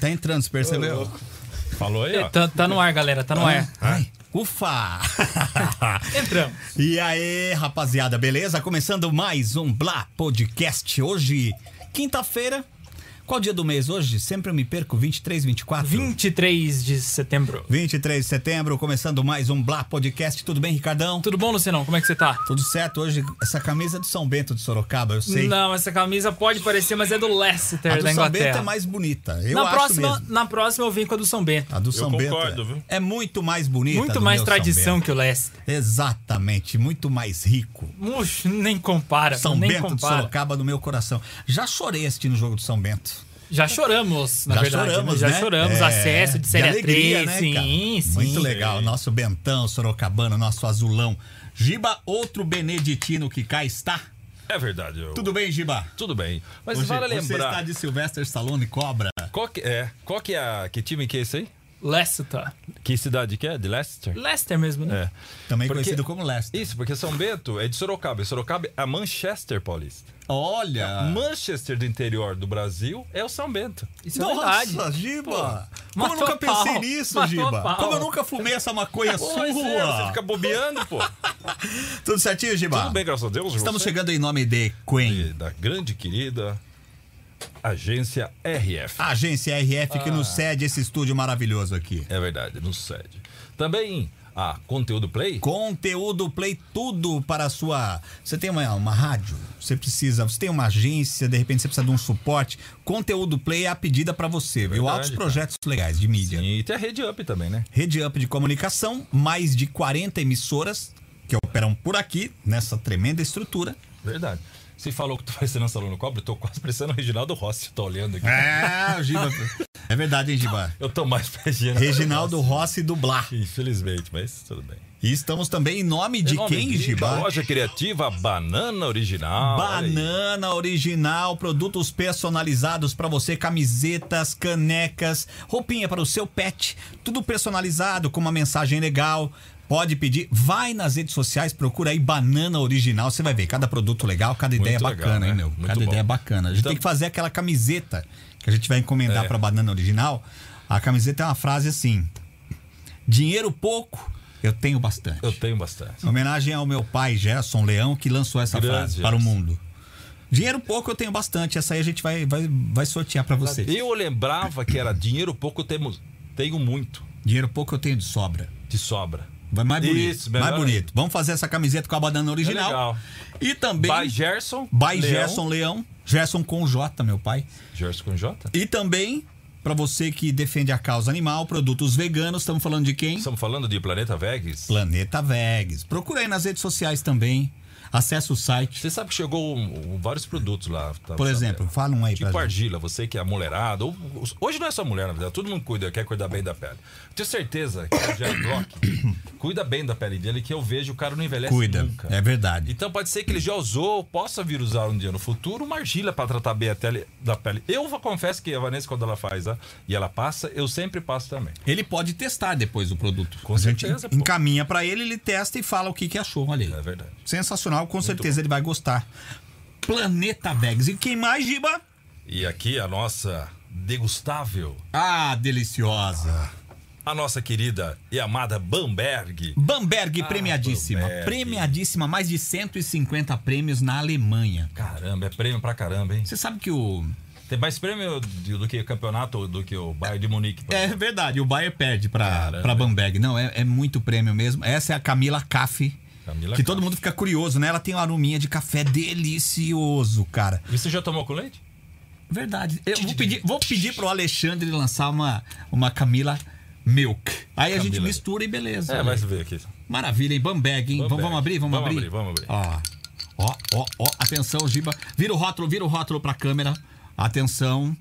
tá entrando, você percebeu? Falou aí, ó. Tá, tá no ar, galera, tá no ar. Ai, ufa! Entramos. e aí, rapaziada, beleza? Começando mais um Blá Podcast. Hoje, quinta-feira. Qual dia do mês hoje? Sempre eu me perco, 23, 24? 23 de setembro. 23 de setembro, começando mais um Blá Podcast. Tudo bem, Ricardão? Tudo bom, Luciano? Como é que você tá? Tudo certo hoje? Essa camisa é do São Bento de Sorocaba, eu sei. Não, essa camisa pode parecer, mas é do Leicester, a do da São Inglaterra. Bento é mais bonita. Eu na, acho próxima, mesmo. na próxima eu venho com a do São Bento. A do São concordo, Bento viu? é, é muito mais bonita. Muito mais tradição que o Leicester. Exatamente, muito mais rico. Ux, nem compara. São nem Bento de compara. Sorocaba no meu coração. Já chorei assistindo o jogo do São Bento. Já choramos, na Já verdade. choramos, Já né? choramos. É, Acesso de Série alegria, A3. né, sim, cara? sim. Muito legal. Nosso Bentão, Sorocabano, nosso azulão. Giba, outro beneditino que cá está. É verdade. eu- Tudo bem, Giba? Tudo bem. Mas Hoje vale Você lembrar. está de Sylvester Stallone Cobra. Qual que é? Qual que é a. Que time que é esse aí? Leicester. Que cidade que é? De Leicester? Leicester mesmo, né? É. Também Porque- conhecido como Leicester. Isso, porque São Bento é de Sorocaba. E Sorocaba é a Manchester Paulista. Olha! Manchester do interior do Brasil é o São Bento. Isso é verdade. Nossa, Giba! Como eu nunca a pau. pensei nisso, Giba? Como eu nunca fumei essa maconha Pois sua! é, você fica bobeando, pô. Tudo certinho, Giba? Tudo bem, graças a Deus. Estamos você? chegando em nome de Queen. E Da grande querida agência RF. Agência RF que nos cede esse estúdio maravilhoso aqui. É verdade, nos cede. Também a Conteúdo Play. Conteúdo Play, tudo para a sua. Você tem uma, uma rádio, você precisa. Você tem uma agência, de repente você precisa de um suporte. Conteúdo Play é a pedida para você, viu? Verdade, Altos cara. projetos legais de mídia. E tem a Rede Up também, né? Rede Up de comunicação, mais de 40 emissoras que operam por aqui, nessa tremenda estrutura. Verdade. Você falou que tu vai ser Salão no Cobre, eu tô quase parecendo o Reginaldo Rossi, tô olhando aqui. É, o Giba. É verdade, hein, Giba? Eu tô mais pra Reginaldo. Reginaldo Rossi dublar. Infelizmente, mas tudo bem. E estamos também em nome de Em nome quem, Giba? Loja Criativa Banana Original. Banana original, produtos personalizados para você, camisetas, canecas, roupinha para o seu pet, tudo personalizado com uma mensagem legal. Pode pedir, vai nas redes sociais, procura aí Banana Original, você vai ver cada produto legal, cada Muito ideia legal, né? hein, meu? Muito cada bom. ideia bacana. A gente Então- tem que fazer aquela camiseta que a gente vai encomendar É. para Banana Original. A camiseta é uma frase assim: dinheiro pouco, eu tenho bastante. Eu tenho bastante. Em homenagem ao meu pai, Gerson Leão, que lançou essa Grande frase para o Gerson. mundo. Dinheiro pouco eu tenho bastante. Essa aí a gente vai, vai, vai sortear para vocês. Eu lembrava que era dinheiro pouco, temos, tenho muito Dinheiro pouco eu tenho de sobra. de sobra. Vai mais bonito. Isso, melhor mais bonito. Vamos fazer essa camiseta com a banana original. É legal. E também By Gerson. by Leão. Gerson Leão. Gerson com J, meu pai. Gerson com J. E também, para você que defende a causa animal, produtos veganos. Estamos falando de quem? Estamos falando de Planeta Vegas. Planeta Vegas. Procura aí nas redes sociais também. Acesse o site. Você sabe que chegou um- um- vários produtos lá. tá? Por exemplo, fala um aí Tipo pra gente. argila, você que é mulherada. ou- hoje não é só mulher, na verdade. Todo mundo cuida, quer cuidar bem da pele. Tenho certeza que o Jerry Block cuida bem da pele dele, que eu vejo o cara não envelhece Cuida. nunca. É verdade. Então pode ser que ele já usou, possa vir usar um dia no futuro, uma argila para tratar bem a tele da pele. Eu confesso que a Vanessa, quando ela faz e ela passa, eu sempre passo também. Ele pode testar depois o produto. Com a gente certeza, encaminha pra ele, ele testa e fala o que, que achou. Olha aí. É verdade. Sensacional, com certeza ele vai gostar. Planeta Vegas. E quem mais, Giba? E aqui a nossa degustável, Ah, deliciosa. a nossa querida e amada Bamberg. Bamberg premiadíssima. Bamberg. Premiadíssima, mais de 150 prêmios na Alemanha. Caramba, é prêmio pra caramba, hein? Você sabe que o. Tem mais prêmio do, do que campeonato do que o Bayern de Munique. É exemplo. verdade, o Bayer perde pra, Caramba. pra Bamberg. Não, é, é muito prêmio mesmo. Essa é a Camila Caff. Camila que Caff. todo mundo fica curioso, né? Ela tem uma arominha de café delicioso, cara. E Você já tomou com leite? Verdade. Eu vou pedir, vou pedir pro Alexandre lançar uma, uma Camila Milk. Aí a gente Camila. mistura e beleza. É, vai ver aqui. Maravilha, hein? Bamberg, hein? Vamos, Bamberg. vamos abrir? Vamos, Vamos abrir? abrir, vamos abrir. Ó, ó, ó, ó. Atenção, Giba. Vira o rótulo, vira o rótulo pra câmera. Atenção.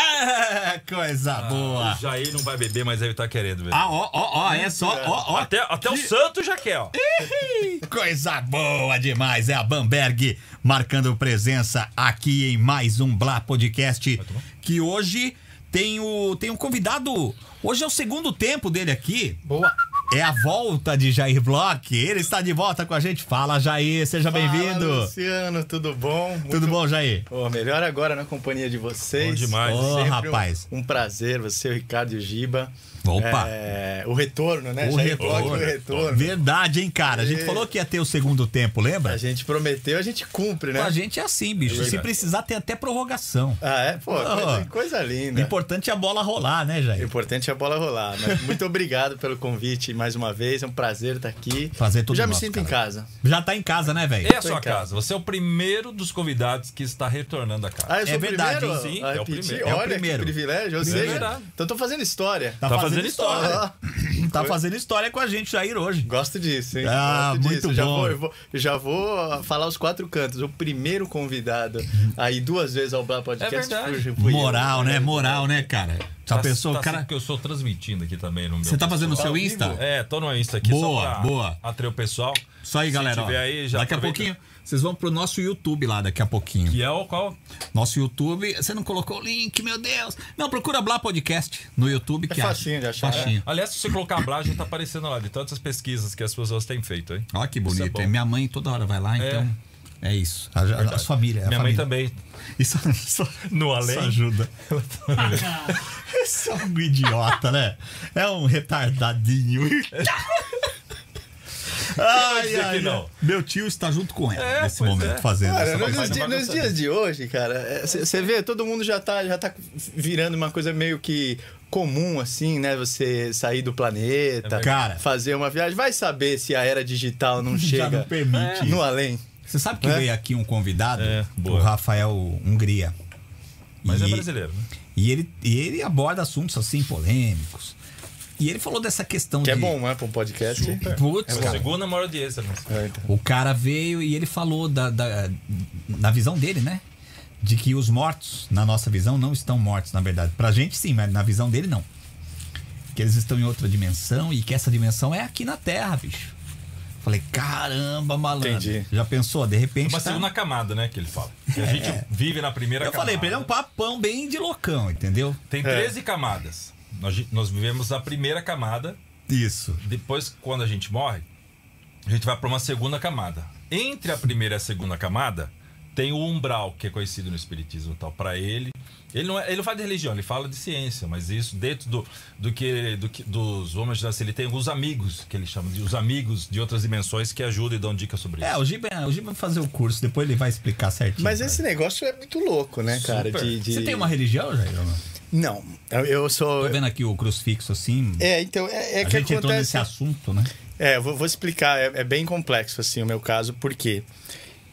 Ah, coisa boa. O Jair não vai beber, mas ele tá querendo ver. Ah, ó, ó, ó. É só, ó, ó. Até, até o Santo já quer, ó. Coisa boa demais. É a Bamberg marcando presença aqui em mais um Blá Podcast. Que hoje tem o tem um convidado. Hoje é o segundo tempo dele aqui. Boa. É a volta de Jair Bloch. Ele está de volta com a gente. Fala, Jair. Seja bem-vindo. Luciano, tudo bom? Muito Tudo bom, Jair? Pô, melhor agora na companhia de vocês. Bom demais. Ô, Sempre um- rapaz. Um, prazer, você, o Ricardo e o Giba. Opa. É, o retorno, né? O Jair retorno. Bloch, o retorno. Verdade, hein, cara? A gente E- falou que ia ter o segundo tempo, lembra? A gente prometeu, a gente cumpre, né? A gente é assim, bicho. Se verdade. precisar, tem até prorrogação. Ah, é? Pô, Oh. coisa, coisa O linda. importante é a bola rolar, né, O Jair? importante é a bola rolar. Mas muito obrigado pelo convite mais uma vez. É um prazer estar aqui. Prazer todo Já me nosso, sinto em cara. casa. Já tá em casa, né, velho? É a sua em casa. casa. Você é o primeiro dos convidados que está retornando a casa. Ah, eu sou É o verdade, primeiro? Sim, é o primeiro. É o Olha primeiro. que privilégio. É seja, verdade. então tô fazendo história. Tá, Tá fazendo, fazendo história. Tá fazendo história com a gente, Jair, hoje. Gosto disso, hein? Ah, Gosto muito disso. Já bom. vou, eu vou- já vou falar os quatro cantos. O primeiro convidado aí duas vezes ao Blá Podcast É verdade. Moral, né? Moral, né, cara? Já Tá- pensou, tá cara? assim que eu sou transmitindo aqui também no meu. Você tá fazendo o seu Insta? É, tô no Insta aqui Boa, só pra boa. atrair o pessoal. Isso aí, Se galera. ó. tiver aí, já daqui a aproveita. pouquinho, vocês vão pro nosso YouTube lá daqui a pouquinho. Que é o qual? Nosso YouTube, você não colocou o link, meu Deus. Não, procura Blá Podcast no YouTube que É acha. facinho de achar, Facinho. Aliás, se você colocar a blagem, tá aparecendo lá, de tantas pesquisas que as pessoas têm feito, hein? Olha que é bonito. hein? Minha mãe toda hora vai lá, então. É isso. A, a, as famílias. a Minha mãe família. também. Isso, isso, No além. isso ajuda. Esse é um idiota, né? É um retardadinho. ai, ai, não. Meu tio está junto com ela É, nesse momento, é. fazendo Cara, essa nos, di- nos dias de hoje, cara, você vê, todo mundo já tá, já tá virando uma coisa meio que comum, assim, né? Você sair do planeta, É Cara. fazer uma viagem. Vai saber se a era digital não chega não permite no isso. além. Você sabe que É? veio aqui um convidado, É, o. Rafael Hungria. Mas E- é brasileiro, né? E ele, e ele aborda assuntos assim polêmicos. E ele falou dessa questão Que de. é bom, né? Pra um podcast. Putz, É cara. segunda maior audiência, né? É, então. O cara veio e ele falou da, da, da visão dele, né? De que os mortos, na nossa visão, não estão mortos, na verdade. Pra gente sim, mas na visão dele não. Que eles estão em outra dimensão e que essa dimensão é aqui na Terra, bicho. Falei, caramba, malandro. Entendi. Já pensou? De repente. Uma tá- segunda camada, né? Que ele fala. Que a gente vive na primeira Eu camada. falei pra ele, é um papão bem de loucão, entendeu? Tem 13 camadas. Nós, nós vivemos a primeira camada. Isso. Depois, quando a gente morre, a gente vai para uma segunda camada. Entre a primeira e a segunda camada, tem o umbral, que é conhecido no espiritismo e tal. Para ele, ele não, é- ele não fala de religião, ele fala de ciência, mas isso dentro do, do que, do que dos dizer assim, ele tem os amigos, que ele chama de os amigos de outras dimensões que ajudam e dão dicas sobre É, isso. o Giba, o Giba vai fazer o curso, depois ele vai explicar certinho. Mas cara. esse negócio é muito louco, né, cara? De, de- Você tem uma religião, Jair? não? Não, eu, sou. Tô vendo aqui o crucifixo assim. É, então, é, é a que gente entrou acontece. nesse assunto, né? É, eu vou, vou explicar, é, é bem complexo assim o meu caso, porque em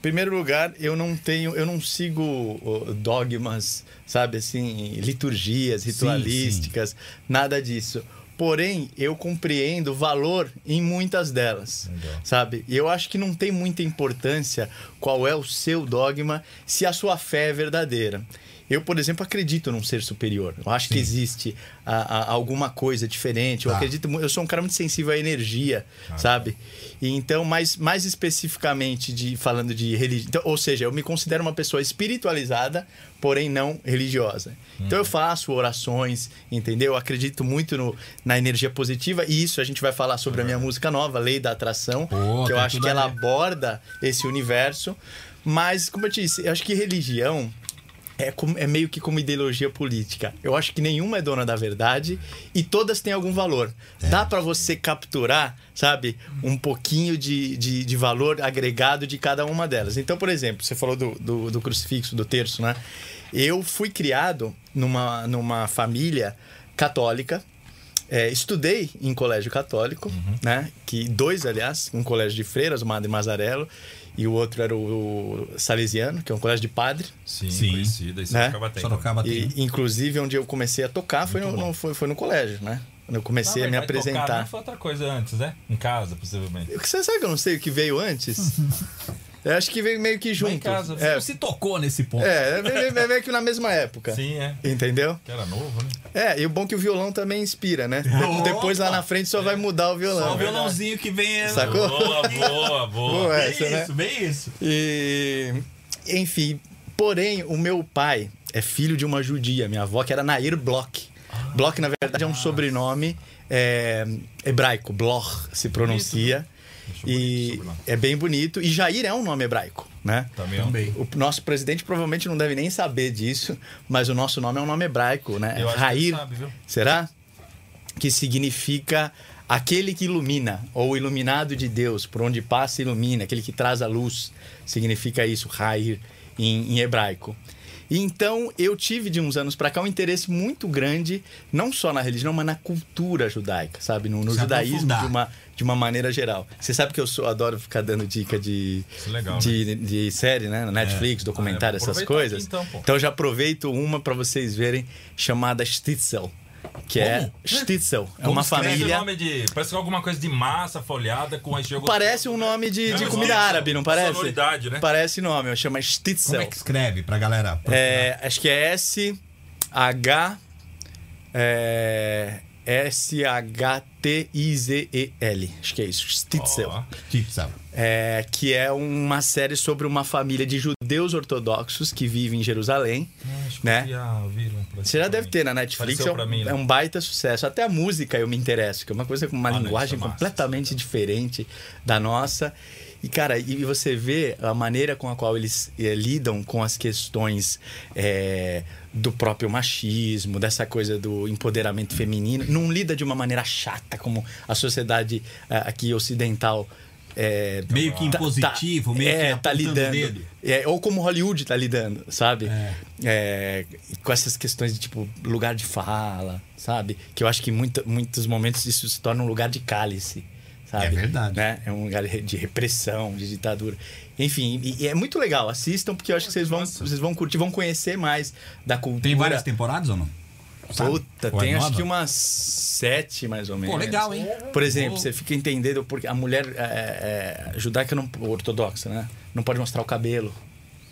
primeiro lugar, eu não tenho, eu não sigo dogmas, sabe assim, liturgias ritualísticas, nada disso. Porém, eu compreendo valor em muitas delas, Legal. sabe? E eu acho que não tem muita importância qual é o seu dogma se a sua fé é verdadeira. Eu, por exemplo, acredito num ser superior. Eu acho que existe a- a- alguma coisa diferente. Eu Tá. acredito, mu- eu sou um cara muito sensível à energia, sabe? E então, mais, mais especificamente de falando de religião, então, ou seja, eu me considero uma pessoa espiritualizada, porém não religiosa. Então eu faço orações, entendeu? Eu acredito muito no, na energia positiva e isso a gente vai falar sobre a minha música nova, Lei da Atração, Pô, que eu acho que ela aborda esse universo. Mas, como eu te disse, eu acho que religião é, como- é meio que como ideologia política. Eu acho que nenhuma é dona da verdade e todas têm algum valor. É. Dá pra você capturar, sabe, um pouquinho de, de, de valor agregado de cada uma delas. Então, por exemplo, você falou do, do, do crucifixo, do terço, né? Eu fui criado numa, numa família católica. É, estudei em colégio católico, Uhum. né? Que dois, aliás, um colégio de freiras, o Madre Mazarello, e o outro era o, o Salesiano, que é um colégio de padre. Sim, Sim. conhecida. Isso Né? Sorocaba tem. E, inclusive, onde eu comecei a tocar foi no, no- foi, foi no colégio, né? Quando eu comecei Na a me verdade, tocar, apresentar. né? Foi outra coisa antes, né? Em casa, possivelmente. Você sabe que eu não sei o que veio antes? eu acho que veio meio que junto. em casa, Você é, se tocou nesse ponto. é, veio, veio meio que na mesma época. Sim, é. Entendeu? Que era novo, né? É, e o bom é que o violão também inspira, né? Depois lá na frente só vai mudar o violão. Só o violãozinho que vem. é- Sacou? Boa, boa, boa. Boa. Bem essa, né? isso, bem isso. E, enfim, porém, o meu pai é filho de uma judia, minha avó, que era Nair Bloch. Bloch, na verdade, é um sobrenome é, hebraico. Bloch se pronuncia. Esse E é bem bonito. E Jair é um nome hebraico, né? Também. Também. O nosso presidente provavelmente não deve nem saber disso, mas o nosso nome é um nome hebraico, né? Eu acho que ele Jair. sabe, viu? Será? Que significa aquele que ilumina, ou iluminado de Deus, por onde passa ilumina, aquele que traz a luz. Significa isso, Jair, em, em hebraico. Então eu tive de uns anos para cá um interesse muito grande, não só na religião, mas na cultura judaica, sabe? No, no judaísmo de uma, de uma maneira geral. Você sabe que eu sou, adoro ficar dando dica de, é legal, de, de série, né? Netflix, documentário, Ah, é, essas coisas. aqui então, então eu já aproveito uma para vocês verem, chamada Stitzel. Que é Como? Stitzel. É Como uma família. nome de. Parece alguma coisa de massa folhada com recheio Parece um nome de, de comida árabe, não parece? sonoridade, né? Parece nome, chama Como Stitzel. é que escreve pra galera? É, acho que é S H é, S H T I Z E L. Acho que é isso, Stitzel. Ó. Titzel. É, que é uma série sobre uma família de judeus ortodoxos que vive em Jerusalém. Acho que Né? eu já vi, não, apareceu Você já deve ter na Netflix, Apareceu é um, mim, né? é um baita sucesso. Até a música eu me interesso, que é uma coisa com uma Ah, não, linguagem é massa, completamente é diferente da nossa. E, cara, e você vê a maneira com a qual eles eh, lidam com as questões eh, do próprio machismo, dessa coisa do empoderamento feminino. Não lida de uma maneira chata, como a sociedade eh, aqui ocidental. Eh, Meio que tá- impositivo, tá- meio que é, tá apontando o lidando. É, ou como Hollywood tá lidando, sabe? É. É, com essas questões de tipo lugar de fala, sabe? Que eu acho que em muita, muitos momentos isso se torna um lugar de cálice, sabe? É verdade. Né? É um lugar de repressão, de ditadura. Enfim, e, e é muito legal. Assistam porque eu acho que vocês vão, Nossa. vocês vão curtir, vão conhecer mais da cultura. Tem várias temporadas ou não? Sabe? Puta, Ou é tem acho nova? que umas sete mais ou menos. Pô, legal, hein? Por exemplo, Pô. você fica entendendo porque a mulher é, é, judaica não, ortodoxa, né? Não pode mostrar o cabelo.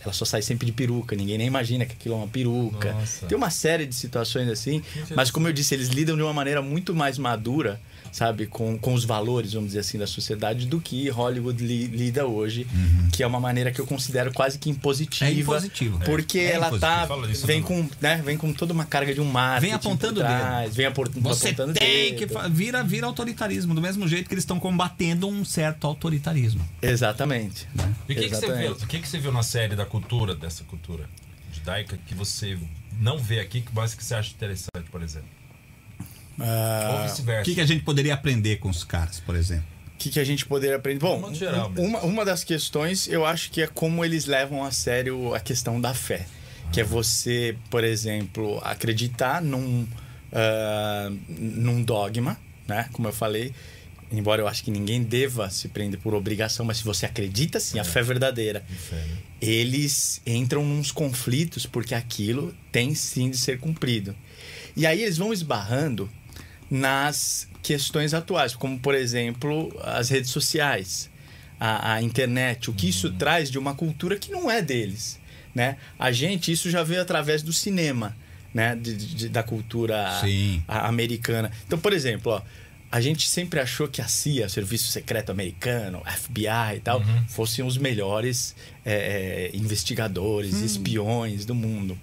Ela só sai sempre de peruca. Ninguém nem imagina que aquilo é uma peruca. Nossa. Tem uma série de situações assim. Mas como eu disse, eles lidam de uma maneira muito mais madura, sabe? Com, com os valores, vamos dizer assim, da sociedade do que Hollywood li- lida hoje. Que é uma maneira que eu considero quase que impositiva. É impositivo. Porque É ela tá... disso Vem com, né? vem com toda uma carga de um marketing Vem apontando o dedo. trás, Vem apor- Você apontando tem dedo. que. Vira, vira autoritarismo, do mesmo jeito que eles estão combatendo um certo autoritarismo. Exatamente. E o que, que você viu, o que, que você viu na série da cultura, dessa cultura judaica, que você não vê aqui, mas que você acha interessante, por exemplo? Ou Ah, O vice-versa. que, que a gente poderia aprender com os caras, por exemplo? O que, que a gente poderia aprender? Bom, geral uma, uma das questões eu acho que é como eles levam a sério a questão da fé. Que é você, por exemplo, acreditar num, ah, num dogma, né? Como eu falei, embora eu acho que ninguém deva se prender por obrigação, mas se você acredita sim, a fé é verdadeira, né? eles entram nos conflitos porque aquilo tem sim de ser cumprido. E aí eles vão esbarrando nas questões atuais, como por exemplo as redes sociais, a, a internet, o que isso traz de uma cultura que não é deles, né? A gente isso já veio através do cinema, né? De- de- da cultura Sim. a- americana. Então, por exemplo, ó, a gente sempre achou que a CIA, Serviço Secreto Americano, FBI e tal, fossem os melhores é, é, investigadores, espiões do mundo.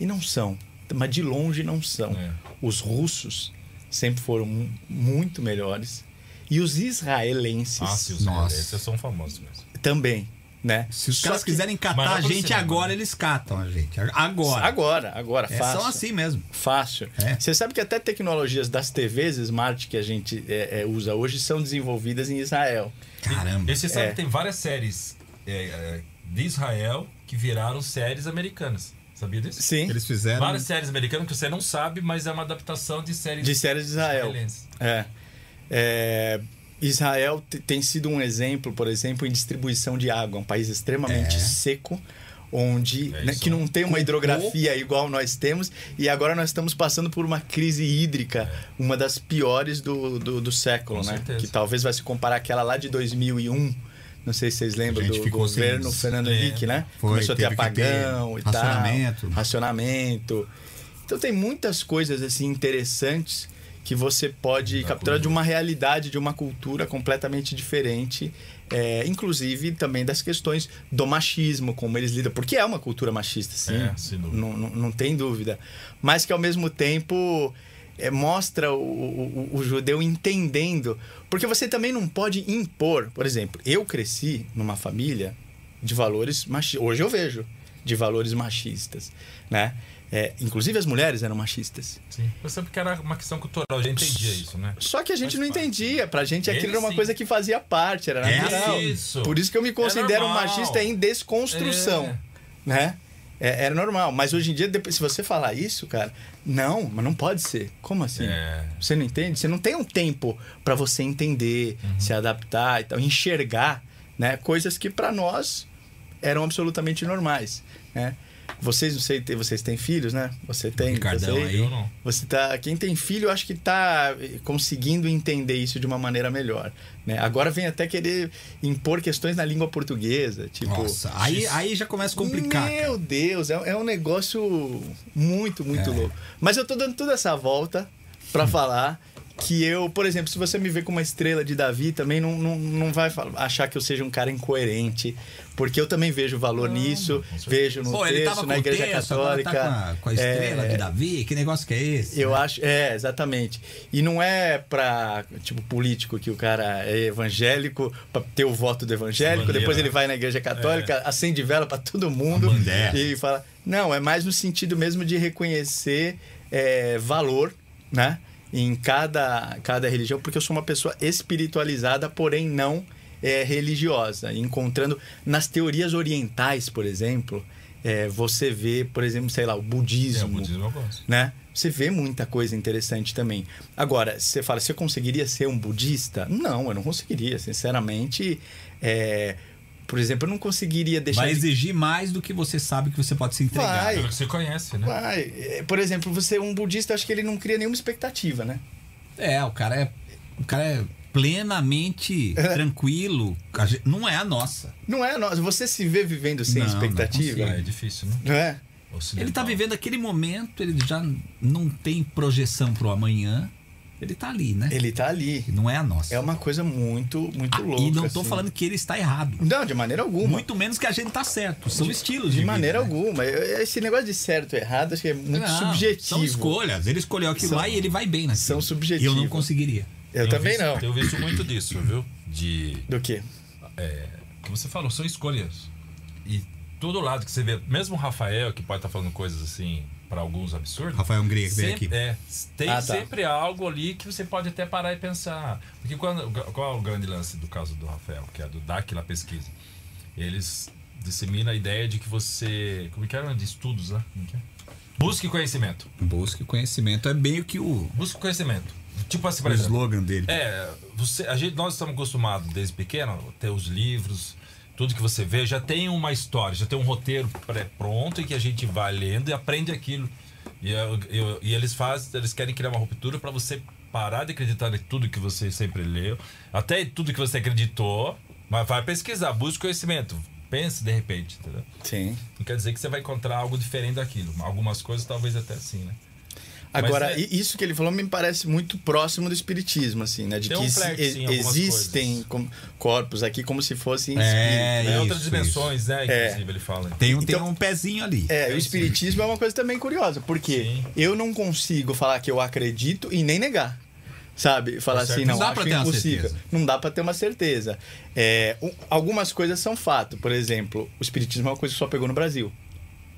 E não são. Mas de longe não são. É. Os russos sempre foram mu- muito melhores. E os israelenses Ah, se os Nossa. esses são famosos mesmo. também, né? Se os Só caras que- quiserem catar a gente cinema, agora, né? eles catam a gente. Agora. Agora, agora, É, fácil. são assim mesmo. Fácil. É. Você sabe que até tecnologias das TVs smart que a gente é, é, usa hoje são desenvolvidas em Israel. Caramba. E você sabe É. que tem várias séries é, de Israel que viraram séries americanas. Sabia disso? Sim, Eles fizeram. Várias séries americanas que você não sabe, mas é uma adaptação de séries de séries de Israel. É. É, Israel te- tem sido um exemplo, por exemplo, em distribuição de água. Um país extremamente É. seco, onde É né, que não tem uma hidrografia igual nós temos. E agora nós estamos passando por uma crise hídrica, uma das piores do, do, do século, Com né? certeza. Que talvez vai se comparar àquela lá de 2001. Não sei se vocês lembram do sem governo luz. Fernando É. Henrique, né? Foi, Começou a ter que ter apagão e racionamento. tal. Racionamento. Então tem muitas coisas assim interessantes que você pode Da capturar de cultura. uma realidade, de uma cultura completamente diferente, é, inclusive também das questões do machismo, como eles lidam, porque é uma cultura machista, sim, É, sem não, não, não tem dúvida, mas que ao mesmo tempo é, mostra o, o, o judeu entendendo. Porque você também não pode impor. Por exemplo, eu cresci numa família de valores machistas. Hoje eu vejo de valores machistas, né? É, inclusive as mulheres eram machistas. Sim. Eu sempre que era uma questão cultural, eu já entendia isso, né? Só que a gente Faz não entendia. Pra gente aquilo era uma sim. coisa que fazia parte, era É natural. isso. Por isso que eu me considero um normal. machista em desconstrução, É. né? É, era normal. Mas hoje em dia, depois, se você falar isso, cara, não, mas não pode ser. Como assim? É. Você não entende? Você não tem um tempo pra você entender, Uhum. se adaptar e tal, enxergar, né? Coisas que pra nós eram absolutamente normais, né? Vocês, não sei, vocês têm filhos, né? Você tem, Ricardão você, aí. Eu não. você tá, quem tem filho, eu acho que tá eh, conseguindo entender isso de uma maneira melhor, né? Agora vem até querer impor questões na língua portuguesa, tipo, Nossa, aí, aí já começa a complicar. meu cara. Deus, é, é um negócio muito, muito É. louco. Mas eu tô dando toda essa volta pra falar que eu, por exemplo, se você me ver com uma estrela de Davi, também não, não, não vai achar que eu seja um cara incoerente, porque eu também vejo valor nisso, vejo no Pô, ele texto, na igreja texto, católica. tá com a, com a estrela É, de Davi. Que negócio que é esse? eu né? acho, é, exatamente. E não é pra, tipo, político que o cara é evangélico, pra ter o voto do evangélico, Bandeira, depois ele né? vai na igreja católica, acende vela pra todo mundo e fala. Não, é mais no sentido mesmo de reconhecer é, valor, né? Em cada, cada religião, porque eu sou uma pessoa espiritualizada, porém não é, religiosa. Encontrando nas teorias orientais, por exemplo, é, você vê, por exemplo, sei lá, o É, budismo o budismo eu gosto. né? Você vê muita coisa interessante também. Agora, você fala, você conseguiria ser um budista? Não, eu não conseguiria. Sinceramente, é, por exemplo, eu não conseguiria deixar. Vai de- exigir mais do que você sabe que você pode se entregar. Vai. Pelo que você conhece, né? Vai. É, Por exemplo, você um budista, acho que ele não cria nenhuma expectativa, né? É, o cara é. O cara é plenamente É. tranquilo. A Não é a nossa. Não é nós. Você se vê vivendo sem Não, não expectativa? Ah, é difícil, né? Não é? Ele tá vivendo aquele momento, ele já não tem projeção pro amanhã. Ele tá ali, né? Ele tá ali. Não é a nossa. É uma coisa muito, muito Ah, louca. e não tô assim. falando que ele está errado. Não, de maneira alguma. Muito menos que a gente tá certo. São estilos de, de maneira vida, né? alguma. Esse negócio de certo e errado, acho que é muito Não, subjetivo. São escolhas. Ele escolheu aquilo São- lá e ele vai bem naquilo. são subjetivas. Eu não conseguiria. Eu Tenho também visto- não. Tenho visto muito disso, viu? De. Do que? É, que você falou, são escolhas. E todo lado que você vê, mesmo o Rafael, que pode estar falando coisas assim, para alguns absurdos. Rafael Hungria que veio aqui. É, tem Ah, tá. sempre algo ali que você pode até parar e pensar. Porque quando, qual é o grande lance do caso do Rafael, que é do Daquila Pesquisa? Eles disseminam a ideia de que você. Como que era? De estudos, né? Como que é? Busque conhecimento. Busque conhecimento. É meio que o, Busque conhecimento. Tipo assim, o exemplo. slogan dele. É, você, a gente, nós estamos acostumados desde pequeno a ter os livros, tudo que você vê já tem uma história, já tem um roteiro pré-pronto e que a gente vai lendo e aprende aquilo. E, eu- eu- e eles fazem, eles querem criar uma ruptura para você parar de acreditar em tudo que você sempre leu, até tudo que você acreditou, mas vai pesquisar, busque conhecimento, pense de repente, entendeu? Sim. Não quer dizer que você vai encontrar algo diferente daquilo. Algumas coisas talvez até sim, né? Agora, é- isso que ele falou me parece muito próximo do espiritismo, assim, né? De Tem que um sim, algumas existem coisas. corpos aqui como se fossem É, espíritos. É, né? outras isso, dimensões, né? É. Inclusive, ele fala. Tem, um, tem Então- um pezinho ali. É, o Tem espiritismo é uma coisa também curiosa, porque Sim. eu não consigo falar que eu acredito e nem negar. Sabe? Falar Tá assim, Não não, dá acho pra ter uma impossível. certeza. Não dá pra ter uma certeza. É, um- algumas coisas são fato. Por exemplo, o espiritismo é uma coisa que só pegou no Brasil.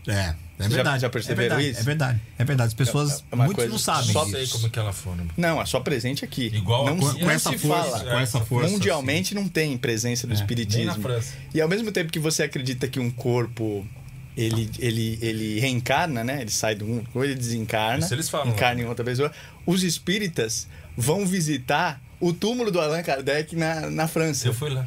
É, é Vocês já- verdade. já é perceberam verdade, isso? É verdade. É verdade. As pessoas, É uma muitos coisa não sabem só- Não sei como que ela forma. Não, é só presente aqui. Igual não, com- com essa força, fala. com essa força, Mundialmente não tem presença do É, Nem espiritismo. na França. E ao mesmo tempo que você acredita que um corpo ele, ele, ele reencarna, né? Ele sai de um coisa, ele desencarna, Isso eles falam, encarna né? em outra pessoa. Os espíritas vão visitar o túmulo do Allan Kardec na, na França. Eu fui lá.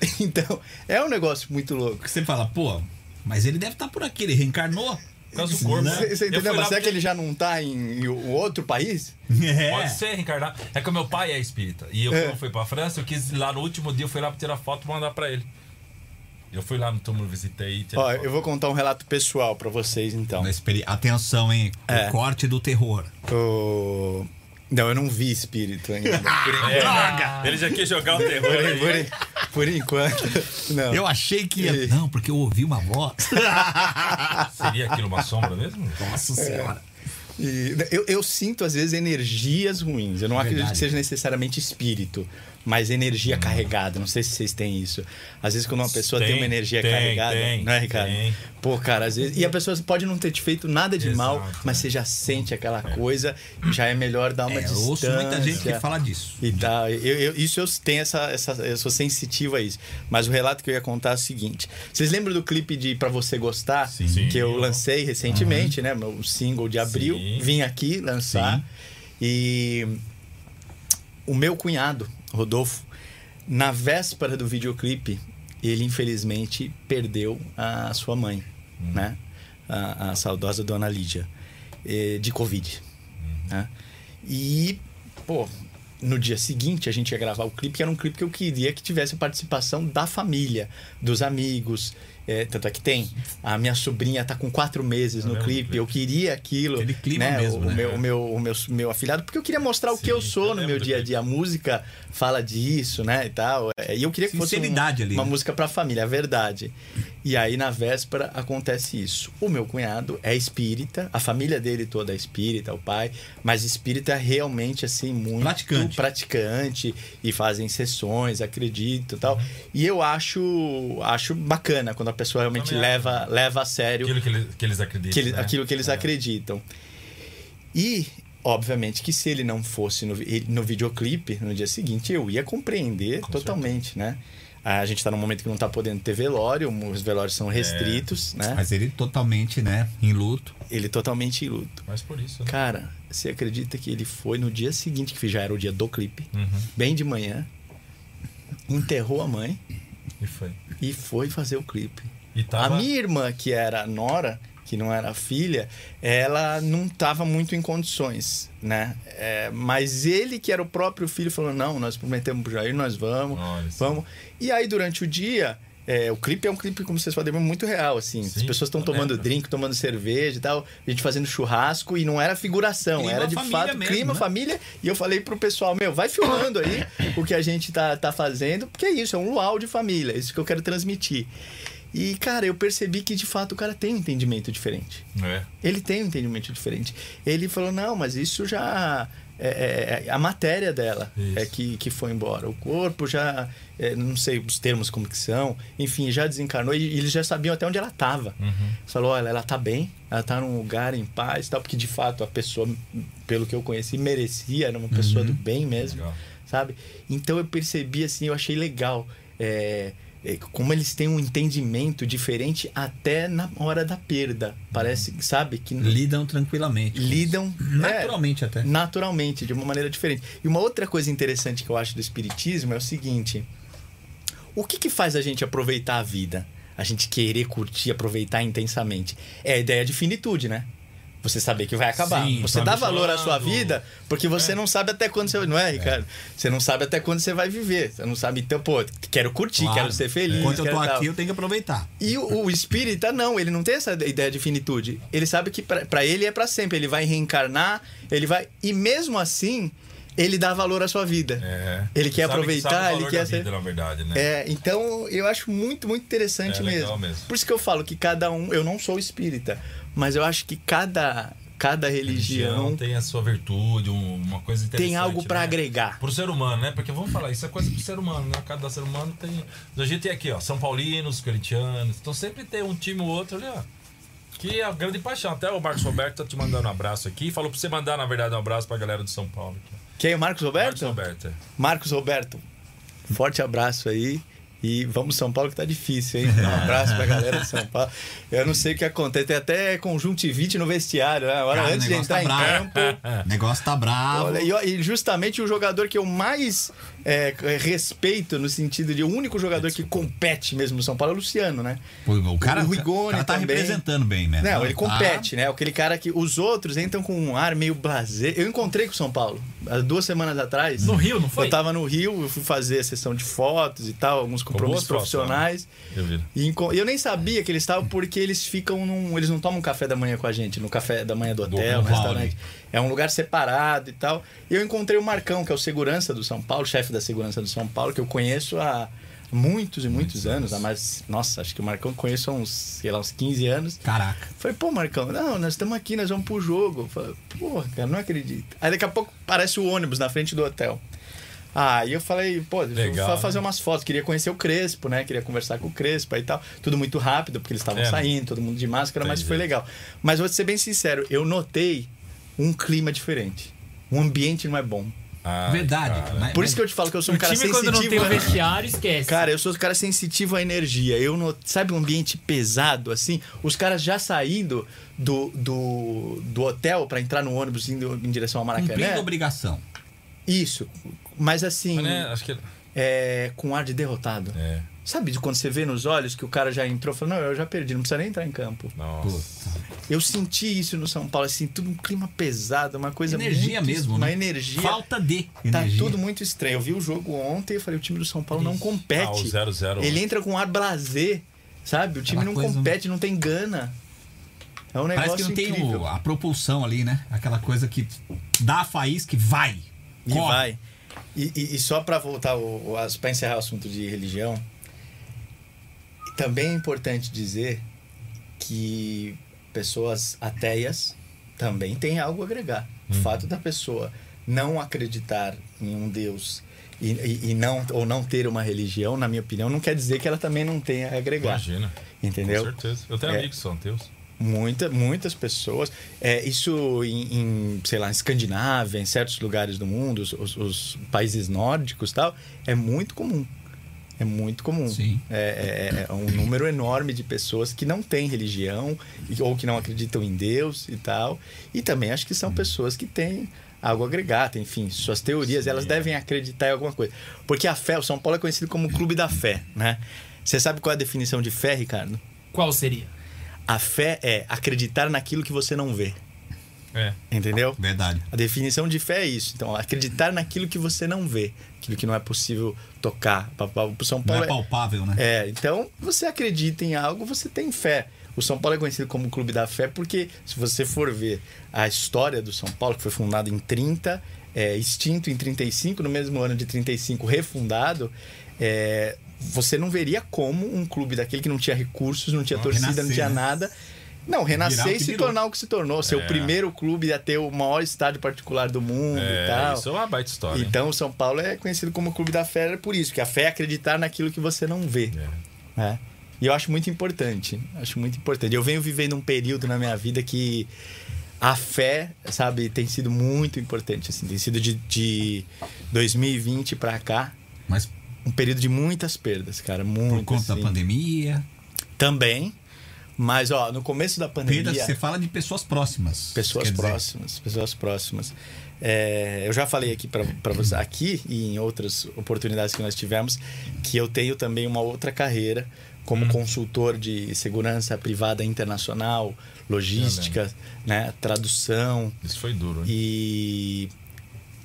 Então, é um negócio muito louco. Você fala, pô, mas ele deve estar por aqui, ele reencarnou. Por causa do corpo. Né? Você, você Eu entendeu? Mas será que ele já não tá em, em outro país? É. Pode ser reencarnar. É que o meu pai é espírita. E eu É. quando fui pra França, eu quis ir lá no último dia, eu fui lá pra tirar foto e mandar pra ele. Eu fui lá no túmulo, visitei. Ó, foto. eu vou contar um relato pessoal pra vocês, então. Experi- Atenção, hein? É. O corte do terror. O... Não, eu não vi espírito ainda. Por É, enquanto. Ele já quis jogar o terror Por, aí. por, por enquanto. Não. Eu achei que ia. Não, porque eu ouvi uma voz. Seria aquilo uma sombra mesmo? Nossa senhora. E eu, eu sinto, às vezes, energias ruins. Eu não acredito Verdade. que seja necessariamente espírito, mas energia carregada. Não sei se vocês têm isso. Às vezes, quando uma pessoa tem, Tem, uma energia tem, carregada, tem, não é, Ricardo? tem. Pô, cara, às vezes. E a pessoa pode não ter te feito nada de mal, Exato, mas é. você já sente aquela coisa, já é melhor dar uma É, eu distância. ouço muita gente que fala disso. E tá, eu, eu- isso eu tenho essa, essa. Eu sou sensitivo a isso. Mas o relato que eu ia contar é o seguinte: vocês lembram do clipe de Pra Você Gostar? Sim. Que eu lancei recentemente, né? Meu single de abril. Sim. Vim aqui lançar. Sim. E o meu cunhado, Rodolfo, na véspera do videoclipe, ele infelizmente perdeu a sua mãe, né? A, a saudosa dona Lídia, eh, de Covid. né? E, pô, no dia seguinte a gente ia gravar o clipe, que era um clipe que eu queria que tivesse a participação da família, dos amigos. É, tanto é que tem. A minha sobrinha tá com quatro meses no clipe. clipe. Eu queria aquilo. Aquele clima né? mesmo, o, né? meu, o, meu, o meu, meu afilhado, porque eu queria mostrar o que Sim, eu sou eu no meu dia a dia. A música fala disso, né? E tal. É, E eu queria que fosse um- ali, uma né? música pra família, é verdade. E aí, na véspera, acontece isso. O meu cunhado é espírita, a família dele toda é espírita, o pai, mas espírita realmente, assim, muito Praticante. praticante e fazem sessões, acredito e tal. E eu acho, acho bacana quando a pessoa realmente Também leva, leva a sério Aquilo que eles, que eles acreditam. que ele- né? aquilo que eles É. acreditam. E, obviamente, que se ele não fosse no, no videoclipe no dia seguinte, eu ia compreender totalmente, né? A gente tá num momento que não tá podendo ter velório, os velórios são restritos, né? Mas ele totalmente, né, em luto. Ele totalmente em luto. Mas por isso, né? Cara, você acredita que ele foi no dia seguinte, que já era o dia do clipe, Uhum. bem de manhã, enterrou a mãe E foi. e foi fazer o clipe. E tava... A minha irmã, que era a Nora, que não era filha, ela não estava muito em condições, né? É, mas ele, que era o próprio filho, falou: não, nós prometemos pro Jair, nós vamos, Olha vamos. E aí, durante o dia. É, o clipe é um clipe, como vocês podem ver, muito real, assim. As Sim, pessoas estão eu tomando lembro. drink, tomando cerveja e tal, a gente fazendo churrasco, e não era figuração, Clima era de fato mesmo, clima, né? família. E eu falei pro pessoal, meu, vai filmando aí o que a gente tá, tá fazendo, porque é isso, é um luau de família, é isso que eu quero transmitir. E, cara, eu percebi que de fato o cara tem um entendimento diferente. É. Ele tem um entendimento diferente. Ele falou: não, mas isso já. É, é- é a matéria dela Isso. é que, que foi embora. O corpo já. é, não sei os termos como que são. Enfim, já desencarnou e eles já sabiam até onde ela estava. Uhum. Falou: olha, ela tá bem, ela tá num lugar em paz e tal, porque de fato a pessoa, pelo que eu conheci, merecia, era uma pessoa do bem mesmo Legal. sabe? Então eu percebi assim, eu achei legal é, é, como eles têm um entendimento diferente até na hora da perda. Parece, sabe, que Lidam tranquilamente. lidam isso. Naturalmente é, até. naturalmente, de uma maneira diferente. E uma outra coisa interessante que eu acho do espiritismo é o seguinte: o que que faz a gente aproveitar a vida? A gente querer curtir, aproveitar intensamente? É a ideia de finitude, né? Você saber que vai acabar. Sim, você tá dá valor à sua vida porque você não sabe até quando você. Não é, Ricardo? Você não sabe até quando você vai viver. Você não sabe, então, pô, quero curtir, Claro. quero ser feliz. Enquanto eu tô aqui, eu tenho que aproveitar. E o, o espírita, não, ele não tem essa ideia de finitude. Ele sabe que pra pra ele é pra sempre. Ele vai reencarnar, ele vai. E mesmo assim, ele dá valor à sua vida. É. Ele quer Sabe- aproveitar, o ele quer ser- vida, na verdade, né? É, então eu acho muito, muito interessante É legal mesmo. mesmo. Por isso que eu falo que cada um. Eu não sou espírita, mas eu acho que cada, cada religião, tem a sua virtude, um- uma coisa interessante. tem algo pra né? agregar. Pro ser humano, né? Porque vamos falar, isso é coisa pro ser humano, né? Cada ser humano tem. A gente tem aqui, ó, São Paulinos, corintianos. Então sempre tem um time ou outro ali, ó. Que é a grande paixão. Até o Marcos Roberto tá te mandando um abraço aqui. Falou pra você mandar, na verdade, um abraço pra galera de São Paulo. Aqui. Quem é o Marcos Marcos Roberto? Roberto. é. Marcos Roberto, forte abraço aí. E vamos São Paulo que tá difícil, hein? Um abraço pra galera de São Paulo. Eu não sei o que acontece, tem até conjuntivite no vestiário, né? Agora, Cara, antes de negócio entrar tá em bravo. campo. O negócio tá bravo. Olha, e, e justamente o jogador que eu mais é, respeito, no sentido de o único jogador que compete mesmo no São Paulo é o Luciano, né? Pô, o cara, o Rigoni o cara tá também. representando bem, né? Não, ele Tá- compete, né? Aquele cara que os outros entram com um ar meio blasé. Eu encontrei com o São Paulo há duas semanas atrás. No Rio, não foi? Eu tava no Rio, eu fui fazer a sessão de fotos e tal, alguns compromissos fotos, profissionais. Eu vi. E enco- eu nem sabia que eles estavam porque eles ficam num. Eles não tomam café da manhã com a gente, no café da manhã do hotel, Do no Vale. restaurante. É um lugar separado e tal. E eu encontrei o Marcão, que é o segurança do São Paulo, chefe da segurança do São Paulo, que eu conheço há, Muitos e muitos, anos, há mais. Nossa, acho que o Marcão conheço há uns, sei lá, uns 15 anos. Caraca. Falei, pô, Marcão, não, nós estamos aqui, nós vamos pro jogo. Eu Falei, porra, cara, não acredito. Aí daqui a pouco aparece o ônibus na frente do hotel. Aí eu falei, pô, deixa Legal, eu fa- fazer né? umas fotos. Queria conhecer o Crespo, né? Queria conversar com o Crespo e tal. Tudo muito rápido, porque eles estavam É, né? saindo, todo mundo de máscara, mas foi legal. Mas vou ser bem sincero, eu notei um clima diferente. O ambiente não é bom. Ah, Verdade. Mas- Por isso que eu te falo que eu sou um O cara time, sensitivo. quando não tem o vestiário, esquece. Cara, eu sou um cara sensitivo à energia. Eu não, sabe um ambiente pesado assim? Os caras já saindo do, do, do hotel pra entrar no ônibus indo em direção ao Cumprindo Maracanã. obrigação. Isso. Mas assim, Mas, né, acho que. é, com ar de derrotado. É. Sabe de quando você vê nos olhos que o cara já entrou e falou: Não, eu já perdi, não precisa nem entrar em campo. Nossa. Eu senti isso no São Paulo, assim, tudo um clima pesado, uma coisa Energia muito, mesmo, Uma né? energia. Falta de Tá energia. tudo muito estranho. Eu vi o jogo ontem e falei: o time do São Paulo não compete. Ah, o 0-0. Ele entra com ar blazer, sabe? O time Aquela não coisa- compete, não tem gana. É um negócio Parece que não tem incrível. o- a propulsão ali, né? Aquela coisa que dá a faísca que vai. E Corre. vai. E, e- e só pra voltar, pra encerrar o assunto de religião, também é importante dizer que pessoas ateias também têm algo a agregar. O fato da pessoa não acreditar em um Deus e, e- e não, ou não ter uma religião, na minha opinião, não quer dizer que ela também não tenha a agregar. Imagina. Entendeu? Com certeza. Eu tenho É. amigos que são teus. Muita, muitas pessoas. É, isso em, em, sei lá, em Escandinávia, em certos lugares do mundo, os, os- os países nórdicos tal, é muito comum. É muito comum. Sim. É, é- é um número enorme de pessoas que não têm religião ou que não acreditam em Deus e tal. E também acho que são pessoas que têm algo a agregar, têm, enfim, suas teorias, elas devem acreditar em alguma coisa. Porque a fé, o São Paulo é conhecido como o clube da fé, né? Você sabe qual é a definição de fé, Ricardo? Qual seria? A fé é acreditar naquilo que você não vê. É. Entendeu? Verdade. A definição de fé é isso. Então, acreditar naquilo que você não vê, aquilo que não é possível tocar. O São Não Paulo é palpável, né? é, então você acredita em algo, você tem fé. O São Paulo é conhecido como o Clube da Fé porque, se você for ver a história do São Paulo, que foi fundado em 30, é, extinto em 35, no mesmo ano de 35, refundado, é, você não veria como um clube daquele que não tinha recursos, não tinha Não, torcida, não tinha né? nada. Não, renascer o e se virou. tornar o que se tornou. Ser o É. primeiro clube a ter o maior estádio particular do mundo e É, tal. isso é uma baita história. Então, o São Paulo é conhecido como o Clube da Fé por isso, que a fé é acreditar naquilo que você não vê. É. né? E eu acho muito importante. Acho muito importante. Eu venho vivendo um período na minha vida que a fé, sabe, tem sido muito importante. Assim, tem sido de, de 2020 pra cá Mas um período de muitas perdas, cara. por Muito. conta da assim. pandemia. Também. Mas, ó, no começo da pandemia. Perda, você fala de pessoas próximas. Pessoas quer dizer. próximas, pessoas próximas. É, eu já falei aqui para você, aqui e em outras oportunidades que nós tivemos, que eu tenho também uma outra carreira como consultor de segurança privada internacional, logística, né, tradução. Isso foi duro, hein? E,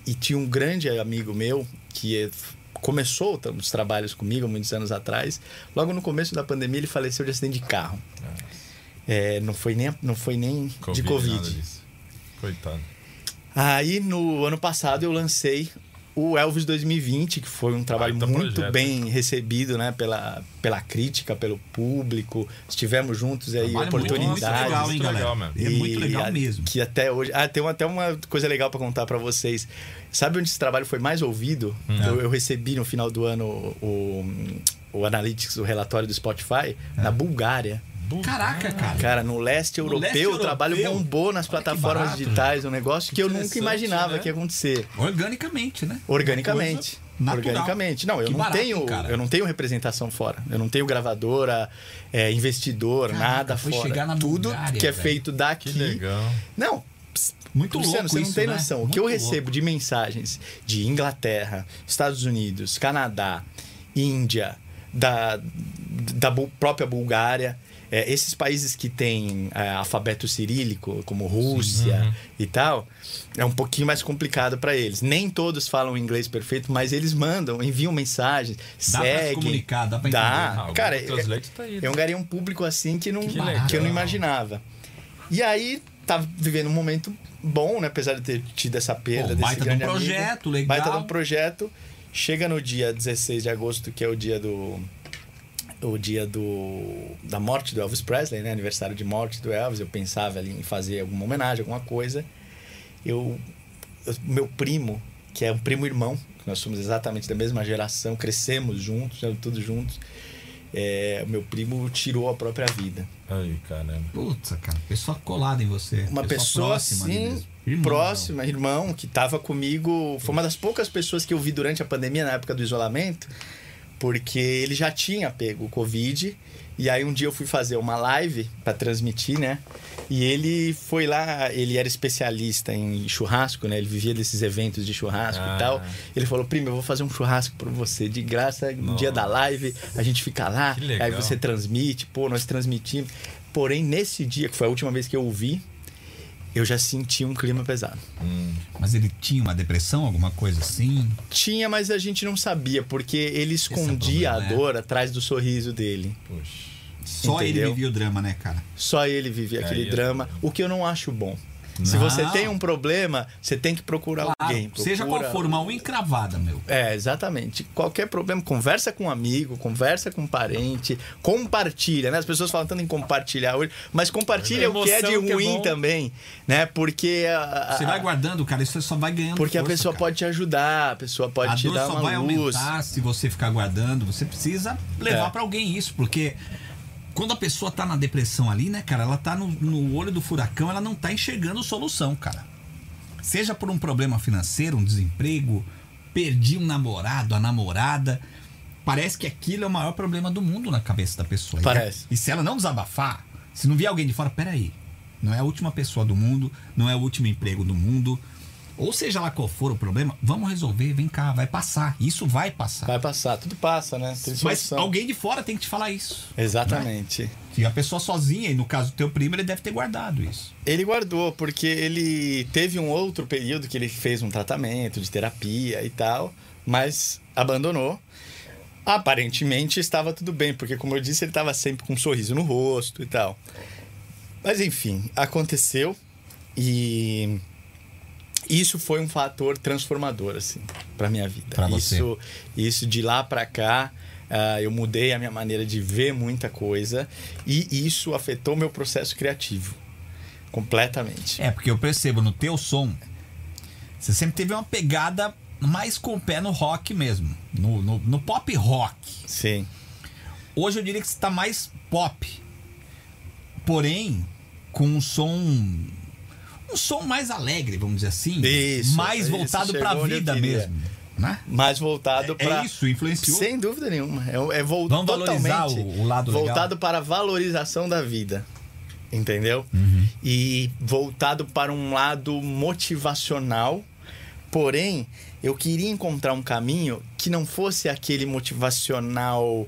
e tinha um grande amigo meu que é- começou os trabalhos comigo muitos anos atrás. Logo no começo da pandemia, ele faleceu de acidente de carro. É, não foi nem, não foi nem de nada Covid. Coitado. Aí no ano passado eu lancei o Elvis 2020, que foi um trabalho Baita muito projeto, bem recebido, né, pela, pela crítica, pelo público. Estivemos juntos aí, Trabalho oportunidades. Muito legal, hein, Muito galera? legal mesmo. É muito E legal a- mesmo. Que até hoje. Ah, tem uma- até uma coisa legal pra contar pra vocês. Sabe onde esse trabalho foi mais ouvido? Hum. Eu, eu recebi no final do ano o, o Analytics, o relatório do Spotify, É. na Bulgária. Caraca, cara. Cara, no leste No europeu, o trabalho europeu? bombou nas que plataformas barato, digitais, um negócio que, eu nunca imaginava né? que ia acontecer. Organicamente, né? Organicamente. Natural. Organicamente. Não, eu Que não barato, tenho, cara. eu não tenho representação fora. Eu não tenho gravadora, é, investidor, Caraca, nada foi fora. chegar na Tudo Bulgária, que é velho. feito daqui. Que legal. Não, Muito Luciano, louco você não isso, tem né? noção. O que eu louco. recebo de mensagens de Inglaterra, Estados Unidos, Canadá, Índia, da, da própria Bulgária, é, esses países que têm é, alfabeto cirílico, como Rússia Uhum. e tal, é um pouquinho mais complicado para eles. Nem todos falam inglês perfeito, mas eles mandam, enviam mensagens, Dá pra se seguem. comunicar, dá pra Dá. entender. Ah, o Cara, Translate tá aí, eu ganhei um público assim que, não, Que que, eu não imaginava. E aí, tava vivendo um momento bom, né? Apesar de ter tido essa perda Pô, desse baita de um grande amigo. projeto, legal. Baita de um projeto. Chega no dia 16 de agosto, que é o dia do o dia do da morte do Elvis Presley, né, aniversário de morte do Elvis, eu pensava ali em fazer alguma homenagem, alguma coisa. Eu, eu meu primo, que é um primo irmão, nós somos exatamente da mesma geração, crescemos juntos, tudo juntos. É, meu primo tirou a própria vida. Ai, caramba. Putz, cara, pessoa colada em você. Uma pessoa, próxima ali sim. Irmão, próxima, irmão, que estava comigo. Foi uma das poucas pessoas que eu vi durante a pandemia, na época do isolamento, porque ele já tinha pego o Covid. E aí um dia eu fui fazer uma live para transmitir, né? E ele foi lá, ele era especialista em churrasco, né? Ele vivia desses eventos de churrasco Ah. e tal. Ele falou: "Primo, eu vou fazer um churrasco para você de graça no dia da live, a gente fica lá, aí você transmite, pô, nós transmitimos". Porém, nesse dia, que foi a última vez que eu o vi, eu já senti um clima pesado. Hum, Mas ele tinha uma depressão, alguma coisa assim? Tinha, mas a gente não sabia, porque ele escondia é o a problema, né? dor atrás do sorriso dele. puxa. Só ele Entendeu? vivia o drama, né, cara? Só ele vivia aquele Aí é drama, o que eu não acho bom. Se Não. você tem um problema, você tem que procurar Claro, alguém. seja procura- qual for, uma unha encravada, meu. É, exatamente. Qualquer problema, conversa com um amigo, conversa com um parente, compartilha, né? As pessoas falam tanto em compartilhar hoje, mas compartilha o que é de é ruim bom. também, né? Porque a, a- Você vai guardando, cara, isso só vai ganhando porque a força, pessoa cara. pode te ajudar, a pessoa pode a te dor dar só uma vai luz. aumentar se você ficar guardando. Você precisa levar É. pra alguém isso, porque quando a pessoa tá na depressão ali, né, cara, ela tá no, no olho do furacão, ela não tá enxergando solução, cara. Seja por um problema financeiro, um desemprego, perdi um namorado, a namorada. Parece que aquilo é o maior problema do mundo na cabeça da pessoa. E- Parece. E, se ela não desabafar, se não vier alguém de fora, peraí. Não é a última pessoa do mundo, não é o último emprego do mundo. Ou seja lá qual for o problema, vamos resolver, vem cá, vai passar. Isso vai passar. Vai passar, tudo passa, né? Mas alguém de fora tem que te falar isso. Exatamente. E a pessoa sozinha, e no caso do teu primo, ele deve ter guardado isso. Ele guardou, porque ele teve um outro período que ele fez um tratamento de terapia e tal, mas abandonou. Aparentemente estava tudo bem, porque, como eu disse, ele estava sempre com um sorriso no rosto e tal. Mas, enfim, aconteceu e isso foi um fator transformador, assim, para minha vida. Pra você. Isso, isso de lá para cá, ah, eu mudei a minha maneira de ver muita coisa e isso afetou meu processo criativo completamente. É, porque eu percebo no teu som, você sempre teve uma pegada mais com o pé no rock mesmo. No, no, no pop rock. Sim. Hoje eu diria que você tá mais pop. Porém, com um som. Um som mais alegre, vamos dizer assim. Isso, mais isso, voltado onde eu vida mesmo. Né? Mais voltado É, para é isso, influenciou. Sem dúvida nenhuma. É, é vol- Vamos valorizar o- o lado legal. voltado para a valorização da vida. Entendeu? Uhum. E voltado para um lado motivacional. Porém, eu queria encontrar um caminho que não fosse aquele motivacional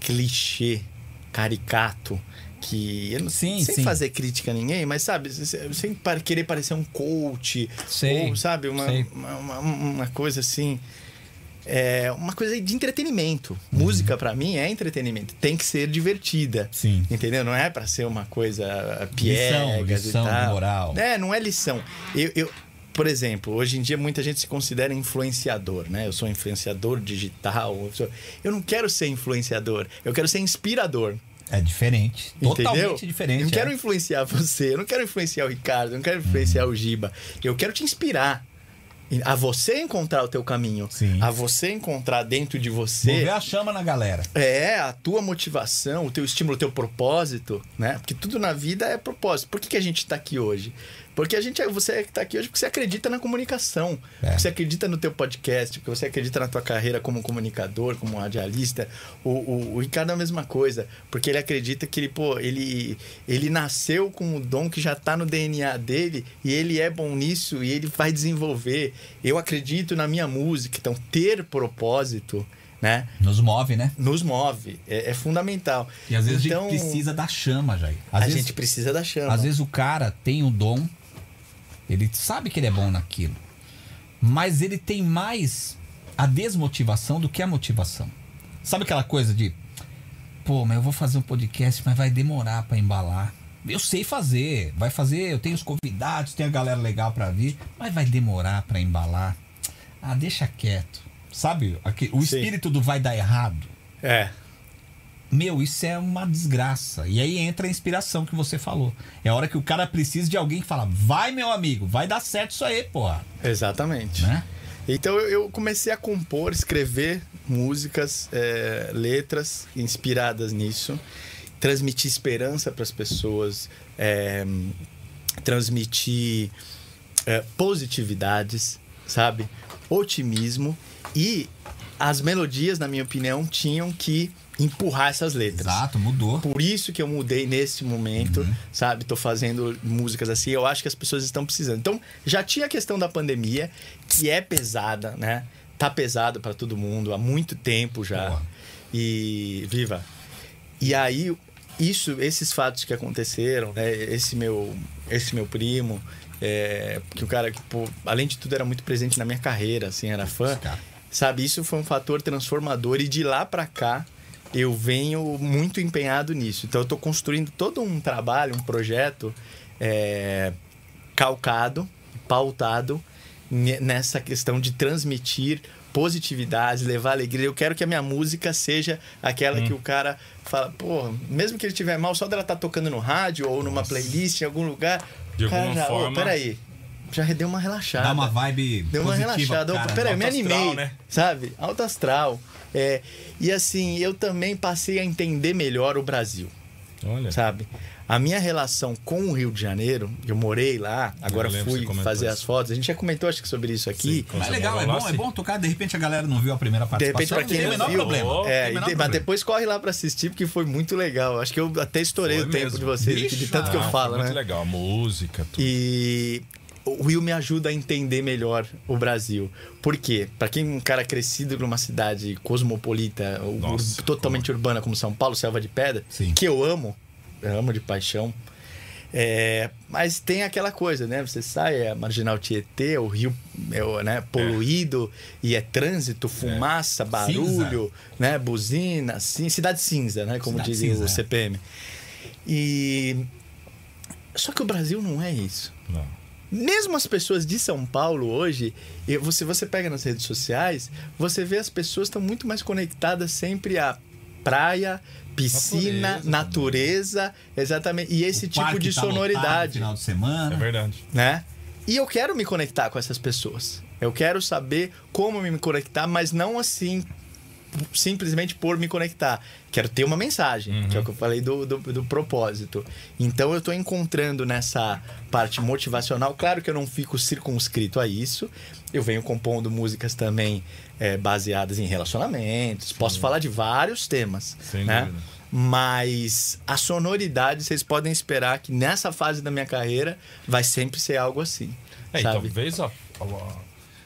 clichê, caricato, que eu não Sim, sem sim. fazer crítica a ninguém, mas sabe, sem querer parecer um coach, Sei, ou sabe, uma, uma, uma- uma coisa assim. É uma coisa de entretenimento. Uhum. Música, pra mim, é entretenimento. Tem que ser divertida. Sim. Entendeu? Não é pra ser uma coisa piegas lição e tal. moral. É, não é lição. Eu, eu, por exemplo, hoje em dia muita gente se considera influenciador, né? Eu sou influenciador digital. Eu, sou- eu não quero ser influenciador. Eu quero ser inspirador. É diferente. Entendeu? Totalmente diferente. Eu não quero é. influenciar você, eu não quero influenciar o Ricardo, eu não quero influenciar o Giba. Eu quero te inspirar. A você encontrar o teu caminho. Sim. A você encontrar dentro de Mover você. a chama na galera. É, a tua motivação, o teu estímulo, o teu propósito, né? Porque tudo na vida é propósito. Por que, que a gente tá aqui hoje? Porque a gente, você tá aqui hoje porque você acredita na comunicação. É. Você acredita no teu podcast, porque você acredita na tua carreira como comunicador, como radialista. O, o, o Ricardo é a mesma coisa. Porque ele acredita que ele, pô, ele, ele nasceu com o dom que já tá no DNA dele e ele é bom nisso e ele vai desenvolver. Eu acredito na minha música. Então, ter propósito, né? Nos move, né? nos move. É, é fundamental. E às vezes então, a gente precisa da chama, Jair. Às a vezes, gente precisa da chama. às vezes o cara tem o dom, ele sabe que ele é bom naquilo, mas ele tem mais a desmotivação do que a motivação. Sabe aquela coisa de, pô, mas eu vou fazer um podcast, mas vai demorar pra embalar. Eu sei fazer, vai fazer, eu tenho os convidados, tem a galera legal pra vir, mas vai demorar pra embalar. Ah, deixa quieto. sabe? Aqui, o Sim. espírito do vai dar errado. É. Meu, isso é uma desgraça. E aí entra a inspiração que você falou. É a hora que o cara precisa de alguém que fala: vai, meu amigo, vai dar certo isso aí, porra. Exatamente. Né? Então eu- comecei a compor, escrever músicas, é, letras inspiradas nisso, transmitir esperança para as pessoas, é, transmitir é, positividades, sabe? Otimismo e as melodias, na minha opinião, tinham que empurrar essas letras. Exato, mudou. Por isso que eu mudei nesse momento, sabe? Tô fazendo músicas assim, eu acho que as pessoas estão precisando. Então, já tinha a questão da pandemia, que é pesada, né? Tá pesado para todo mundo há muito tempo já. Porra. E viva. E aí isso, esses fatos que aconteceram, né? Esse meu, esse meu primo, é, que o cara que, pô, além de tudo era muito presente na minha carreira, assim, era fã. Sabe, isso foi um fator transformador e de lá pra cá eu venho muito empenhado nisso. Então eu tô construindo todo um trabalho, um projeto é, calcado, pautado ne- nessa questão de transmitir positividade, levar alegria. Eu quero que a minha música seja aquela Hum. que o cara fala, pô, mesmo que ele estiver mal, só dela estar tocando no rádio ou numa playlist em algum lugar, De cara alguma já, forma- peraí, já deu uma relaxada. Dá uma vibe Deu uma positiva, relaxada. Opa, cara. peraí, eu me alto astral, animei. né? Sabe? Alto astral. É, e assim, eu também passei a entender melhor o Brasil, Olha. sabe? A minha relação com o Rio de Janeiro, eu morei lá, agora fui fazer isso. as fotos. A gente já comentou, acho que, sobre isso aqui. Sim, Mas é legal, é bom, é bom tocar. De repente a galera não viu a primeira De participação. repente, pra quem tem o não menor viu, problema. Oh, tem é, o e menor de- mas problema. depois corre lá pra assistir, porque foi muito legal. Acho que eu até estourei Foi o tempo mesmo. de vocês, aqui, de Bicho, tanto que eu Não, falo, foi né? Muito legal, a música, tudo. E o Will me ajuda a entender melhor o Brasil. Por quê? Pra quem é um cara crescido numa cidade cosmopolita, ur- Nossa, totalmente urbana como São Paulo, Selva de Pedra, Sim. que eu amo, eu amo de paixão. É, mas tem aquela coisa, né? Você sai, é Marginal Tietê, o rio é, o, né, poluído e é trânsito, fumaça, barulho, né? Buzina, sim, cidade cinza, né? Como Cidade dizia o cinza, é. CPM. E só que o Brasil não é isso. Não. Mesmo as pessoas de São Paulo hoje, e você, você pega nas redes sociais, você vê as pessoas estão muito mais conectadas sempre à praia, piscina, Natureza natureza, exatamente. E esse O tipo de tá sonoridade, final de semana. É verdade. né? E eu quero me conectar com essas pessoas. Eu quero saber como me conectar, mas não assim simplesmente por me conectar. Quero ter uma mensagem, que é o que eu falei do, do, do propósito. Então eu tô encontrando nessa parte motivacional. Claro que eu não fico circunscrito a isso. Eu venho compondo músicas também é, baseadas em relacionamentos. Posso falar de vários temas. Sem né? dúvida. Mas a sonoridade, vocês podem esperar que nessa fase da minha carreira vai sempre ser algo assim. É, e sabe? talvez a, a-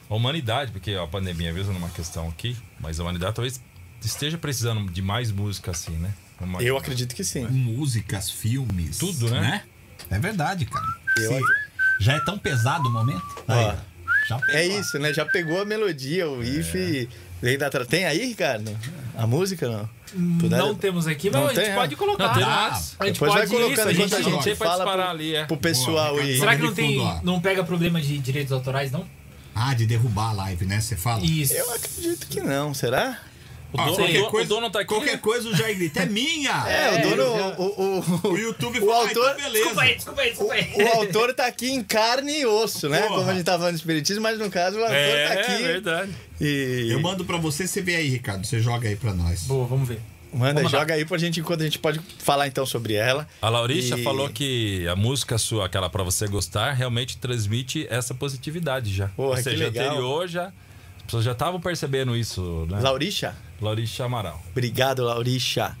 a humanidade, porque a pandemia, mesmo numa questão aqui, mas a humanidade talvez esteja precisando de mais música assim, né? Uma- Eu acredito que sim. Músicas, filmes. Tudo, né? É verdade, cara. Eu já é tão pesado o momento. Ó, Aí, já pegou. É isso, né? Já pegou a melodia, o riff. Vem da tra... Tem aí, Ricardo? A música não? Puder- Não temos aqui, mas Não a gente tem, pode é? colocar. Não, Ah. A gente Depois vai pode colocando isso, a gente, a gente fala disparar pro, ali, é. pro pessoal Boa. Ricardo. Será que não tem. Não pega problema de direitos autorais, não? Ah, de derrubar a live, né? Você fala? Isso. Eu acredito que não, será? O Ah, dono, qualquer o dono- coisa- o dono tá aqui. Qualquer coisa o Jair grita, é minha! É, o dono. O, o, O YouTube o fala, autor- "Ah, então beleza. Desculpa aí, desculpa aí, desculpa aí. o autor tá aqui em carne e osso, né? Porra. Como a gente tava falando de espiritismo, mas no caso o autor É, tá aqui. verdade. E. Eu mando pra você, você vê aí, Ricardo. Você joga aí pra nós. Boa, vamos ver. Manda, Vamos lá. joga aí pra gente, enquanto a gente pode falar então sobre ela. A Laurisha E- falou que a música sua, aquela pra você gostar, realmente transmite essa positividade já. Porra, Ou que seja, legal. anterior já. As pessoas já estavam percebendo isso, né? Laurisha, Laurisha Amaral. obrigado, Laurisha.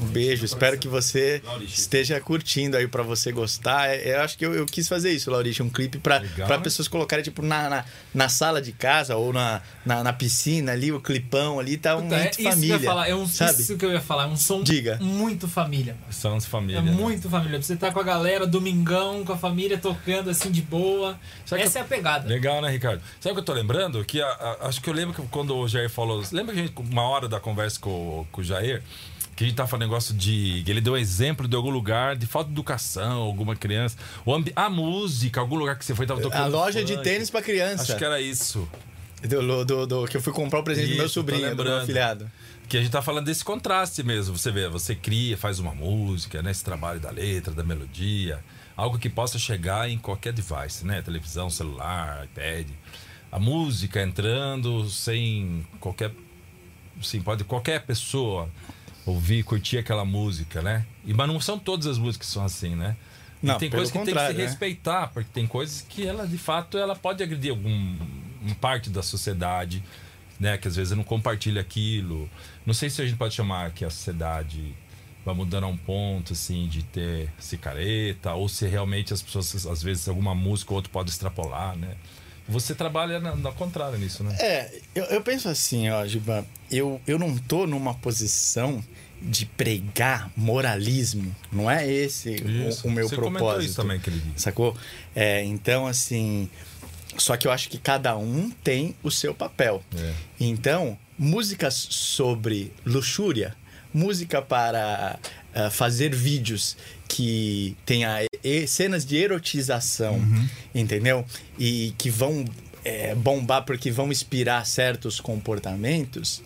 Um beijo, espero que você esteja curtindo aí pra você gostar. É, Eu acho que eu, eu quis fazer isso, Laurixa, um clipe pra né? pessoas colocarem tipo na, na, na sala de casa ou na, na, na piscina ali, o clipão ali, tá um Puta, é muito isso que eu família. ia falar. É um, sabe? Isso que eu ia falar. É um som Diga. muito família. São as É né? muito família. Você tá com a galera, domingão, com a família tocando assim de boa. Sabe Essa que- é a pegada. Legal, né, Ricardo? Sabe o que eu tô lembrando? Que a- a- acho que eu lembro que quando o Jair falou. Lembra que a gente, uma hora da conversa com, com o Jair? Que a gente tá falando negócio de. Ele deu exemplo de algum lugar de falta de educação, alguma criança. O ambi, a música, algum lugar que você foi tava tocando. A loja de funk. tênis pra criança. Acho que era isso. Do, do, do- que eu fui comprar o presente do meu Isso, sobrinho, do meu afilhado. Que a gente tá falando desse contraste mesmo. Você vê, você cria, faz uma música, né? Esse trabalho da letra, da melodia. Algo que possa chegar em qualquer device, né? Televisão, celular, iPad. A música entrando sem qualquer. Sim, pode qualquer pessoa ouvir, curtir aquela música, né? E, mas não são todas as músicas que são assim, né? E Não, tem pelo coisas que tem que se né? respeitar, porque tem coisas que ela, de fato, ela pode agredir algum parte da sociedade, né? Que às vezes não compartilha aquilo. Não sei se a gente pode chamar que a sociedade vai mudando a um ponto, assim, de ter cicareta, ou se realmente as pessoas, às vezes, alguma música ou outro pode extrapolar, né? Você trabalha na, na contrária nisso, né? É, eu, eu penso assim, ó, Giba, eu, eu não tô numa posição de pregar moralismo. Não é esse o- o, meu Você propósito. isso também dia. Sacou? É, então, assim. Só que eu acho que cada um tem o seu papel. É. Então, músicas sobre luxúria, música para ah, fazer vídeos que tenha cenas de erotização, entendeu? E que vão é, bombar porque vão inspirar certos comportamentos.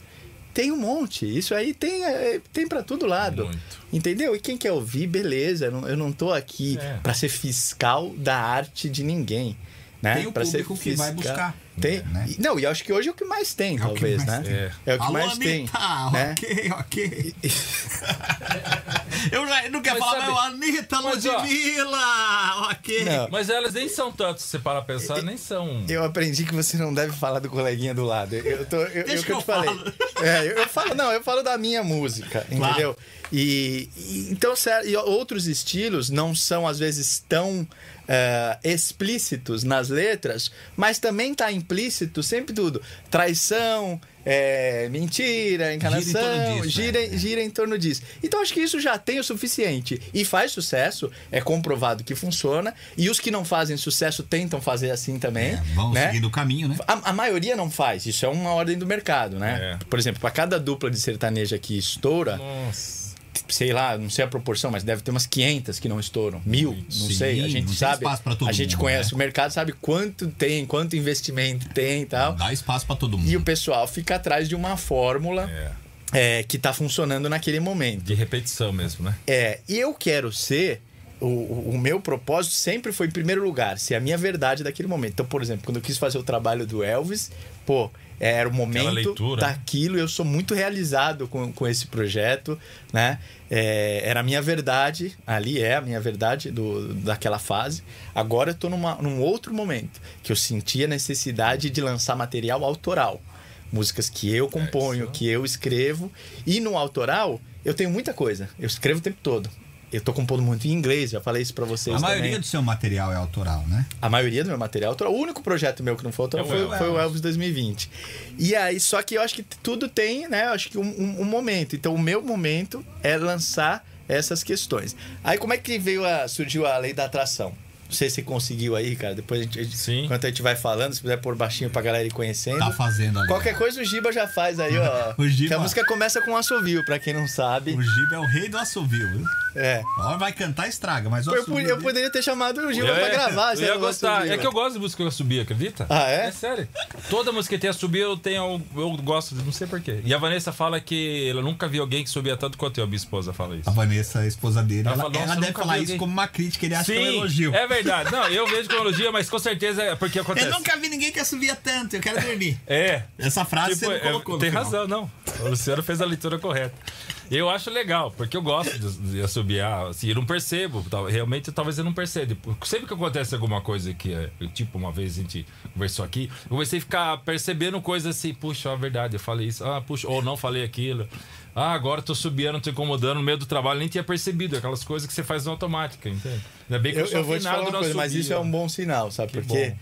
Tem um monte. Isso aí tem, é, tem para todo lado. Muito. Entendeu? E quem quer ouvir, beleza. Eu não, eu não tô aqui É. para ser fiscal da arte de ninguém. Né? Tem o Pra ser público que vai buscar, Tem. né? Não, e eu acho que hoje é o que mais tem, É o que talvez, mais né? tem. É. É o que Alô, mais tem. Anitta, né? ok, ok. Eu já não quero Mas falar, sabe- meu Anitta, Mas, ó, Ludmilla, ok. Não. Mas elas nem são tanto, se você parar pra pensar, nem são. Eu aprendi que você não deve falar do coleguinha do lado. Eu, tô, eu, Deixa eu, que eu eu te falei. É, eu, eu falo, não, eu falo da minha música, entendeu? E, e- então, e outros estilos não são às vezes tão eh, explícitos nas letras, mas também tá implícito sempre tudo. Traição, eh, mentira, enganação, disso, gira, é. gira em torno disso. Então acho que isso já tem o suficiente. E faz sucesso, é comprovado que funciona. E os que não fazem sucesso tentam fazer assim também. É, vão né? seguindo o caminho, né? A, a maioria não faz, isso é uma ordem do mercado, né? É. Por exemplo, para cada dupla de sertaneja que estoura, Nossa. Sei lá, não sei a proporção, mas deve ter umas 500 que não estouram, mil, não Sim, sei. A não gente sabe, espaço pra todo a gente mundo, conhece né? o mercado, sabe quanto tem, quanto investimento tem e tal. Dá espaço pra todo mundo. E o pessoal fica atrás de uma fórmula É. é, que tá funcionando naquele momento. De repetição mesmo, né? É, e eu quero ser. O, o- o meu propósito sempre foi, em primeiro lugar, ser a minha verdade daquele momento. Então, por exemplo, quando eu quis fazer o trabalho do Elvis, pô, era o momento né? daquilo. Eu sou muito realizado com, com esse projeto, né? É, era a minha verdade, ali é a minha verdade do, daquela fase. Agora eu numa, num outro momento, que eu senti a necessidade de lançar material autoral. Músicas que eu componho, isso. que eu escrevo. E no autoral, eu tenho muita coisa. Eu escrevo o tempo todo. Eu tô compondo muito em inglês, já falei isso pra vocês A maioria também. do seu material é autoral, né? A maioria do meu material é autoral. O único projeto meu que não foi autoral É o foi, Elvis. foi o Elvis 2020. E aí, só que eu acho que tudo tem, né? Eu acho que um, um- um momento. Então, o meu momento é lançar essas questões. Aí, como é que veio a, surgiu a lei da atração? Não sei se você conseguiu aí, cara. Depois, a gente, a gente- Sim. enquanto a gente vai falando, se puder pôr baixinho pra galera ir conhecendo. Tá fazendo ali. Qualquer coisa o Giba já faz aí, ó. O Giba- Que a música começa com um assovio, pra quem não sabe. O Giba é o rei do assovio, viu? É. A hora vai cantar, estraga, mas o Eu, assovio eu poderia ter chamado o Giba pra gravar. esse eu ia gostar. É que eu gosto de música que eu subir, acredita? Ah, é? É sério. Toda música que tem a subir, eu tenho. Eu gosto, não sei porquê. E a Vanessa fala que ela nunca viu alguém que subia tanto quanto eu. Minha esposa fala isso. A Vanessa, a esposa dele, Ela ela, falou, ela "Nossa, deve falar isso alguém." como uma crítica, ele acha que é um Sim, elogio. é verdade. Não, eu vejo como elogio, mas com certeza é porque acontece. Eu nunca vi ninguém que assovia tanto, eu quero dormir. É. Essa frase Tipo, você não é, colocou tem razão, não. O Luciano fez a leitura correta. Eu acho legal, porque eu gosto de, de assobiar. Assim, eu não percebo. tal- Realmente, talvez eu não perceba. Sempre que acontece alguma coisa que é. Tipo, uma vez a gente conversou aqui, eu comecei a ficar percebendo coisas assim, puxa, é verdade, eu falei isso. Ah, puxa, ou não falei aquilo. Ah, agora tô subiando, tô incomodando no meio do trabalho, nem tinha percebido. Aquelas coisas que você faz na automática, entende? Ainda bem que eu, Eu, sou eu vou te falar uma coisa, mas isso é um bom sinal, sabe? Que Porque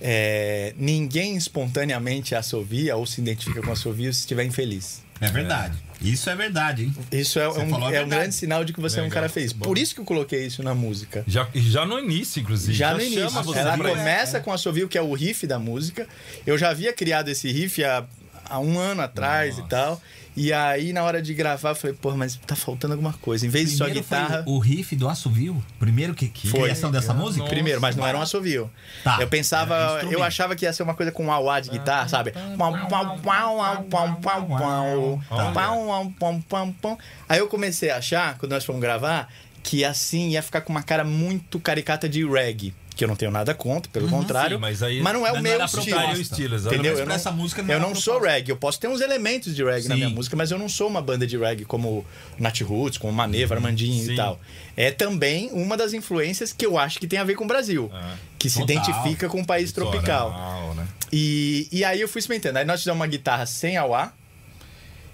é, ninguém espontaneamente assovia ou se identifica com assovio se estiver infeliz. É verdade. Isso é verdade, hein? Isso é, um, é um grande sinal de que você é um Legal, cara feliz. Por isso que eu coloquei isso na música. Já, já no início, inclusive. Já no início. chama você Ela pra- começa com assovio, que é o riff da música. Eu já havia criado esse riff há, há um ano atrás e tal. E aí, na hora de gravar, eu falei, pô, mas tá faltando alguma coisa. Em vez de só Primeiro foi guitarra. o riff do assovio? Primeiro que, que Foi. criação dessa Nossa. música? Primeiro, mas não era um assovio. Tá, eu pensava, eu achava que ia ser uma coisa com auá de guitarra, sabe? Pau, pau, pau, pau, pau, pau, pau. Olha. Pau, pau, pau, pau, pau. Aí eu comecei a achar, quando nós fomos gravar, que assim ia ficar com uma cara muito caricata de reggae. Que eu não tenho nada contra, pelo contrário. Sim, mas aí- não é mas o não meu estilo. estilo. Entendeu? Mas Eu não, essa música não eu não sou reggae. Eu posso ter uns elementos de reggae na Sim. minha música, mas eu não sou uma banda de reggae como Nat Roots, como Maneva, Armandinho Sim. e tal. É também uma das influências que eu acho que tem a ver com o Brasil. Ah. que se Total. identifica com o país tropical. Né? E, e aí eu fui experimentando. Aí nós fizemos uma guitarra sem auá.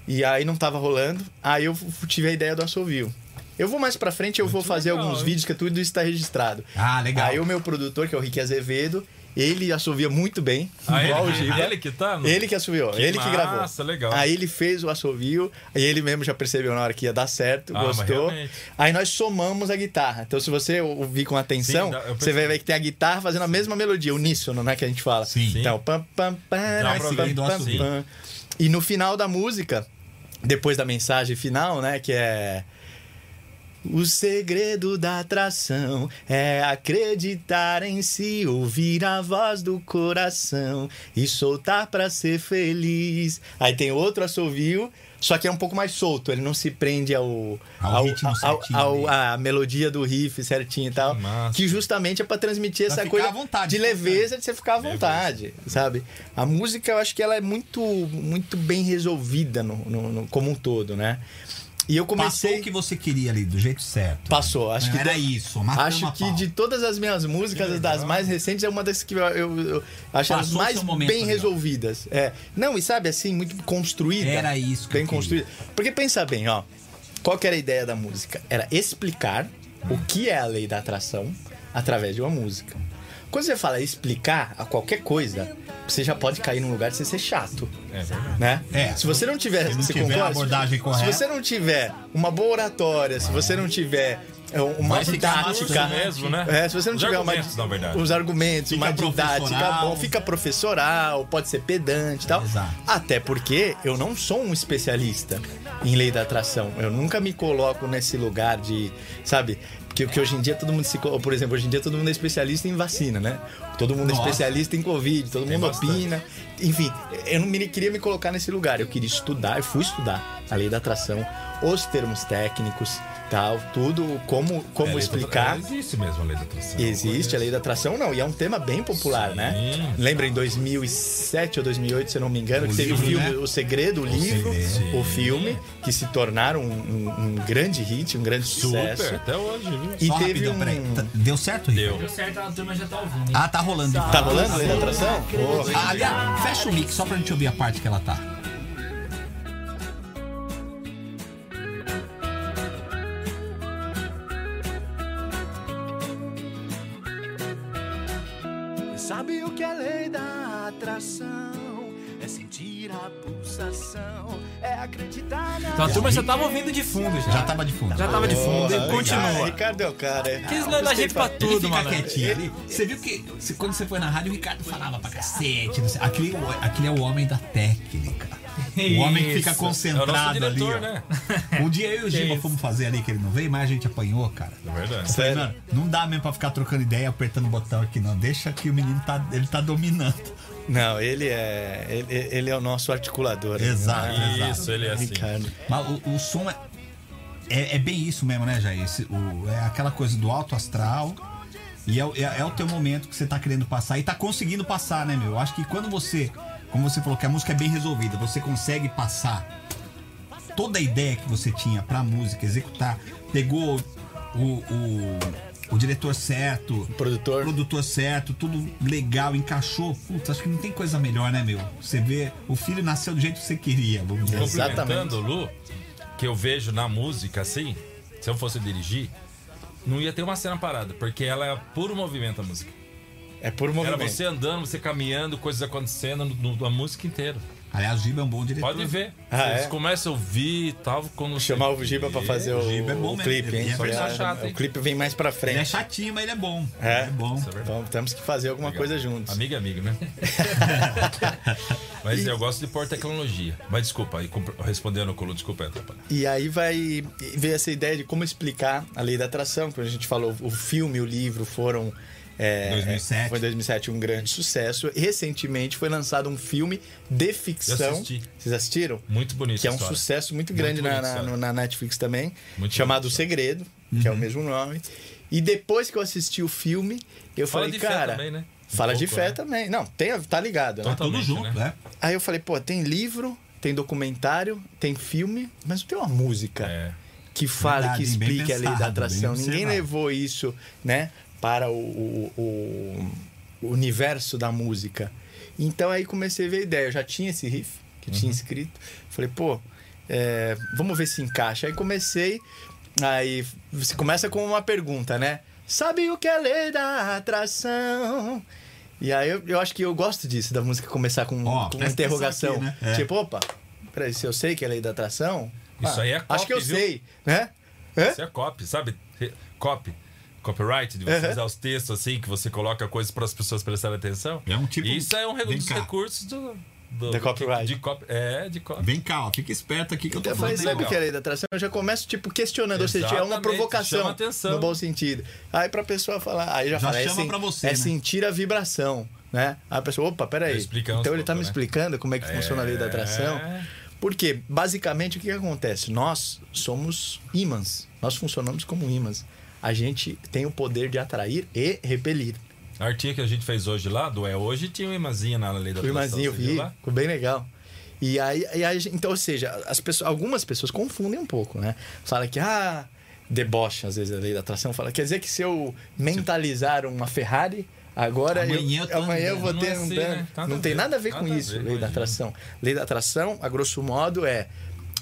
E aí não tava rolando. Aí eu tive a ideia do assovio. Eu vou mais pra frente, eu vou fazer legal, alguns hein? vídeos que tudo isso tá registrado. Ah, legal. Aí o meu produtor, que é o Ricky Azevedo, ele assovia muito bem, Ah, igual o ele, Giba. ele que tá? no- Ele que assoviou, Que ele que gravou. massa, legal. Aí ele fez o assovio, aí ele mesmo já percebeu na hora que ia dar certo, Ah, gostou. Aí nós somamos a guitarra. Então, se você ouvir com atenção, Sim, você vai ver que tem a guitarra fazendo a mesma melodia, uníssono, né? Que a gente fala. Sim. Então, pam, pam, pam, Dá pam, pam, assovio. pam. E no final da música, depois da mensagem final, né? Que é. O segredo da atração é acreditar em si, ouvir a voz do coração e soltar pra ser feliz. Aí tem outro assovio, só que é um pouco mais solto, ele não se prende ao, Ao ritmo certinho ao- ali. a melodia do riff certinho e tal, massa. que justamente é pra transmitir Pra essa coisa vontade, de né? leveza, de você ficar à vontade, sabe? A música eu acho que ela é muito muito bem resolvida no, no- no- como um todo, né? E eu Passou comecei o que você queria ali, do jeito certo. Passou, acho que Era isso, Acho que pau. de todas as minhas músicas, das mais recentes, é uma das que eu, eu, eu acho as Passou mais momento bem resolvidas. É. Não, e sabe assim, muito construída. Era isso que Bem construída. Porque pensa bem, ó. Qual que era a ideia da música? Era explicar o que é a lei da atração através de uma música. Quando você fala explicar a qualquer coisa, você já pode cair num lugar de você ser chato. É verdade. Né? É. Se você não tiver, Se não você tiver concorda? abordagem correta. Se você não tiver uma boa oratória, se você não tiver é, uma didática, mesmo, né? é, se você não Os tiver uma, na verdade. os argumentos, Fica uma didática professoral. bom, fica professoral, pode ser pedante e tal. Exato. Até porque eu não sou um especialista em lei da atração. Eu nunca me coloco nesse lugar de, sabe? Porque, porque hoje em dia todo mundo se. Por exemplo, hoje em dia todo mundo é especialista em vacina, né? Todo mundo Nossa. é especialista em Covid, todo mundo bastante. opina. Enfim, eu não me, queria me colocar nesse lugar. Eu queria estudar, eu fui estudar a lei da atração, os termos técnicos, tal, tudo, como, como É, da- explicar. é, Existe mesmo a lei da atração. Existe a lei da atração, não, e é um tema bem popular, Sim. né? Lembra em 2007 ou 2008, se eu não me engano, O que teve o filme né? O Segredo, o, livro, Segredo. o filme, que se tornaram um, um- um grande hit, um grande Super, sucesso. até hoje, viu? E Só teve rapidão, um... Tá- Deu certo, Rico? Deu. Deu certo, a turma já tá ouvindo. hein? Ah, tá rolando. Tá rolando a lei da atração? Ah, aliás, fecha o mic só pra gente ouvir a parte que ela tá. Então a turma já tava ouvindo de fundo já. Já tava de fundo. Já tava de fundo e Ricardo, continua. Ricardo é o cara. é. Que eles não dá gente pra Ele tudo, fica mano. quietinho ali. Você viu que se- quando você foi na rádio, o Ricardo falava pra cacete. não sei- Aquele, aquele é o homem da técnica. O homem que fica. É o concentrado ali. diretor, ó. né? Um dia eu e o Giba fomos fazer ali que ele não veio, mas a gente apanhou, cara. É verdade. Falei, Sério? mano, não dá mesmo pra ficar trocando ideia, apertando o botão aqui, não. Deixa que o menino tá, ele tá dominando. Não, ele é, ele, ele é o nosso articulador. Exato, né? exato. Isso, ele é assim. Ricardo. Mas o, o som é, é. é bem isso mesmo, né, Jair? Esse- o- é aquela coisa do alto astral. E é, o- é- é o teu momento que você tá querendo passar e tá conseguindo passar, né, meu? Eu acho que quando você. Como você falou que a música é bem resolvida, você consegue passar toda a ideia que você tinha pra música, executar, pegou o, o, o diretor certo, Produtor. produtor certo, tudo legal, encaixou. Putz, acho que não tem coisa melhor, né, meu? Você vê, o filho nasceu do jeito que você queria, vamos dizer assim. Complementando, Lu, que eu vejo na música assim, se eu fosse dirigir, não ia ter uma cena parada, porque ela é puro movimento a música. É por Era movimento. você andando, você caminhando, coisas acontecendo no, no- a música inteira. Aliás, o Giba é um bom diretor. Pode ver. Ah, Eles é? começam a ouvir e tal. Quando Chamar o Giba pra fazer o, Giba é bom o mesmo, clipe, hein? é. É, chato, hein? o clipe vem mais pra Ele é frente. chatinho, mas ele é bom. É? Ele é bom. É. Então temos que fazer alguma Legal. coisa juntos. Amigo é amigo, né? Mas eu gosto de pôr tecnologia. Mas desculpa, aí, respondendo o Colo, desculpa, é, atrapalhar. E aí vai ver essa ideia de como explicar a lei da atração. Quando a gente falou, o filme e o livro foram. É, 2007. Foi em 2007 um grande sucesso. Recentemente foi lançado um filme de ficção. assisti. Vocês assistiram? Muito bonito Que é um sucesso muito grande na, a na, no- na Netflix também. Muito chamado O Segredo, que é o mesmo nome. E depois que eu assisti o filme, eu Fala falei, de fé cara. também, né? Um Fala de pouco, fé né? também. Não, tem, tá ligado, né? Tá tudo Totalmente, junto, né? né? Aí eu falei, pô, tem livro, tem documentário, tem filme, mas não tem uma música É. que fale, Verdade, que explique a lei da pensado, atração. Ninguém levou isso, né, para o, o- o- universo da música. Então aí comecei a ver a ideia. Eu já tinha esse riff que Uhum. tinha escrito. Falei, pô, é, vamos ver se encaixa. Aí comecei. Aí você começa com uma pergunta, né? Sabe o que é lei da atração? E aí eu, eu acho que eu gosto disso, da música começar com, Ó, com uma interrogação. aqui, né? É. Tipo, opa, peraí, se eu sei que é lei da atração. Isso ah, aí é Acho que eu copy, viu? sei, né? Hã? Isso é copy, sabe? Copy. Copyright, de você Uhum. usar os textos assim, que você coloca coisas para as pessoas prestarem atenção. É um tipo- Isso é um dos cá. recursos do. do copyright. De copy, é, de copy. Vem cá, ó, fica esperto aqui que eu tô Então eu falei, falando. sabe o que é lei da atração? Eu já começo, tipo, questionando, ou seja, é uma Exatamente, provocação chama atenção. no bom sentido. Aí pra pessoa falar, aí já, Já fala, é, chama sen- pra você, é né? sentir a vibração, né? Aí a pessoa, opa, peraí. Tá Então ele tá me né? explicando como é que funciona a lei da atração. É. Porque, basicamente, o que, que acontece? Nós somos ímãs. Nós funcionamos como ímãs. A gente tem o poder de atrair e repelir. A artinha que a gente fez hoje lá, do É Hoje, tinha uma imazinha na lei da atração. irmãzinho, eu vi, ficou bem legal. E aí, e aí, então, ou seja, as pessoas, algumas pessoas confundem um pouco, né? Fala que, ah, deboche, às vezes, a lei da atração. Fala, quer dizer que se eu mentalizar uma Ferrari, agora Amanhã eu eu, amanhã eu vou ter Não assim, andando. né? Nada Não a tem ver. nada a ver com Nada a isso, ver, lei da imagina. atração. Lei da atração, a grosso modo, é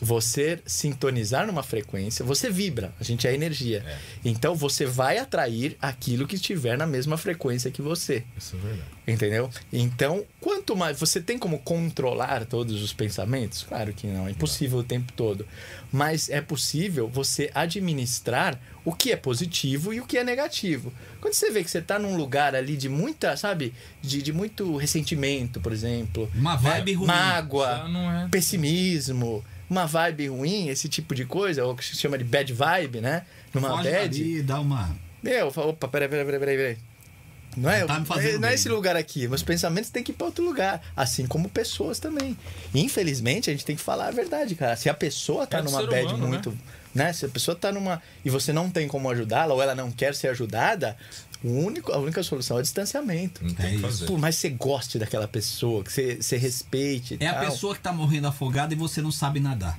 você sintonizar numa frequência, você vibra, a gente é energia. É. Então você vai atrair aquilo que estiver na mesma frequência que você. Isso é verdade. Entendeu? Então, quanto mais. Você tem como controlar todos os pensamentos? Claro que não, é impossível o tempo todo. Mas é possível você administrar o que é positivo e o que é negativo. Quando você vê que você está num lugar ali de muita, sabe, de, de muito ressentimento, por exemplo, Uma vibe ruim. mágoa, não é. pessimismo, uma vibe ruim, esse tipo de coisa, ou o que se chama de bad vibe, né? Numa Foge bad. dali, dá uma. Meu, opa, peraí, peraí, peraí, peraí, peraí. Não é, tá não é esse né? lugar aqui. Meus pensamentos têm que ir para outro lugar. Assim como pessoas também. Infelizmente, a gente tem que falar a verdade, cara. Se a pessoa tá É numa bad humano, muito. Né? Se a pessoa tá numa. E você não tem como ajudá-la, ou ela não quer ser ajudada, o único, a única solução é o distanciamento. É. Por mais que você goste daquela pessoa, que você, você respeite. e É a tal. pessoa que tá morrendo afogada e você não sabe nadar.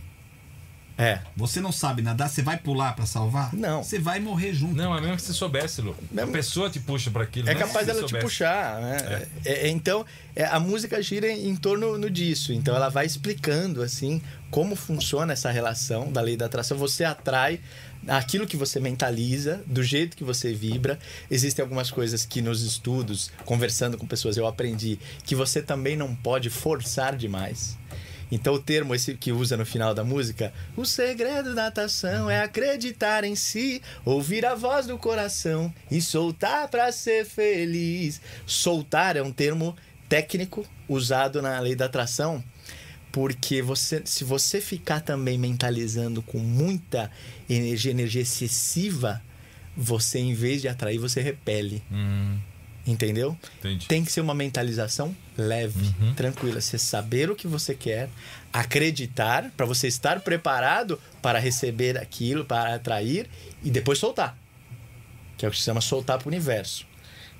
É. Você não sabe nadar, você vai pular pra salvar? Não. Você vai morrer junto. Não, é mesmo que você soubesse, Lu. Mesmo- A pessoa te puxa para aquilo. É capaz dela você te soubesse. puxar, né? É, é, então, é, a música gira em, em torno no disso. Então, ela vai explicando, assim, como funciona essa relação da lei da atração. Você atrai aquilo que você mentaliza, do jeito que você vibra. Existem algumas coisas que nos estudos, conversando com pessoas, eu aprendi que você também não pode forçar demais. Então o termo esse que usa no final da música, o segredo da atração é acreditar em si, ouvir a voz do coração e soltar para ser feliz. Soltar é um termo técnico usado na lei da atração, porque você, se você ficar também mentalizando com muita energia, energia excessiva, você em vez de atrair, você repele. Hum, Entendeu? entendi. Tem que ser uma mentalização leve, Uhum. tranquila. Você saber o que você quer, acreditar, para você estar preparado para receber aquilo, para atrair e depois soltar. Que é o que se chama soltar para o universo.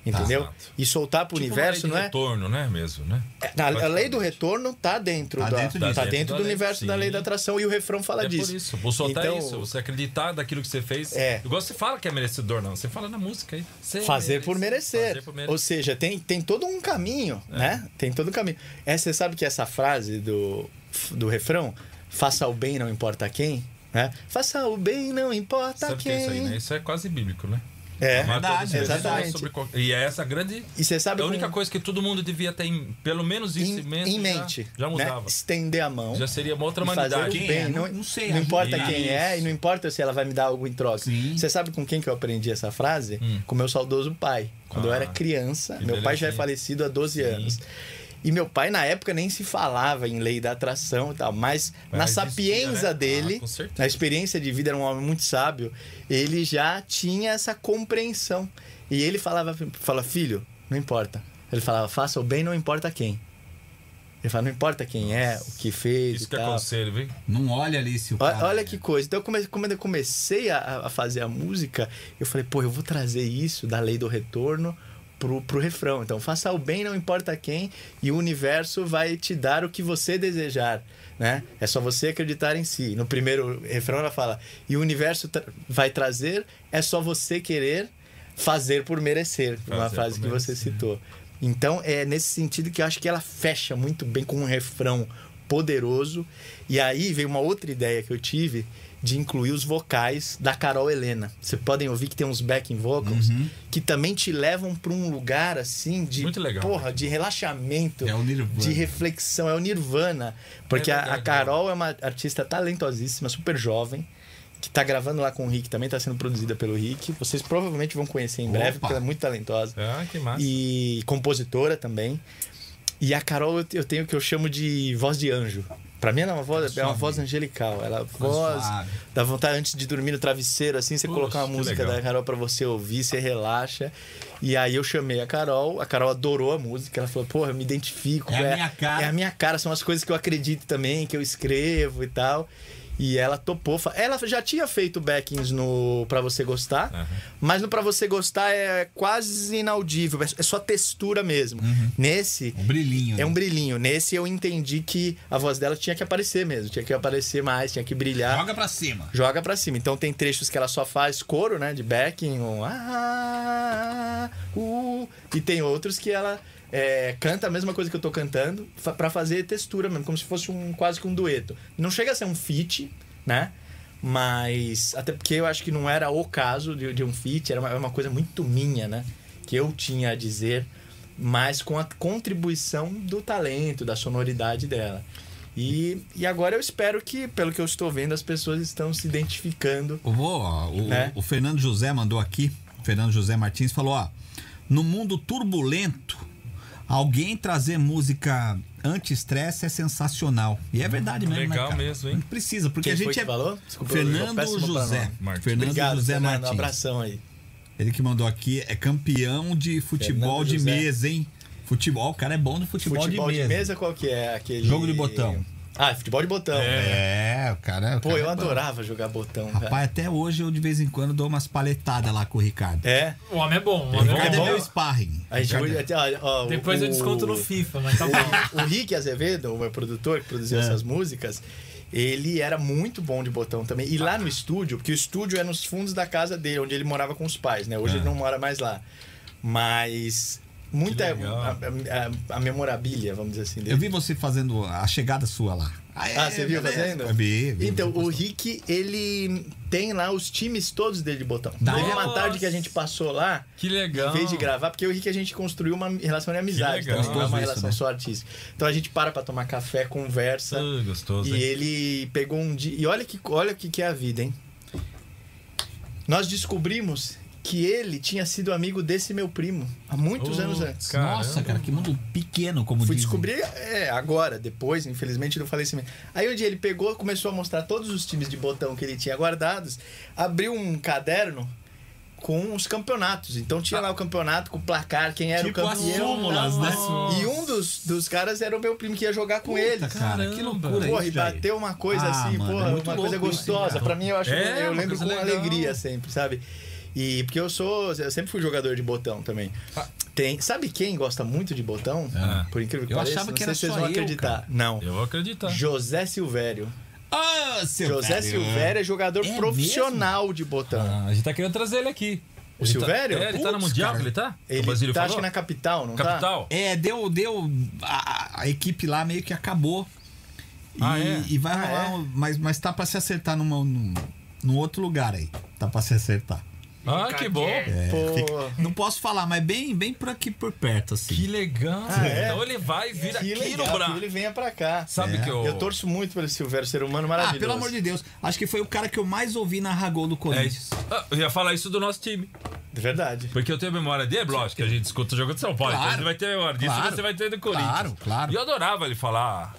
Entendeu? Exato. e soltar para o Tipo universo não é. retorno, né? Mesmo, né? A, a lei do retorno tá dentro, Tá da, dentro tá dentro, Dentro do da lei, universo da sim. lei da atração e o refrão fala é disso. por isso. Vou soltar Então, isso. Você acreditar daquilo que você fez. É. Igual você fala que é merecedor, não. Você fala na música aí. Você Fazer por merece. merecer. Fazer por merecer. Ou seja, tem, tem todo um caminho, né? Tem todo um caminho. É, você sabe que essa frase do, do refrão, faça o bem, não importa quem, né? Faça o bem, não importa Sabe o que é quem. isso aí, né? Isso é quase bíblico, né? É, verdade, exatamente. Sobre E é essa grande. E você sabe É a única com- coisa que todo mundo devia ter em, pelo menos isso em, em mente. em já- mente. Já, né? mudava. Estender a mão. Já seria uma outra humanidade. o Quem bem. é? Não, Não- não sei, não importa quem é e não importa se ela vai me dar algo em troca. Sim. Você sabe com quem que eu aprendi essa frase? Com meu saudoso pai. Quando eu Hum. Ah, era criança, meu pai já é falecido há 12 anos. E meu pai, na época, nem se falava em lei da atração e tal, mas, Mas na existia, sapienza né? dele, Ah, na experiência de vida, era um homem muito sábio, ele já tinha essa compreensão. E ele falava, fala, filho, não importa. Ele falava, faça o bem, não importa quem. Ele fala, não importa quem é, o que fez Isso e que é tal. conselho, viu? Não olha ali se o Olha, cara... olha que coisa. Então, quando eu comecei a, a fazer a música, eu falei, pô, eu vou trazer isso da lei do retorno pro, pro refrão. Então, faça o bem, não importa quem, e o universo vai te dar o que você desejar. Né? É só você acreditar em si. No primeiro refrão ela fala: e o universo tra- vai trazer, é só você querer fazer por merecer. uma Fazer frase por que você merecer. citou. Então, é nesse sentido que eu acho que ela fecha muito bem com um refrão poderoso. E aí veio uma outra ideia que eu tive de incluir os vocais da Carol Helena. Vocês podem ouvir que tem uns backing vocals que também te levam para um lugar assim de Muito legal. porra, de relaxamento, É o Nirvana. de reflexão, é o Nirvana, porque É a- a, verdade, Carol é uma artista talentosíssima, super jovem. Que tá gravando lá com o Rick, também tá sendo produzida pelo Rick. Vocês provavelmente vão conhecer em breve, Opa. porque ela é muito talentosa Ah, que massa. e compositora também. E a Carol eu tenho o que eu chamo de voz de anjo. Pra mim ela é uma voz, é uma voz angelical. Ela voz suave. dá vontade antes de dormir no travesseiro assim, você Puxa, colocar uma música legal. da Carol pra você ouvir, você relaxa. E aí eu chamei a Carol, a Carol adorou a música, ela falou: "Porra, eu me identifico, É a minha cara." É a minha cara, são as coisas que eu acredito também, que eu escrevo e tal". E ela topou. Ela já tinha feito backings no Pra Você Gostar, Aham. mas no Pra Você Gostar é quase inaudível, é só textura mesmo. Nesse, Um brilhinho. é né? um brilhinho. Nesse eu entendi que a voz dela tinha que aparecer mesmo, tinha que aparecer mais, tinha que brilhar. Joga pra cima. Joga pra cima. Então tem trechos que ela só faz coro, né? De backing, um ah, uh, e tem outros que ela é, canta a mesma coisa que eu tô cantando fa- pra fazer textura mesmo, como se fosse um quase que um dueto. Não chega a ser um feat, né? Mas até porque eu acho que não era o caso de, de um feat, era uma, uma coisa muito minha, né? Que eu tinha a dizer, mas com a contribuição do talento, da sonoridade dela. E, e agora eu espero que, pelo que eu estou vendo, as pessoas estão se identificando. Vou, o, É. o Fernando José mandou aqui. O Fernando José Martins falou: ó, no mundo turbulento, alguém trazer música anti-estresse é sensacional. E é verdade mesmo, né, legal cara? mesmo, hein? gente precisa, porque Quem a foi gente que é. falou? Desculpa, Fernando José. Fernando Obrigado, José Fernando. Um Martins. abração aí. Ele que mandou aqui é campeão de futebol Fernando de José. mesa, hein? Futebol, o cara é bom no futebol, Futebol de, mesa. qual que é? Aquele... Jogo de botão. Ah, futebol de botão. É, o cara. o Pô, cara eu é adorava jogar botão, Rapaz, cara. até hoje eu de vez em quando dou umas paletadas lá com o Ricardo. É. O homem é bom. O O homem é Ricardo é bom. meu sparring. A gente Ricardo- ó, ó, Depois o, eu desconto no FIFA, mas tá bom. O, o Rick Azevedo, o meu produtor que produziu É. essas músicas, ele era muito bom de botão também. E lá no estúdio, porque o estúdio é nos fundos da casa dele, onde ele morava com os pais, né? Hoje É. ele não mora mais lá. Mas muita Que a, a, a memorabilia, vamos dizer assim, dele. Eu vi você fazendo a chegada sua lá. Ah, você viu beleza. fazendo? Eu vi, vi. Então, o. Rick, ele tem lá os times todos dele de botão. Da Teve uma tarde que a gente passou lá, Que legal. em vez de gravar, porque o Rick a gente construiu uma relação de amizade, legal. também, não é uma isso, relação né? só artística. Então a gente para pra tomar café, conversa. Ah, gostoso, E hein? ele pegou um dia. E olha que olha o que, que é a vida, hein? Nós descobrimos que ele tinha sido amigo desse meu primo há muitos Oh, anos antes. cara. Nossa, Caramba. cara, que mundo pequeno, como Fui dizem. descobrir é, agora, depois, infelizmente, do falecimento. Aí um dia ele pegou, começou a mostrar todos os times de botão que ele tinha guardados, abriu um caderno com os campeonatos. Então tinha lá o campeonato com o placar, quem era Tipo o as campeão. súmulas, né? E um dos, dos caras era o meu primo que ia jogar com ele. Puta, cara, que Caramba. loucura Porra, e bateu uma coisa Ah, assim, mano, porra, é uma coisa gostosa. cara. Pra mim, eu acho É, eu lembro com legal. alegria sempre, sabe? E porque eu sou. Eu sempre fui jogador de botão também. Ah. Tem, sabe quem gosta muito de botão? Ah. Por incrível que Eu pareça, achava não que sei era se vocês só vão eu, acreditar. cara. Não. Eu vou acreditar. José Silvério. Ah, seu José. Silvério é jogador É profissional de botão. Ah, a gente tá querendo trazer ele aqui. O Ele tá- Silvério? É, ele tá no Mundial, cara. ele tá? o Ele tá, acho que na capital, não Capital? É, deu, deu. A, a equipe lá meio que acabou. E, Ah, é? e vai Ah, rolar. é? mas, mas tá pra se acertar numa, num, num outro lugar aí. Tá pra se acertar. Ah, que bom. Pô, Não posso falar, mas bem, bem por aqui por perto, assim. Que legal. Ah, é? Então ele vai vir aqui legal no que Brasil. ele venha pra cá. Sabe É. que eu... Eu torço muito pelo Silvério, ser humano Ah, maravilhoso. pelo amor de Deus. Acho que foi o cara que eu mais ouvi narrar gol do É Corinthians. isso. Ah, eu ia falar isso do nosso time. De verdade. Porque eu tenho memória dele, lógico, que a gente escuta o jogo de São Paulo. Claro. Então você vai ter memória disso Claro. e você vai ter do Corinthians. Claro, claro. E eu adorava ele falar.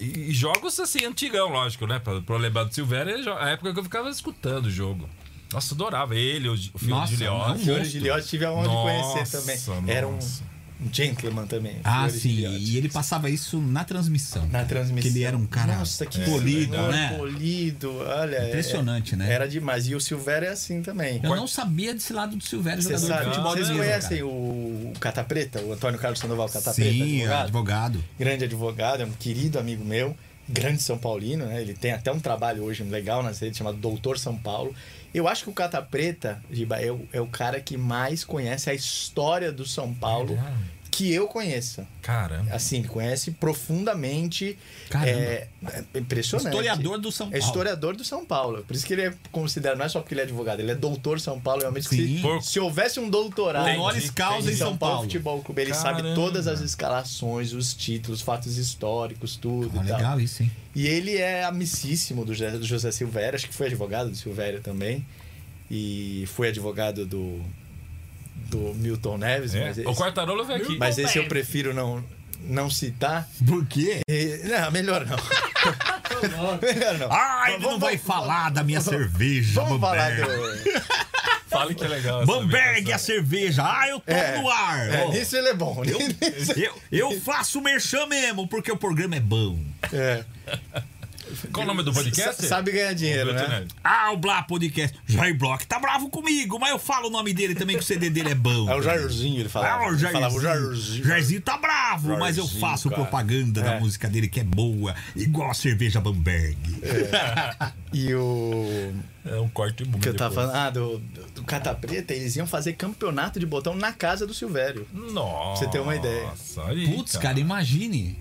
E, e jogos assim, antigão, lógico, né? Pra, pra eu lembrar do Silvério, jo- a época que eu ficava escutando o jogo. Nossa, adorava ele, o, filho Nossa, de Giliotti. O Fiore monstro. Giliotti tive a honra de conhecer Nossa, também. Era um, nossa. um gentleman também. Ah, Fiore sim. E ele passava isso na transmissão. Na transmissão. Que ele era um cara Nossa, que polido, senhor né? Polido, olha. é- Impressionante, né? Era demais. E o Silvério é assim também. Eu não sabia desse lado do Silvério, Vocês jogador de sabem- futebol de vocês conhecem cara. o Cata Preta, o Antônio Carlos Sandoval Cata Preta? Sim, advogado? advogado. Grande advogado, é um querido amigo meu, grande São Paulino, né? Ele tem até um trabalho hoje legal nas redes chamado Doutor São Paulo. Eu acho que o Cata Preta, Giba, é o, é o cara que mais conhece a história do São Paulo Verdade. Que eu conheça. Caramba. Assim, conhece profundamente. Caramba. É, é impressionante. Historiador do São É Paulo. historiador do São Paulo. Por isso que ele é considerado, não é só porque ele é advogado, ele é doutor São Paulo. Realmente, se, se houvesse um doutorado Honoris causa em em São, São Paulo, Paulo. Futebol Clube, ele Caramba. sabe todas as escalações, os títulos, fatos históricos, tudo Ah, e tal. legal isso, hein? E ele é amicíssimo do José, do José Silvério, acho que foi advogado do Silvério também. E foi advogado do, do Milton Neves, É. mas, O esse, Quartarolo veio aqui. mas esse eu prefiro não, não citar. Por quê? E- não, melhor não. melhor não. Ah, ele Vamos- não vai vamos- falar da minha cerveja, Vamos falar Bamberg. do. Fale que é legal. Bamberg, a cerveja. Ah, eu tô É, no ar. É, Ó, nisso ele é bom. eu, eu faço merchan mesmo, porque o programa é bom. É. Qual o nome do podcast? Sa- Sabe ganhar dinheiro, né? Ah, o Blá Podcast. Jair Block tá bravo comigo, mas eu falo o nome dele também, que o CD dele é bom. É o Jairzinho, ele falava. Ah, o Ele Jairzinho. falava o Jairzinho. Jairzinho tá bravo, mas eu Jairzinho, faço cara. propaganda da É. música dele que é boa, igual a cerveja Bamberg. E o. É um corte bom. Que eu tava depois. falando, ah, do, do Cata Preta, eles iam fazer campeonato de botão na casa do Silvério. Nossa. você ter uma ideia. aí, Putz, cara, imagine.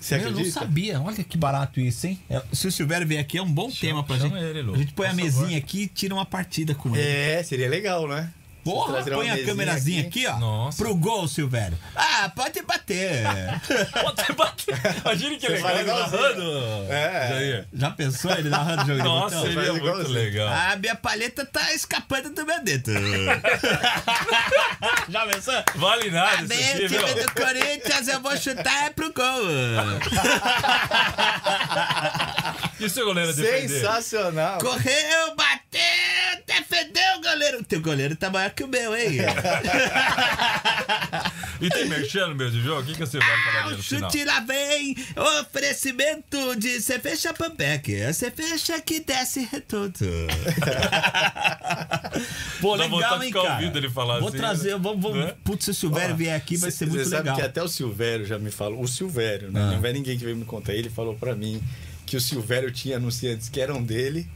Você eu não acredita? sabia. Olha que barato isso, hein? É, Se o Silvério vier aqui, é um bom tema pra chama gente. ele, a gente põe a Por mesinha favor. aqui e tira uma partida com ele. É, seria legal, né? Porra, põe a câmerazinha aqui, ó. Nossa. Pro gol, Silvério. Ah, pode bater. Pode bater. Imagina que legal. ele igualzinho. narrando. É. Já pensou ele narrando jogo de Nossa, botão? seria faz muito igualzinho. legal. A minha palheta tá escapando do meu dedo. Já pensou? Vale nada Bem, isso o aqui, time meu. do Corinthians, eu vou chutar é pro gol. E o seu goleiro defender? Sensacional. Correu, bateu, defendeu o goleiro. O teu goleiro tá maior que o meu, hein? E tem merchan no meio do jogo? O que, que você vai falar Ah, no o final? chute lá vem, oferecimento de cerveja Pambeck. A cerveja que desce redondo. Pô, Dá legal, hein, cara? ouvindo ele falar Vou assim, trazer, né? vou, vou, Né? putz, se o Silvério vier aqui vai ser Você muito sabe legal. que até o Silvério já me falou. O Silvério, né? Ah. Não é ninguém que veio me contar. Ele falou pra mim que o Silvério tinha anunciantes que eram dele.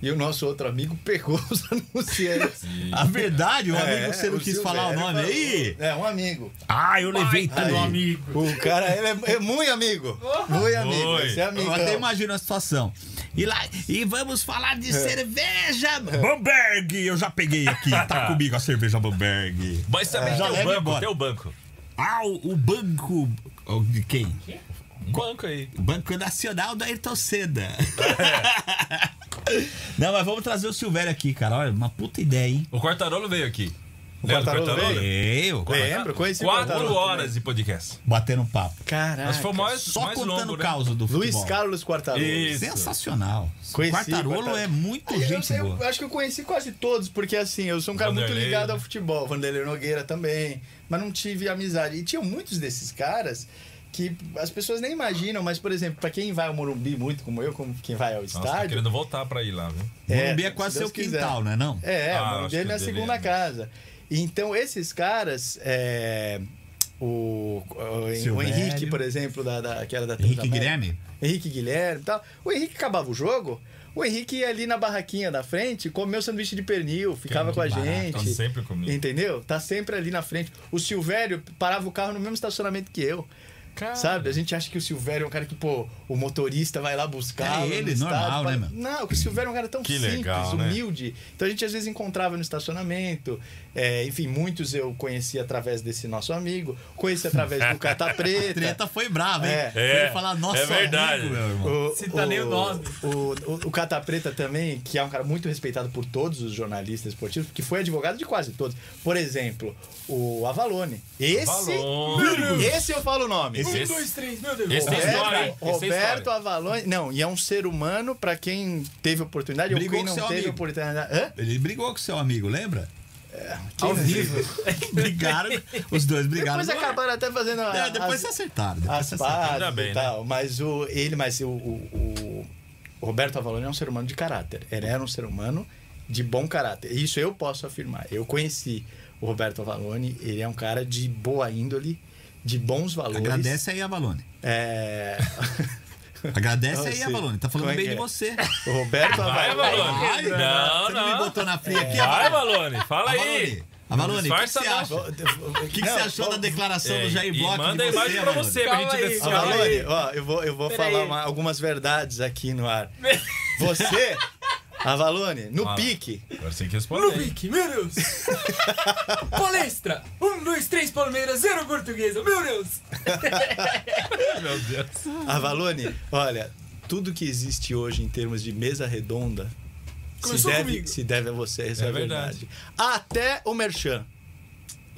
E o nosso outro amigo pegou os anunciantes. A verdade, o amigo É, você não quis falar o Silvério nome falou. aí? É, um amigo. Ah, eu levei tudo. do amigo. O cara, ele é, é muito amigo. Muito amigo. Oi. Esse é amigo. Eu até imagino a situação. E lá, e vamos falar de cerveja Bamberg. Eu já peguei aqui. Tá comigo a cerveja Bamberg. Mas também Já tem o banco, tem o banco. Ah, o, o banco. o De quem? Um banco aí. Banco Nacional da Ayrton Senna. Não, mas vamos trazer o Silvério aqui, cara. Olha, uma puta ideia, hein? O Quartarolo veio aqui. O Quartarolo? Eu, Lembro, conheci o Quatro Quartarolo horas de podcast. batendo papo. Caraca. Mas foi o mais, Só mais contando longo, o né? causa do futebol. Luiz Carlos Quartarolo. Isso. Sensacional. Conheci Quartarolo Quartarolo. é muito Eu- gente eu, boa. acho que eu conheci quase todos, porque assim, eu sou um cara muito Vanderlei, ligado né? ao futebol. Vanderlei Nogueira também. Mas não tive amizade. E tinham muitos desses caras que as pessoas nem imaginam, mas, por exemplo, pra quem vai ao Morumbi muito, como eu, como quem vai ao Nossa, tá estádio. querendo voltar pra ir lá, viu? Morumbi é se quase seu quiser. quintal, né? Não? É, Ah, o acho Morumbi é minha dele segunda é. casa. Então, esses caras. é, o, o, o. Henrique, por exemplo, da, da, que era da Henrique Transamérica. Guilherme? Henrique Guilherme e tal. O Henrique acabava o jogo, o Henrique ia ali na barraquinha da frente, comeu sanduíche de pernil, ficava com a barato, gente. Tá sempre comigo. Entendeu? Tá sempre ali na frente. O Silvério parava o carro no mesmo estacionamento que eu. Sabe? A gente acha que o Silvério é um cara que, pô, o motorista vai lá buscar. É ele, normal, né, meu? Não, que o Silvério é um cara tão Que simples, legal, né? humilde. Então a gente às vezes encontrava no estacionamento. É, enfim, muitos eu conheci através desse nosso amigo. Conheci através do Cata Preta. Treta foi brava, hein? É. É, falar, nossa, é verdade. amigo, meu irmão. O, Cita nem o nome. O, o, o Cata Preta também, que é um cara muito respeitado por todos os jornalistas esportivos, que foi advogado de quase todos. Por exemplo, o Avalone. Esse. Avalone. Esse eu falo o nome. Um, Esse- dois, três, meu Deus. esse Roberto, história, hein? Tem Roberto história. Avalone. Não, e é um ser humano pra quem teve oportunidade ou Brigou quem com não seu teve amigo. oportunidade. Hã? Ele brigou com seu amigo, lembra? Ao vivo. Brigaram, os dois brigaram. Depois acabaram até fazendo a- É, depois as- se acertaram. Depois as se acertaram. bem, e né? tal. Mas o, ele, mas o, o, o Roberto Avalone é um ser humano de caráter. Ele era um ser humano de bom caráter. Isso eu posso afirmar. Eu conheci o Roberto Avalone, ele é um cara de boa índole, de bons valores. Agradece aí, Avalone. É... Agradece aí, sei. Avalone. Tá falando é bem que de é? você. O Roberto Vai, Avalone. Avalone. Não, Você não me não. botou na fria aqui, Vai, Avalone. Valone. Fala aí. Avalone, Avalone, o que, você acha? O que, você achou da declaração É, do Jair Bloch manda a você, imagem pra Avalone? você, pra gente aí, ver se. Avalone, ó, eu vou, eu vou Pera falar aí. uma- algumas verdades aqui no ar. Você, Avalone, no Fala. pique, Agora você tem que No responder. pique, meu Deus! Palestra! Um, dois, três, Palmeiras, zero portuguesa, meu Deus! Meu Deus. Avalone, olha, tudo que existe hoje em termos de mesa redonda se deve, comigo. se deve a você, isso é, É verdade. verdade. Até o Merchan.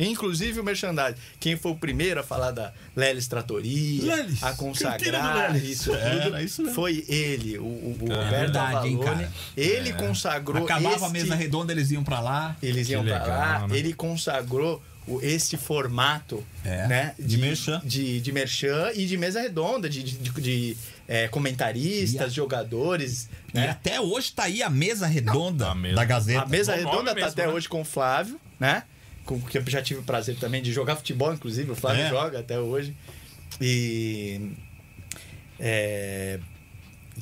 Inclusive o merchandising. Quem foi o primeiro a falar da Lelis Tratoria, Lelis, a consagrar Lelis. isso Era tudo, isso mesmo. foi ele, o, o, É Roberto verdade, hein, Avalone. cara? Ele consagrou Acabava este... a mesa redonda, eles iam pra lá. Eles iam pra lá, né? ele consagrou o, esse formato É, né, de merchan. De, de merchan e de mesa redonda, de, de, de- de, é, comentaristas, E a- jogadores. E Né? até hoje tá aí a mesa redonda A mesa- da Gazeta. A mesa Bom redonda tá mesmo, até né? hoje com o Flávio, né? Com, que eu já tive o prazer também de jogar futebol, inclusive. O Flávio É. joga até hoje. E. É.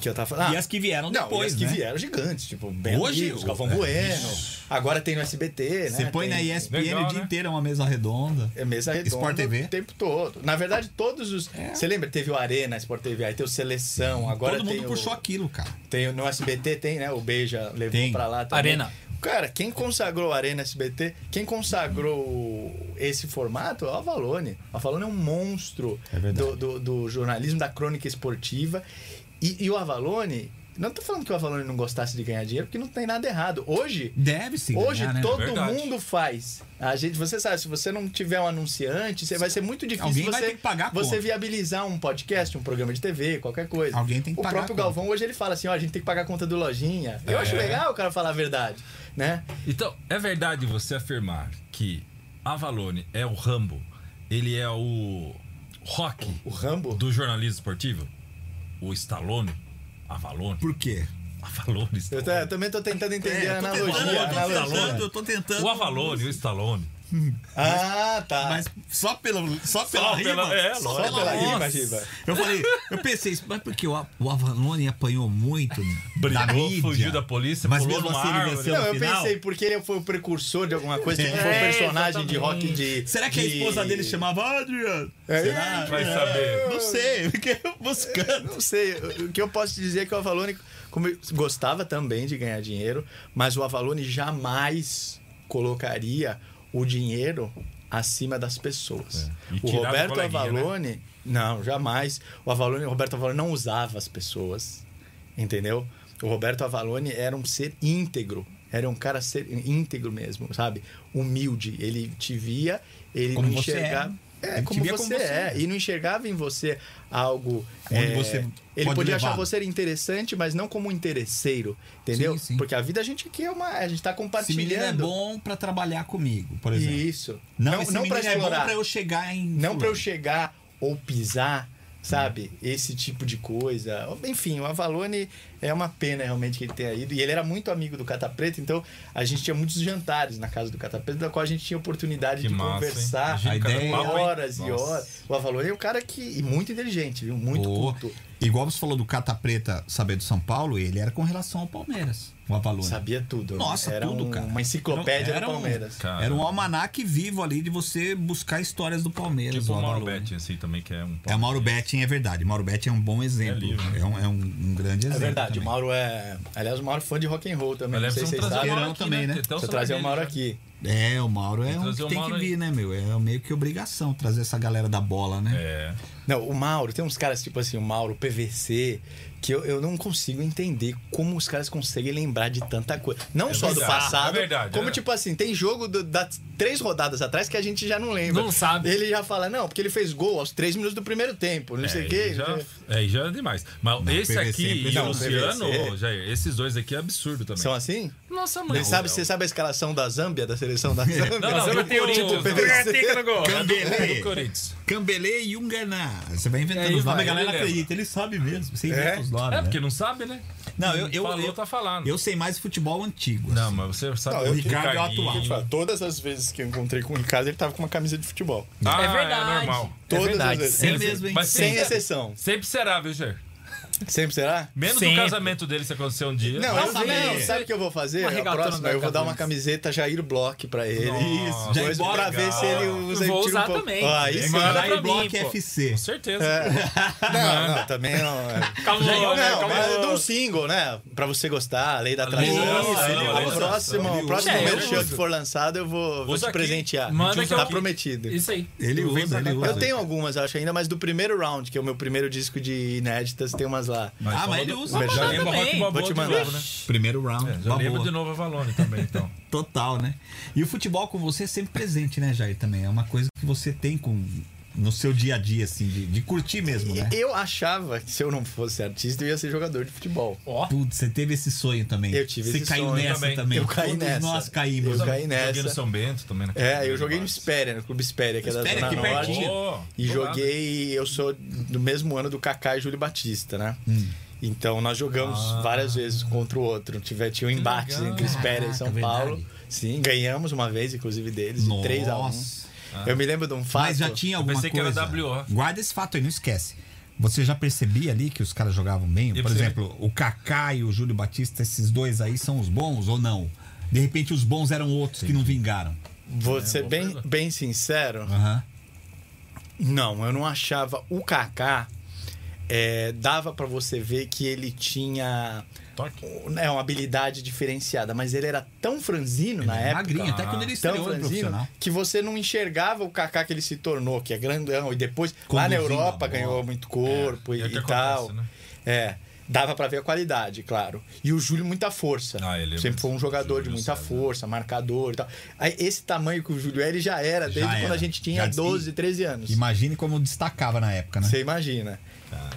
Que eu tava falando. E as que vieram Não, depois, e as que né? vieram gigantes, tipo, Ben Hoje, Amigos, Galvão é, Bueno. Agora tem no SBT, né? Você põe Tem- na ESPN Legal, o dia né? inteiro uma mesa redonda. É mesa redonda Sport TV. o tempo todo. Na verdade, todos os. Você lembra? Teve o Arena, Sport TV, aí tem o Seleção, agora Todo mundo puxou o, aquilo, cara. tem o- No SBT tem, né? O Beija levou Tem. pra lá também. Arena. Cara, quem consagrou o Arena SBT, quem consagrou esse formato é o Avalone. O Avalone é um monstro É do, do- do jornalismo, da crônica esportiva. E, e o Avalone. Não tô falando que o Avalone não gostasse de ganhar dinheiro, porque não tem nada errado. Hoje, Deve se Hoje ganhar, né? todo Verdade. mundo faz. A gente, você sabe, se você não tiver um anunciante, você- vai ser muito difícil Alguém você, vai ter que pagar você conta. viabilizar um podcast, um programa de TV, qualquer coisa. Alguém tem que o pagar próprio a conta. Galvão hoje ele fala assim, ó, a gente tem que pagar a conta do lojinha. Eu É. acho legal o cara falar a verdade, né? Então, é verdade você afirmar que Avalone é o Rambo, ele é o Rock O Rambo. do jornalismo esportivo? O Stallone? Avalone? Por quê? Avalone, Eu, eu também tô tentando entender É, a eu analogia. tentando, eu a tô analogia. tentando, eu tô tentando. O Avalone, o Stallone. Ah, tá. Mas só pela, só pela Só rima. pela- é, só lógico. Só pela rima, Giba. Eu falei, eu pensei, isso, mas porque o, A- o Avalone apanhou muito da Brigou, mídia. fugiu da polícia, Mas pulou mesmo numa assim ele árvore. venceu. Não, no eu final? pensei, porque ele foi o precursor de alguma coisa, tipo, foi um É, personagem de rock de. Será que a de- esposa dele chamava Adrian? É, Será? Vai saber. Não sei, fiquei buscando. Não sei, o que eu posso te dizer é que o Avalone como eu gostava também de ganhar dinheiro, mas o Avalone jamais colocaria o dinheiro acima das pessoas. É. O Roberto né? Avalone, não, jamais. O Avalone, o Roberto Avalone não usava as pessoas, entendeu? O Roberto Avalone era um ser íntegro, era um cara ser íntegro mesmo, sabe? Humilde, ele te via, ele Como não você enxergava. é. É, como você, como você é. é. E não enxergava em você algo. Onde é, você ele podia achar levar. você interessante, mas não como um interesseiro, entendeu? Sim, sim. Porque a vida a gente aqui é uma. A gente tá Esse menino compartilhando. é bom pra trabalhar comigo, por exemplo. Isso. Não, não não pra é bom explorar. pra eu chegar em. Não pra eu chegar ou pisar, sabe? Esse tipo de coisa. Enfim, o Avalone é uma pena realmente que ele tenha ido. E ele era muito amigo do Cata Preta, então a gente tinha muitos jantares na casa do Cata Preta, da qual a gente tinha oportunidade Que de massa, conversar A ideia- papo, hein? horas e Nossa. horas. O Avalone é um cara que. E muito inteligente, viu? Muito Pô, culto. Igual você falou do Cata Preta saber do São Paulo, ele era com relação ao Palmeiras, o Avalone. Sabia tudo. Nossa, era tudo, um- cara. Uma enciclopédia Era do um- Palmeiras. Cara, Era um almanaque vivo ali de você buscar histórias do Palmeiras. Tipo o Mauro Avalone. Betti, assim, também, que é um... É, o Mauro Betting é verdade. Mauro Betting é um bom exemplo. É livre, né? É, um, é um- um grande É exemplo. verdade, também. o Mauro é. Aliás, o Mauro é fã de rock and roll também. Não sei se vocês sabem. Também, né? Deixa eu trazer o Mauro aqui. É, o Mauro é um trazer que o tem Mauro que aí. vir, né, meu? É meio que obrigação trazer essa galera da bola, né? É. Não, o Mauro, tem uns caras tipo assim, o Mauro, PVC, que eu, eu não consigo entender como os caras conseguem lembrar de tanta coisa. Não É só do verdade, passado, é verdade, como é. tipo assim, tem jogo do- das três rodadas atrás que a gente já não lembra. Não sabe. Ele já fala, não, porque ele fez gol aos três minutos do primeiro tempo, não sei o É, quê. aí já, é, já é demais. Mas Não, esse PVC aqui é e o. Luciano, Jair, esses dois aqui é absurdo também. São assim? Nossa, mãe. Ele sabe, você sabe a escalação da Zâmbia, da seleção da Zâmbia? Não, não, do vai ter o- Corinthians. Tipo. É do Corinthians. Cambelê e Unganá. Você vai inventando Aí os nomes, a galera acredita. Ele sabe mesmo. Você inventa É? Os nomes. É, né? porque não sabe, né? Não, eu, eu, Falou, eu, tá falando. eu sei mais futebol antigo. Não, assim. mas você sabe Não, o Ricardo é atual. Fala, Todas as vezes que eu encontrei com o Ricardo, ele tava com uma camisa de futebol. Ah, É verdade. É normal. Todas verdade, as vezes. Sem mesmo, hein? Mas Sem sempre, exceção. sempre será, viu, Jair? Sempre será? Menos Sempre. o casamento dele se acontecer um dia. Não, saber. não, sabe o que eu vou fazer? Uma A próxima, eu vou dar uma camiseta Jair Block pra ele. Nossa, Jair Isso, Block, pra ver se ele usa Vou um usar pouco. também. Aí sim. Manda Jair pra Block mim. FC. Com certeza. Não, não, também não. é. Calma, Não, né? não, Calma. mas eu dou um single, né? Pra você gostar, da lei da atração. Isso, a lei da o próximo, o próximo. É, merchan que for lançado, eu vou, te presentear. Manda tá prometido. Isso aí. Ele usa, ele usa. Eu tenho algumas, acho ainda, mas do primeiro round, que é o meu primeiro disco de inéditas, tem umas lá. Ah, mas ele usa. Já lembra também. Rock Balboa de novo, né? Primeiro round. É, já lembro de novo a Valone também, então. Total, né? E o futebol com você é sempre presente, né, Jair? Também. É uma coisa que você tem com, no seu dia a dia, assim, de, de curtir mesmo, né? Eu achava que se eu não fosse artista, eu ia ser jogador de futebol. Ó. Putz, você teve esse sonho também. Eu tive Você esse caiu sonho nessa também. também. Eu caí Todos nessa. nós caímos. Eu caí Joguei no nessa. São Bento também, né? É, eu joguei no Espéria, no Clube Espéria, que é da Espéria, Zona aqui Norte. pertinho. Pô, E lado. joguei, eu sou do mesmo ano do Kaká e Júlio Batista, né? Hum. Então nós jogamos Ah. várias vezes um contra o outro. Tive, tinha um embate entre Espéria e São Caraca, Paulo. verdade. Sim, ganhamos uma vez, inclusive, deles, de 3 a 1 Eu me lembro de um fato. Mas já tinha Eu alguma pensei que era coisa. WO. Guarda esse fato aí, não esquece. Você já percebia ali que os caras jogavam bem? E Por exemplo, o Kaká e o Júlio Batista, esses dois aí são os bons ou não? De repente os bons eram outros que não vingaram. Vou ser boa bem, bem sincero. Aham. Não, eu não achava. O Kaká é, dava pra você ver que ele tinha Torque. né, uma habilidade diferenciada, mas ele era tão franzino na Ele é época. magrinho, até quando ele Tão franzino que você não enxergava o Kaká que ele se tornou, que é grandão. E depois, lá Conduzindo na a Europa, ganhou muito corpo É, e, é e acontece, tal. né? É. Dava pra ver a qualidade, claro. E o Júlio, muita força. Ah, ele é Sempre muito- foi um jogador de Júlio muita César. força, marcador e tal. Aí, esse tamanho que o Júlio é, ele já era, desde Já quando era. a gente tinha Já- 12, 13 anos. Imagine como destacava na época, né? Você imagina.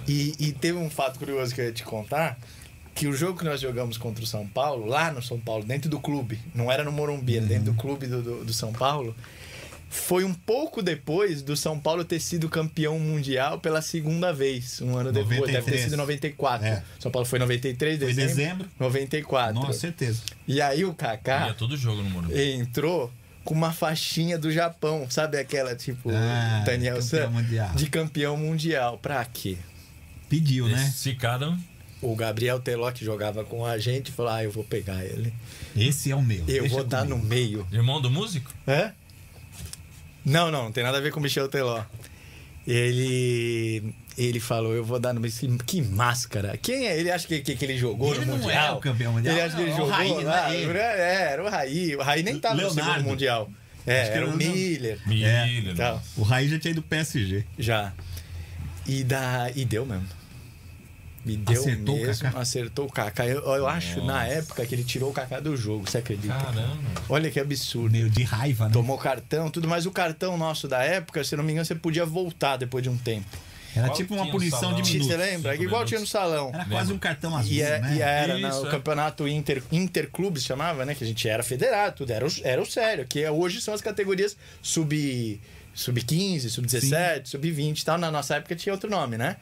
E, e teve um fato curioso que eu ia te contar. Que o jogo que nós jogamos contra o São Paulo, lá no São Paulo, dentro do clube, não era no Morumbi, era Uhum. dentro do clube do, do, do São Paulo, foi um pouco depois do São Paulo ter sido campeão mundial pela segunda vez, um ano depois. Deve ter 93. sido 94. É. São Paulo foi 93, Foi dezembro. dezembro. 94. Nossa, certeza. E aí o Kaká Ia todo jogo no Morumbi. entrou com uma faixinha do Japão, sabe aquela tipo Ah, Daniel campeão San mundial. de campeão mundial. Pra quê? Pediu, né? Cara. O Gabriel Teló que jogava com a gente falou: "Ah, eu vou pegar ele. Esse é o meu. Eu vou dar comigo. no meio". Irmão do músico? Hã? Não, não, não tem nada a ver com o Michel Teló. Ele ele falou, eu vou dar no meio. Que, máscara. Quem é? Ele acha que, que, que ele jogou Ele no não Mundial? é o campeão mundial, Ele acha que ele é o jogou Raí, né? lá. É, era o Raí. O Raí nem tava no Leonardo. segundo Mundial. É, Acho que era era o o Miller. Tá. nossa. O Raí já tinha ido pro PSG. Já. E, da, e deu mesmo. Me deu Acertou o mesmo, Kaká? acertou o Kaká. Eu, eu acho, na época, que ele tirou o Kaká do jogo, você acredita? Caramba. Olha que absurdo. Meio de raiva, né? Tomou cartão, tudo, mas o cartão nosso da época, se não me engano, você podia voltar depois de um tempo. Era Qual tipo uma punição de Minutos, Você lembra? cinco Igual minutos. tinha no salão. Era Lembra. quase um cartão azul, E, é- né? e era Isso, o é. campeonato Inter, Interclubes chamava, né? Que a gente era federado, tudo. Era o, era o sério, que é- hoje são as categorias sub sub-15, sub-17, sub-20 e tal. Na nossa época tinha outro nome, né?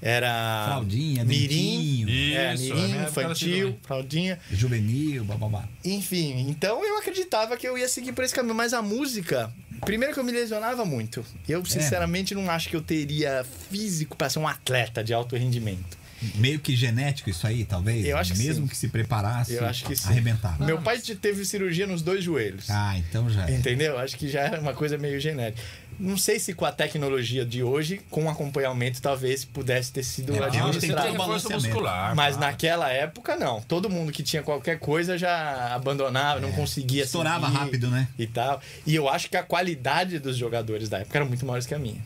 Era. Fraldinha, Mirim. É, Isso, mirim, época era assim infantil, fraldinha. juvenil, bababá. Enfim, então eu acreditava que eu ia seguir por esse caminho. Mas a música, primeiro que eu me lesionava muito. Eu, sinceramente, não acho que eu teria físico para ser um atleta de alto rendimento. Meio que genético isso aí, talvez? Eu acho que Mesmo sim. que se preparasse, Eu acho que sim. arrebentava. Meu pai te- teve cirurgia nos dois joelhos. Ah, então já é. Entendeu? Acho que já era uma coisa meio genética. Não sei se com a tecnologia de hoje, com acompanhamento, tem pudesse ter sido É, tem tem administrado. balanceamento. muscular. Mas claro. naquela época, não. Todo mundo que tinha qualquer coisa já abandonava, não conseguia É. Estourava rápido, né? E tal. E eu acho que a qualidade dos jogadores da época era muito maior que a minha.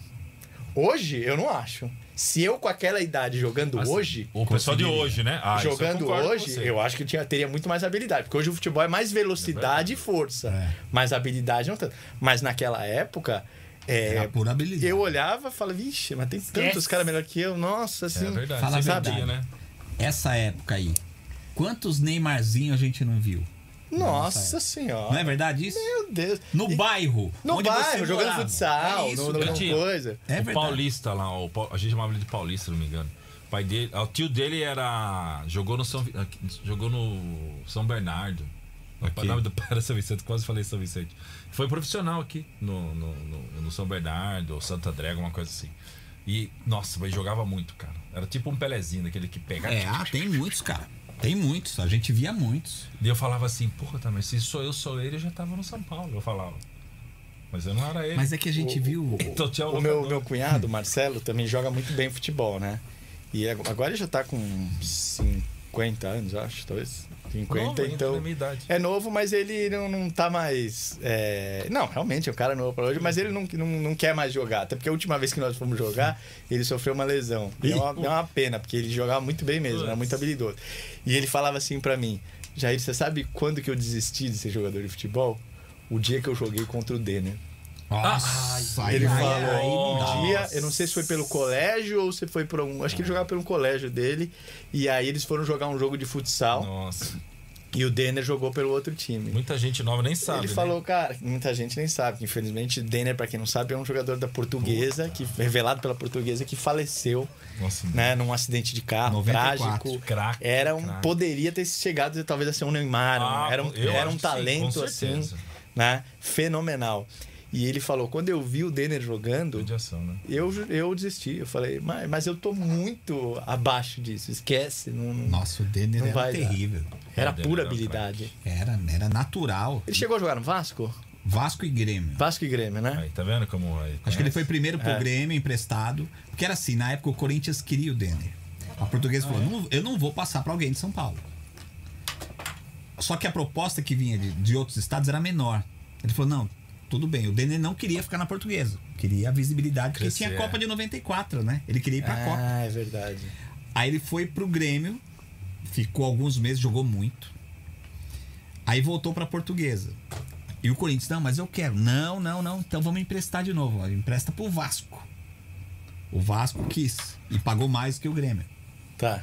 Hoje, eu não acho. Se eu, com aquela idade, jogando Assim, hoje, O pessoal de hoje, né? Ah, eu jogando com hoje, eu acho que eu tinha, teria muito mais habilidade. Porque hoje o futebol é mais velocidade e força. É. Mas habilidade não tanto. Mas naquela época. É, Era pura habilidade. eu olhava e falava, vixe, mas tem tantos caras melhor que eu. Nossa, assim. É verdade. Fala a verdade. né? Essa época aí, quantos Neymarzinho a gente não viu? Nossa senhora. Não é verdade isso? Meu Deus. No E- bairro. No onde você bairro, jogando morava. futsal, É isso, no, tinha. coisa. É o verdade. Paulista lá, o a gente chamava ele de Paulista, se não me engano. O pai dele, o tio dele era. jogou no São, jogou no São Bernardo. O nome do pai era São Vicente, quase falei São Vicente. Foi profissional aqui no, no, no- no São Bernardo, ou Santo André, alguma coisa assim. E, nossa, mas jogava muito, cara. Era tipo um Pelezinho, daquele que pega. É, ah, tem muitos, cara. Tem muitos. A gente via muitos. E eu falava assim, porra, tá, mas se sou eu, sou ele, eu já tava no São Paulo. Eu falava. Mas eu não era ele. Mas é que a gente viu. Então tinha O meu, meu cunhado, Marcelo, também joga muito bem futebol, né? E ag- agora ele já tá com 50 anos, acho, talvez. 50, Novo então. idade. É novo, mas ele não, não tá mais. é, Não, realmente é um cara novo pra hoje, mas ele não, não, não quer mais jogar. Até porque a última vez que nós fomos jogar, ele sofreu uma lesão. E é uma, é uma pena, porque ele jogava muito bem mesmo, era muito habilidoso. E ele falava assim pra mim: Jair, você sabe quando que eu desisti de ser jogador de futebol? O dia que eu joguei contra o Denner. Nossa, aí- Ele aí- falou aí um dia, eu não sei se foi pelo colégio ou se foi por um. Acho que ele jogava pelo colégio dele. E aí eles foram jogar um jogo de futsal. Nossa. E o Denner jogou pelo outro time. Muita gente nova nem sabe. Ele né? falou, cara, muita gente nem sabe, que infelizmente Denner, pra quem não sabe, é um jogador da portuguesa, que revelado pela portuguesa, que faleceu, Nossa, né, num acidente de carro 94. trágico. Craque, Era um, craque. poderia ter chegado talvez a ser um Neymar, Ah, era um, era um sim, talento com assim, né, fenomenal. E ele falou, quando eu vi o Denner jogando, né? eu, eu desisti. Eu falei, mas, mas eu tô muito abaixo disso. Esquece. Não, Nossa, o Denner Não era vai dar. terrível. era É, pura era habilidade. Era, era natural. Ele chegou a jogar no Vasco? Vasco e Grêmio. Vasco e Grêmio, né? Aí, tá vendo como. Aí, Acho que ele foi primeiro pro É. Grêmio, emprestado. Porque era assim, na época o Corinthians queria o Denner. A portuguesa falou: "Não- eu não vou passar pra alguém de São Paulo. Só que a proposta que vinha de, de outros estados era menor. Ele falou: não, tudo bem. O Denner não queria ficar na portuguesa. Queria a visibilidade, porque Crescer, tinha a é. Copa de 94, né? Ele queria ir pra Copa. Ah, é verdade. Aí ele foi pro Grêmio, ficou alguns meses, jogou muito. Aí voltou pra Portuguesa. E o Corinthians, não, mas eu quero. Não, não, não. Então vamos emprestar de novo. Ó. Empresta pro Vasco. O Vasco quis. E pagou mais que o Grêmio. Tá.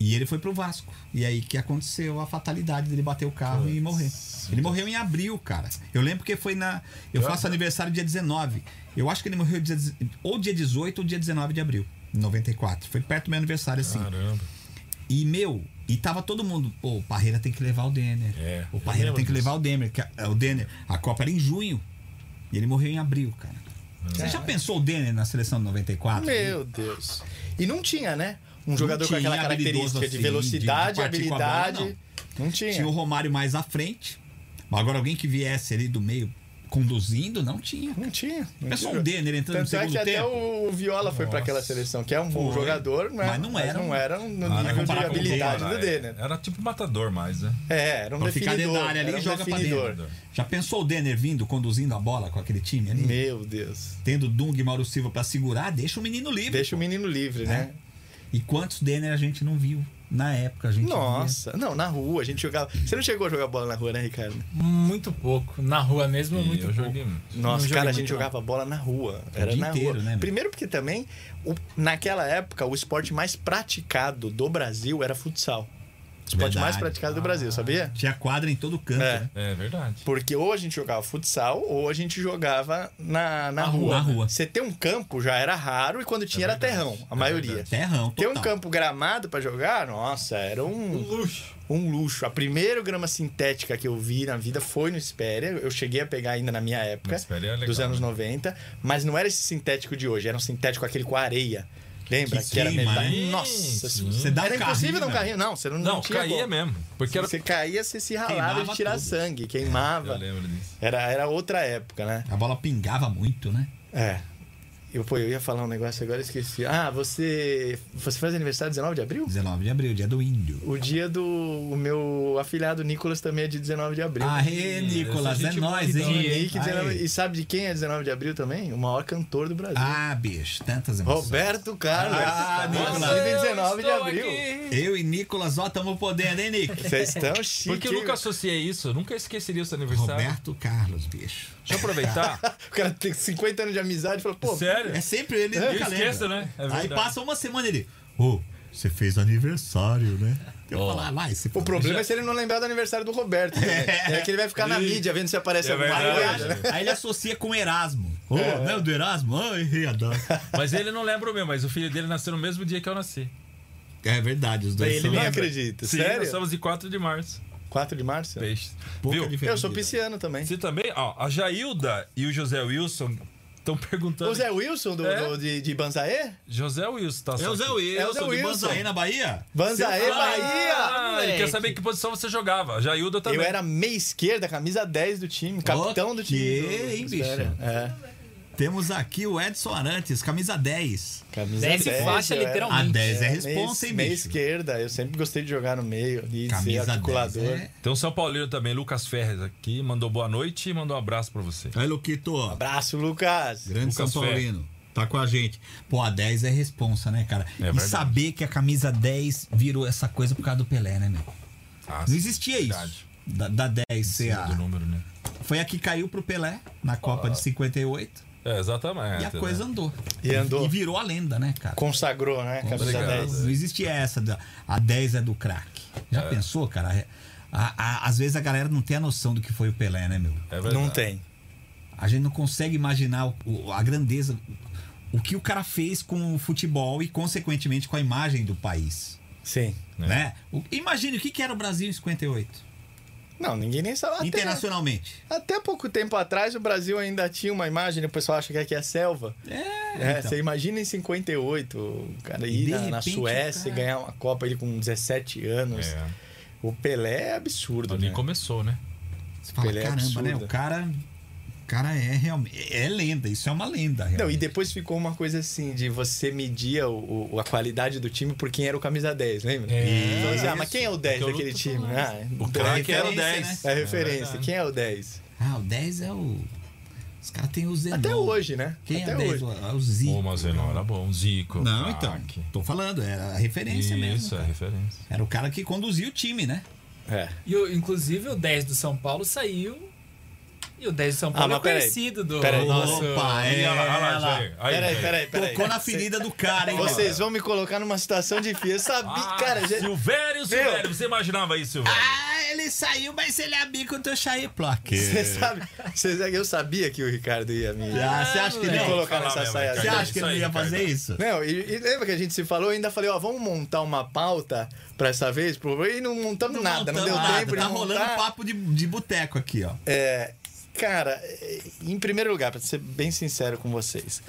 E ele foi pro Vasco. E aí que aconteceu a fatalidade dele bater o carro e morrer. Ele morreu em abril, cara. Eu lembro que foi na. Eu faço aniversário dia 19. Eu acho que ele morreu dia, ou dia 18 ou dia 19 de abril, em 94. Foi perto do meu aniversário, assim. Caramba. E, meu, e tava todo mundo, pô, o Parreira tem que levar o Denner. É, o Parreira tem que disso. levar o Denner. que a- o Denner. A Copa era em junho. E ele morreu em abril, cara. Você já pensou o Denner na seleção de 94? Meu Deus. E não tinha, né? Um jogador com tinha aquela característica habilidoso de assim, velocidade, de- de a bola, habilidade. não. tinha. Tinha o Romário mais à frente. Mas agora alguém que viesse ali do meio conduzindo, não tinha. Não tinha. Não Pensou tinha. um Denner entrando no Tanto é segundo que até tempo? o Viola foi pra aquela seleção, que é um bom jogador, né? Mas não era não um- era no Ah, nível de comparar com o habilidade Era- do Denner. Era tipo matador mais, né? É, era um Pra ficar definidor. dentro da área ali era e joga pra dentro. Já pensou o Denner vindo, conduzindo a bola com aquele time ali? Meu Deus. Tendo Dung e Mauro Silva pra segurar, deixa o menino livre. Deixa o pô. menino livre, né? E quantos Denner a gente não viu? Na época a gente Nossa, não, na rua a gente jogava. Você não chegou a jogar bola na rua, né, Ricardo? Muito pouco. Na rua mesmo, E muito eu pouco. joguei muito. Nossa, joguei cara, a gente não. jogava bola na rua. Era dia na inteiro, rua. né? Primeiro porque também, o- naquela época, o esporte mais praticado do Brasil era futsal. Esporte Verdade. mais praticado do Brasil, sabia? Tinha quadra em todo canto. É. né? É verdade. Porque ou a gente jogava futsal ou a gente jogava na, na rua. Na rua. Você ter um campo já era raro e quando tinha era verdade. terrão, a É maioria. verdade. Terrão, Ter um total. campo gramado pra jogar, nossa, era um, Luxo. um luxo. A primeira grama sintética que eu vi na vida foi no Espéria. Eu cheguei a pegar ainda na minha época, é legal, dos anos né? 90. Mas não era esse sintético de hoje, era um sintético aquele com areia. Lembra? Que Que, era queima, metade. né? Nossa, Sim. Você era impossível um carrinho, carrinho. Não, você não, Não, não tinha caía como. mesmo. Porque era. Você caía, você se ralava de tirar sangue, queimava. Eu lembro disso. Era, era outra época, né? A bola pingava muito, né? É. Eu, pô, eu ia falar um negócio agora, esqueci. Ah, você. Você faz aniversário 19 de abril? 19 de abril, dia do índio. O dia do. O meu afilhado Nicolas também é de 19 de abril. Aê, Nicolas, é nóis, hein? Nick, 19 Aê. E sabe de quem é 19 de abril também? O maior cantor do Brasil. Ah, bicho, tantas emoções. Roberto Carlos. Ah, Nicolas. Nascido em 19 de Estou abril. aqui. Eu e Nicolas, ó, tamo podendo, hein, Nick? Vocês estão chiques. Porque eu nunca associei isso, eu nunca esqueceria o seu aniversário. Roberto Carlos, bicho. Deixa eu aproveitar. O cara tem 50 anos de amizade e fala, pô, Sério? É sempre ele, Eu nunca esqueço, lembra. né? É Aí passa uma semana ele, ô, você fez aniversário, né? Eu Ó. falo, ah, vai, se o problema é se ele não lembrar do aniversário do Roberto. Né? É que ele vai ficar na mídia vendo se aparece É alguma verdade. coisa. né? Aí ele associa com Erasmo. Ô, não é o do Erasmo? Ah, errei a data. Mas ele não lembra o meu, mas o filho dele nasceu no mesmo dia que eu nasci. É verdade, os dois Ele são não lembra. acredita. Sim, Sério? nós somos de 4 de março. 4 de março? Pouca Viu? Eu sou pisciano também. Você também? Ó, a Jailda e o José Wilson estão perguntando. O Zé Wilson do, É? do- de, de Banzaê? José Wilson, tá É o só Zé aqui. Wilson, É o Zé de Wilson. Banzaí, na Bahia? Banzaê, Bahia! Ah, ele quer saber que posição você jogava. A Jailda também. Eu era meia esquerda, camisa 10 do time, capitão do time. Do- hein, bicho? É. Temos aqui o Edson Arantes, camisa 10. Camisa Desce faixa, eu era- literalmente. A 10 é meia- responsa, hein, meia bicho? esquerda, eu sempre gostei de jogar no meio e ser Camisa articulador. 10 é... Tem um São Paulino também, Lucas Ferres aqui, mandou boa noite e mandou um abraço pra você. Aí, Luquito, Abraço, Lucas. grande Lucas São Paulino. Tá com a gente. Pô, a 10 é responsa, né, cara? e verdade. saber que a camisa 10 virou essa coisa por causa do Pelé, né, meu? Ah, Não existia verdade. isso. Da, da 10 ser a... número, né? Foi a que caiu pro Pelé na Copa de 58 É, exatamente. e a né? coisa andou. E andou. E virou a lenda, né, cara? Consagrou, né? Obrigado. 10. Não existia essa, da, a 10 é do craque. Já É. pensou, cara? A- a- às vezes a galera não tem a noção do que foi o Pelé, né, meu? É verdade. Não tem. A gente não consegue imaginar o- a grandeza, o que o cara fez com o futebol e, consequentemente, com a imagem do país. Sim. É. Né? O- imagine o que, que era o Brasil em 58, Não, ninguém nem sabe. Até, internacionalmente. até pouco tempo atrás, o Brasil ainda tinha uma imagem, o pessoal acha que aqui é selva. É, É, então. você imagina em 58, o cara ir na, na Suécia cara- e ganhar uma Copa ele com 17 anos. É. O Pelé é absurdo, Ali né? começou, né? Você fala, Pelé é caramba, né? absurdo. O cara, cara é realmente. É lenda, isso é uma lenda. Não, e realmente. depois ficou uma coisa assim, de você medir o, o- a qualidade do time por quem era o camisa 10, lembra? É. Então, assim, ah, mas quem é o 10 Porque daquele time? Ah, O então, craque era o referência, 10. É referência. verdade. quem é o 10? Ah, o 10 é o. Os caras têm o Zenon. Até hoje, né? Quem Até é 10? hoje. O, o Zico. Ô, mas era bom. Zico. Não, então. Tô falando, era a referência Isso, mesmo. é cara. referência. Era o cara que conduzia o time, né? É. E, o- inclusive o 10 do São Paulo saiu. E o 10 do São Ah, Paulo mas é peraí. conhecido do Peraí. nosso. Opa, é. Ih, olha lá, olha lá, ela Jair. Aí, Peraí, peraí, peraí. Tocou na ferida do cara, hein? Vocês vão me colocar numa situação difícil. Eu sabia, Ah, cara. Já... Silvério, Silvério. Você imaginava isso, Silvério? Ah, ele saiu, mas ele é amigo do teu Plaque. Você sabe, você sabe, eu sabia que o Ricardo ia me, Ah, você acha que ele ia Não, colocar nessa mesmo, saia. Você acha que ele ia fazer Ricardo. isso? Não, e, e lembra que a gente se falou? Eu ainda falei, ó, vamos montar uma pauta pra essa vez? E não montamos nada, não deu montamos nada, tempo de Tá rolando montar. papo de, de boteco aqui, ó. É, cara, em primeiro lugar, pra ser bem sincero com vocês,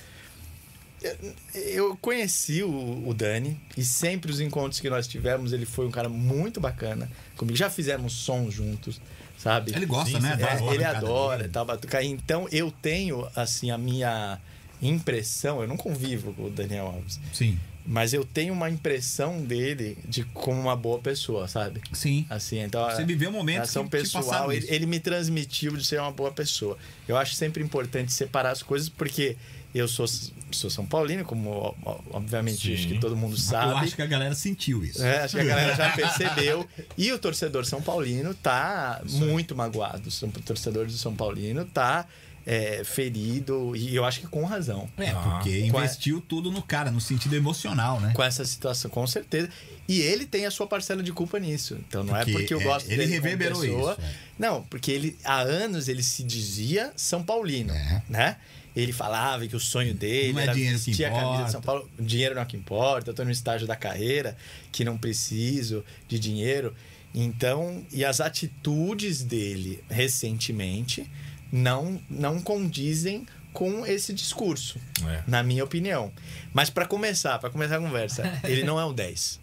eu- conheci o, o Dani e sempre os encontros que nós tivemos, ele foi um cara muito bacana comigo. Já fizemos sons juntos, sabe? Ele gosta, Sim, né? É, boa ele adora e tal, batucar. Então eu tenho, assim, a minha impressão, eu não convivo com o Daniel Alves, Sim, mas eu tenho uma impressão dele de como uma boa pessoa, sabe? sim. Assim, então. Você viveu momentos ação que pessoal, ele, ele me transmitiu de ser uma boa pessoa. Eu acho sempre importante separar as coisas, porque eu sou, sou São Paulino, como obviamente Sim. acho que todo mundo sabe. Eu acho que a galera sentiu isso. É, acho que a galera já percebeu. E o torcedor São Paulino tá muito magoado. O torcedor do São Paulino tá é, ferido, e eu acho que com razão. É, Ah. porque Com a- investiu tudo no cara, no sentido emocional, né? Com essa situação, com certeza. E ele tem a sua parcela de culpa nisso. Então não Porque, é porque eu é, gosto ele dele reverberou pessoa. isso, é. Não, porque ele há anos ele se dizia São Paulino, É. né? Ele falava que o sonho dele Não é era dinheiro que vestir a camisa de. São Paulo. Dinheiro não é o que importa, eu tô no estágio da carreira que não preciso de dinheiro. Então, e as atitudes dele recentemente não não condizem com esse discurso, É. na minha opinião. Mas para começar, para começar a conversa, ele não é o 10.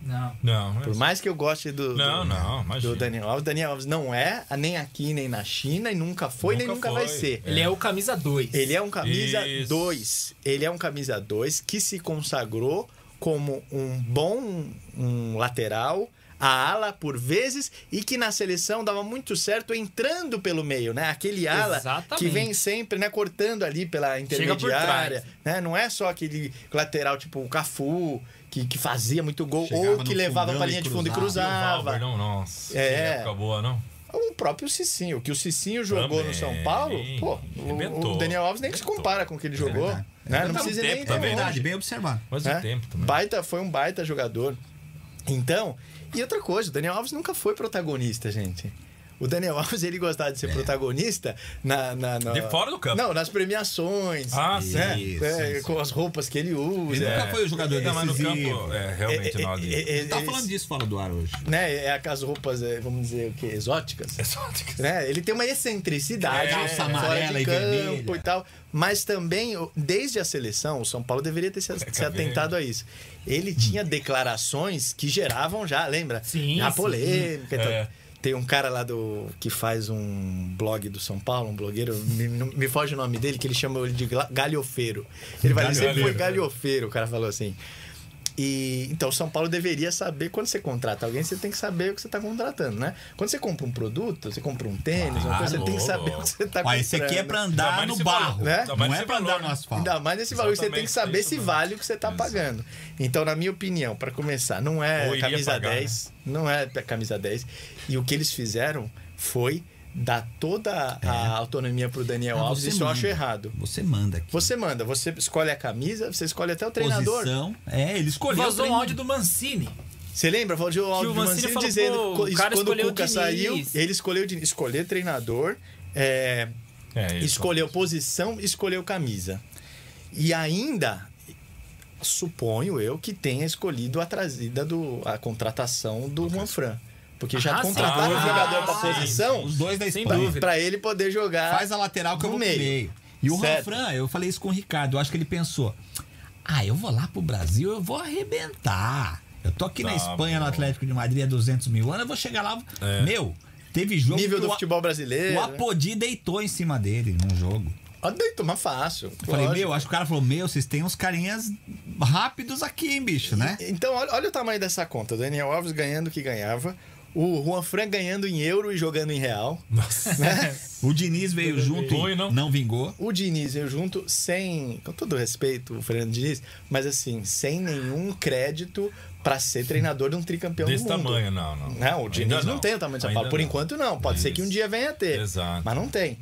Não. Não, Por mais que eu goste do, Não, do, não, do Daniel Alves, Daniel Alves não é nem aqui nem na China e nunca foi nem Nunca nunca vai foi. ser. Ele é o camisa 2. Ele é um camisa Isso. 2. Ele é um camisa 2 que se consagrou como um bom um lateral, a ala por vezes, e que na seleção dava muito certo entrando pelo meio, né? Aquele ala Exatamente. que vem sempre, né, cortando ali pela intermediária, né? Não é só aquele lateral tipo o Cafu, que, que fazia muito gol, Chegava ou que levava e linha de fundo e cruzava. não, nossa. É. Que época boa, não? O próprio Cicinho, o que o Cicinho jogou no São Também. Paulo, pô, o, Daniel Alves nem se compara com o que ele jogou. verdade. né? Não precisa o nem É também, verdade, bem observado. Mas né? o tempo também. Baita, foi um baita jogador. Então, e outra coisa, o Daniel Alves nunca foi protagonista, gente. O Daniel Alves, ele gostava de ser protagonista na, na, na- De fora do campo. Não, nas premiações. Ah, né? isso, É, isso. Com as roupas que ele usa. Ele nunca foi o jogador Não, mas no campo, é, realmente É, não é, ali. é, é, Tá falando disso fora do ar hoje. Né? É aquelas roupas, é, vamos dizer, o quê? Exóticas. É só né? Ele tem uma excentricidade É, né? calça fora amarela de e campo vermelha. e tal. Mas também, desde a seleção, o São Paulo deveria ter se, se atentado a isso. Ele tinha declarações que geravam já, lembra? Sim, A sim. polêmica e tal. Tem um cara lá do que faz um blog do São Paulo, um blogueiro, me, me foge o nome dele, que ele chama ele de galhofeiro. Ele vai dizer sempre foi galhofeiro, o cara falou assim. E então São Paulo deveria saber quando você contrata alguém, você tem que saber o que você está contratando, né? Quando você compra um produto, você compra um tênis, uma coisa, você tem que saber o que você está comprando. esse aqui é pra Ainda andar no barro, né? ainda mais não é nesse pra andar no né? asfalto. Ainda mais nesse valor, você tem que saber isso se vale o que você está pagando. Então, na minha opinião, para começar, não é camisa pagar, 10, não é camisa 10. E o que eles fizeram foi dar toda a autonomia pro Daniel É. Ah, Alves, você isso eu acho manda. errado. Você manda aqui. Você manda, você escolhe a camisa, você escolhe até o treinador. Posição. É, ele escolheu. Vazou um o áudio do Mancini. Você lembra? Falou de o áudio do Mancini Mancini falou, dizendo o cara quando o o Cuca Diniz. saiu, ele escolheu de escolher treinador, é, É, isso. escolheu posição, escolheu camisa. E ainda suponho eu que tenha escolhido a trazida do a contratação do Juan Fran, porque já Ah, contrataram o Ah, jogador para sim, posição Os dois da Espanha. para ele poder jogar. Faz a lateral que eu vou meio. meio. E o Certo. Ranfran, eu falei isso com o Ricardo, eu acho que ele pensou: ah, eu vou lá pro Brasil, eu vou arrebentar. Eu tô aqui na Tá Espanha, no. Atlético de Madrid, há 200 mil anos, eu vou chegar lá. É. Meu, teve jogo. nível do o- futebol brasileiro. O Apodi deitou em cima dele num jogo. Ó, deitou, mas fácil. Eu falei, meu, acho que o cara falou, meu, vocês têm uns carinhas rápidos aqui, hein, bicho, né? Então, olha, olha o tamanho dessa conta. O Daniel Alves ganhando o que ganhava. O Juan Fran ganhando em euro e jogando em real. Nossa. Né? O Diniz veio junto Foi, e não? não vingou. O Diniz veio junto sem, com todo respeito, o Fernando Diniz, mas assim, sem nenhum crédito para ser treinador de um tricampeão Desse do mundo. tamanho, não, não. Não, o Diniz não. não. tem o tamanho de São Paulo. Por não. enquanto, não. Pode ser que um Isso. dia venha a ter. Exato. Mas não tem.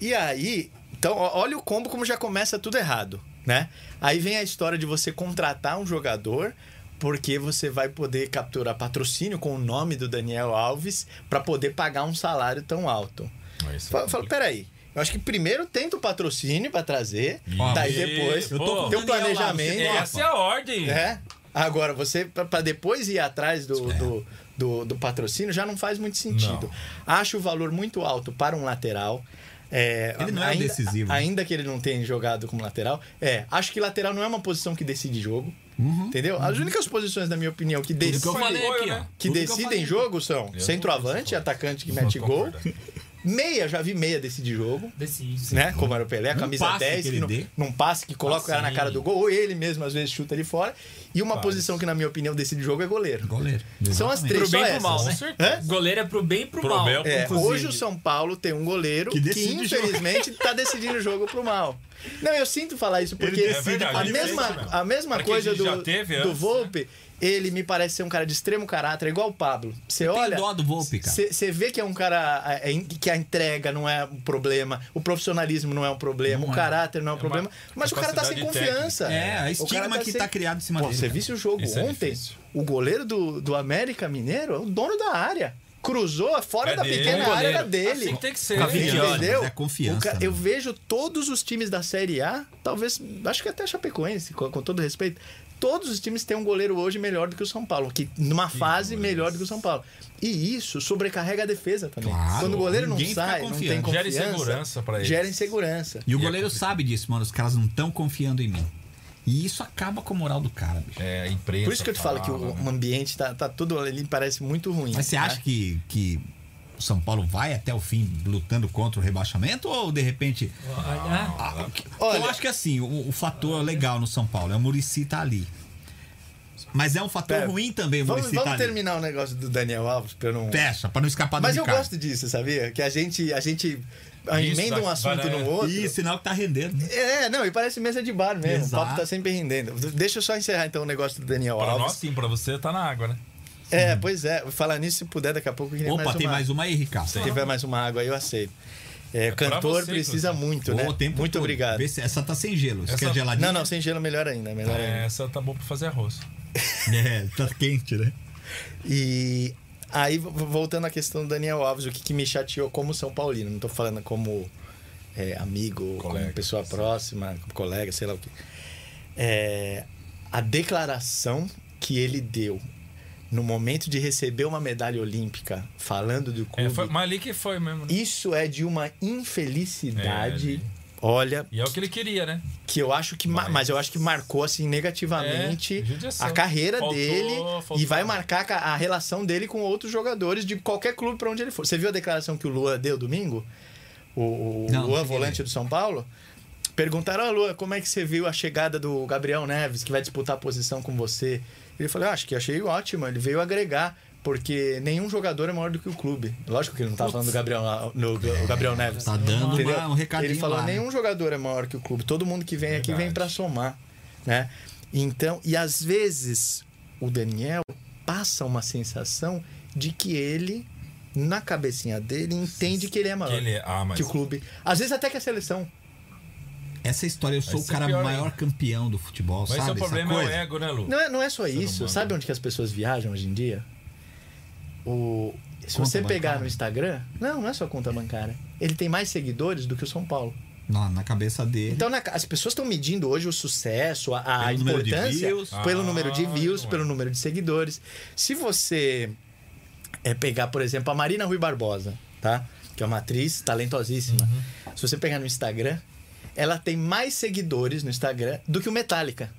E aí, então, olha o combo como já começa tudo errado, né? Aí vem a história de você contratar um jogador porque você vai poder capturar patrocínio com o nome do Daniel Alves para poder pagar um salário tão alto. Mas é Fala, fala, complicado. peraí. Eu acho que primeiro tenta o patrocínio para trazer, Ó, daí e- depois eu tô com o tem um Daniel Alves, planejamento. Essa é a ordem. É. Agora, você, para depois ir atrás do, É. do, do, do patrocínio, já não faz muito sentido. Acho o valor muito alto para um lateral. É, Ele não é decisivo, né? Ainda que ele não tenha jogado como lateral. É, acho que lateral não é uma posição que decide jogo. Entendeu? As únicas posições, na minha opinião, que, que decidem, que eu decidem jogo são Eu centroavante, atacante que mete gol. Meia, já vi meia decidir jogo Decide. né? Como era o Pelé, a Num camisa passe 10, que que ele não, num passe que coloca o cara na Assim. cara do gol, ou ele mesmo às vezes chuta ali fora. E uma Faz. posição que, na minha opinião, decide jogo é goleiro. Goleiro. São as Exatamente. três, Pro bem só e pro mal, essas. né? Hã? Goleiro é pro bem e pro, Pro mal. bem- É, hoje o São Paulo tem um goleiro Que que, infelizmente está decidindo o jogo pro mal. Não, eu sinto falar isso porque Ele- é verdade, a, mesma, a mesma coisa do, teve do antes, né? Ele me parece ser um cara de extremo caráter, igual o Pablo. Você Tem olha. dó do Volpe, cara. Você vê que é um cara é, é, que a entrega não é um problema, o profissionalismo não é um problema, Não o é. caráter não é um É problema, uma mas o cara tá sem confiança. É, a O estigma cara que sem- tá criado em cima Pô, dele. você viu o jogo Isso é ontem? o goleiro do, do América Mineiro é o dono da área. Cruzou fora É da pequena É área era dele. Assim que tem que ser. Confiança, Entendeu? mas é confiança, ca- né? eu vejo todos os times da Série A, talvez, acho que até a Chapecoense, com, com todo respeito, todos os times têm um goleiro hoje melhor do que o São Paulo, que numa fase melhor do que o São Paulo. E isso sobrecarrega a defesa também. Claro, Quando o goleiro não sai, não tem confiança, Gera insegurança pra eles. Gera insegurança. E o E é goleiro complicado. sabe disso, mano. Os caras não estão confiando em mim. E isso acaba com a moral do cara, bicho. É, a imprensa. Por isso que eu te falo que né? o ambiente tá, tá tudo ali, parece muito ruim. Mas você né? acha que, que o São Paulo vai até o fim lutando contra o rebaixamento? Ou de repente. Ah, Ah, Olha- eu acho que assim, o, o fator legal no São Paulo é o Murici tá ali. Mas é um fator Pera, ruim também o Vamos, Murici vamos tá ali. terminar o negócio do Daniel Alves pra eu não. Fecha, pra não escapar do Mas eu gosto disso, sabia? Que a gente, a gente Isso, emenda um assunto vai- no outro. Ih, sinal que tá rendendo. né? É, não, e parece mesa de bar mesmo. Exato. O papo tá sempre rendendo. Deixa eu só encerrar então o negócio do Daniel Pra Alves. nós sim, pra você tá na água, né? É, pois é. Falar nisso, se puder, daqui a pouco eu Opa, mais tem uma. mais uma aí, Ricardo. Se tiver mais uma água aí, eu aceito. É, pra cantor você, precisa muito, né? o tempo Muito todo. obrigado. Vê se essa tá sem gelo. Você Essa- quer geladinha? Não, não, sem gelo melhor ainda. Melhor ainda. É, essa tá bom pra fazer arroz. É, tá quente, né? E aí, vo- voltando à questão do Daniel Alves, o que, que me chateou como São Paulino, não tô falando como é, amigo, Colega, como pessoa próxima, como colega, sei lá o que. É, a declaração que ele deu no momento de receber uma medalha olímpica, falando do É, clube, foi, mas ali que foi mesmo. Né? isso é de uma infelicidade. É, Olha, E é o que ele queria, né? que eu acho que ma- Mas- mas eu acho que marcou assim negativamente É, a carreira Faltou- dele faltou. e vai marcar ca- a relação dele com outros jogadores de qualquer clube para onde ele for. Você viu a declaração que o Lua deu domingo? O, o Não, não Luan, cheguei a volante do São Paulo? Perguntaram, ó, Lua, como é que você viu a chegada do Gabriel Neves, que vai disputar a posição com você? Ele falou, ah, acho que achei ótimo, ele veio agregar, porque nenhum jogador é maior do que o clube. Lógico que ele não tá falando do Gabriel, no, do Gabriel Neves. Tá dando uma- um recadinho Ele falou: lá, né? nenhum jogador é maior que o clube. Todo mundo que vem aqui vem pra somar, né? Então, e às vezes o Daniel passa uma sensação de que ele, na cabecinha dele, entende que ele é maior Que ele é- ah, mas- que o clube. Às vezes até que a seleção. Essa história, eu sou o cara pior maior campeão do futebol, Mas sabe? esse é o essa problema é coisa? o ego, né, Lu? Não é, não é só isso. Sabe onde que as pessoas viajam hoje em dia? O... Se Conta você pegar bancária. no Instagram, não, não é só conta bancária. Ele tem mais seguidores do que o São Paulo. Na, na cabeça dele. Então, na- as pessoas estão medindo hoje o sucesso, a, a Pelo número de importância views. pelo Ah, número de views, não é. pelo número de seguidores. Se você é, pegar, por exemplo, a Marina Rui Barbosa, tá? Que é uma atriz talentosíssima. Uhum. Se você pegar no Instagram, ela tem mais seguidores no Instagram do que o Metallica.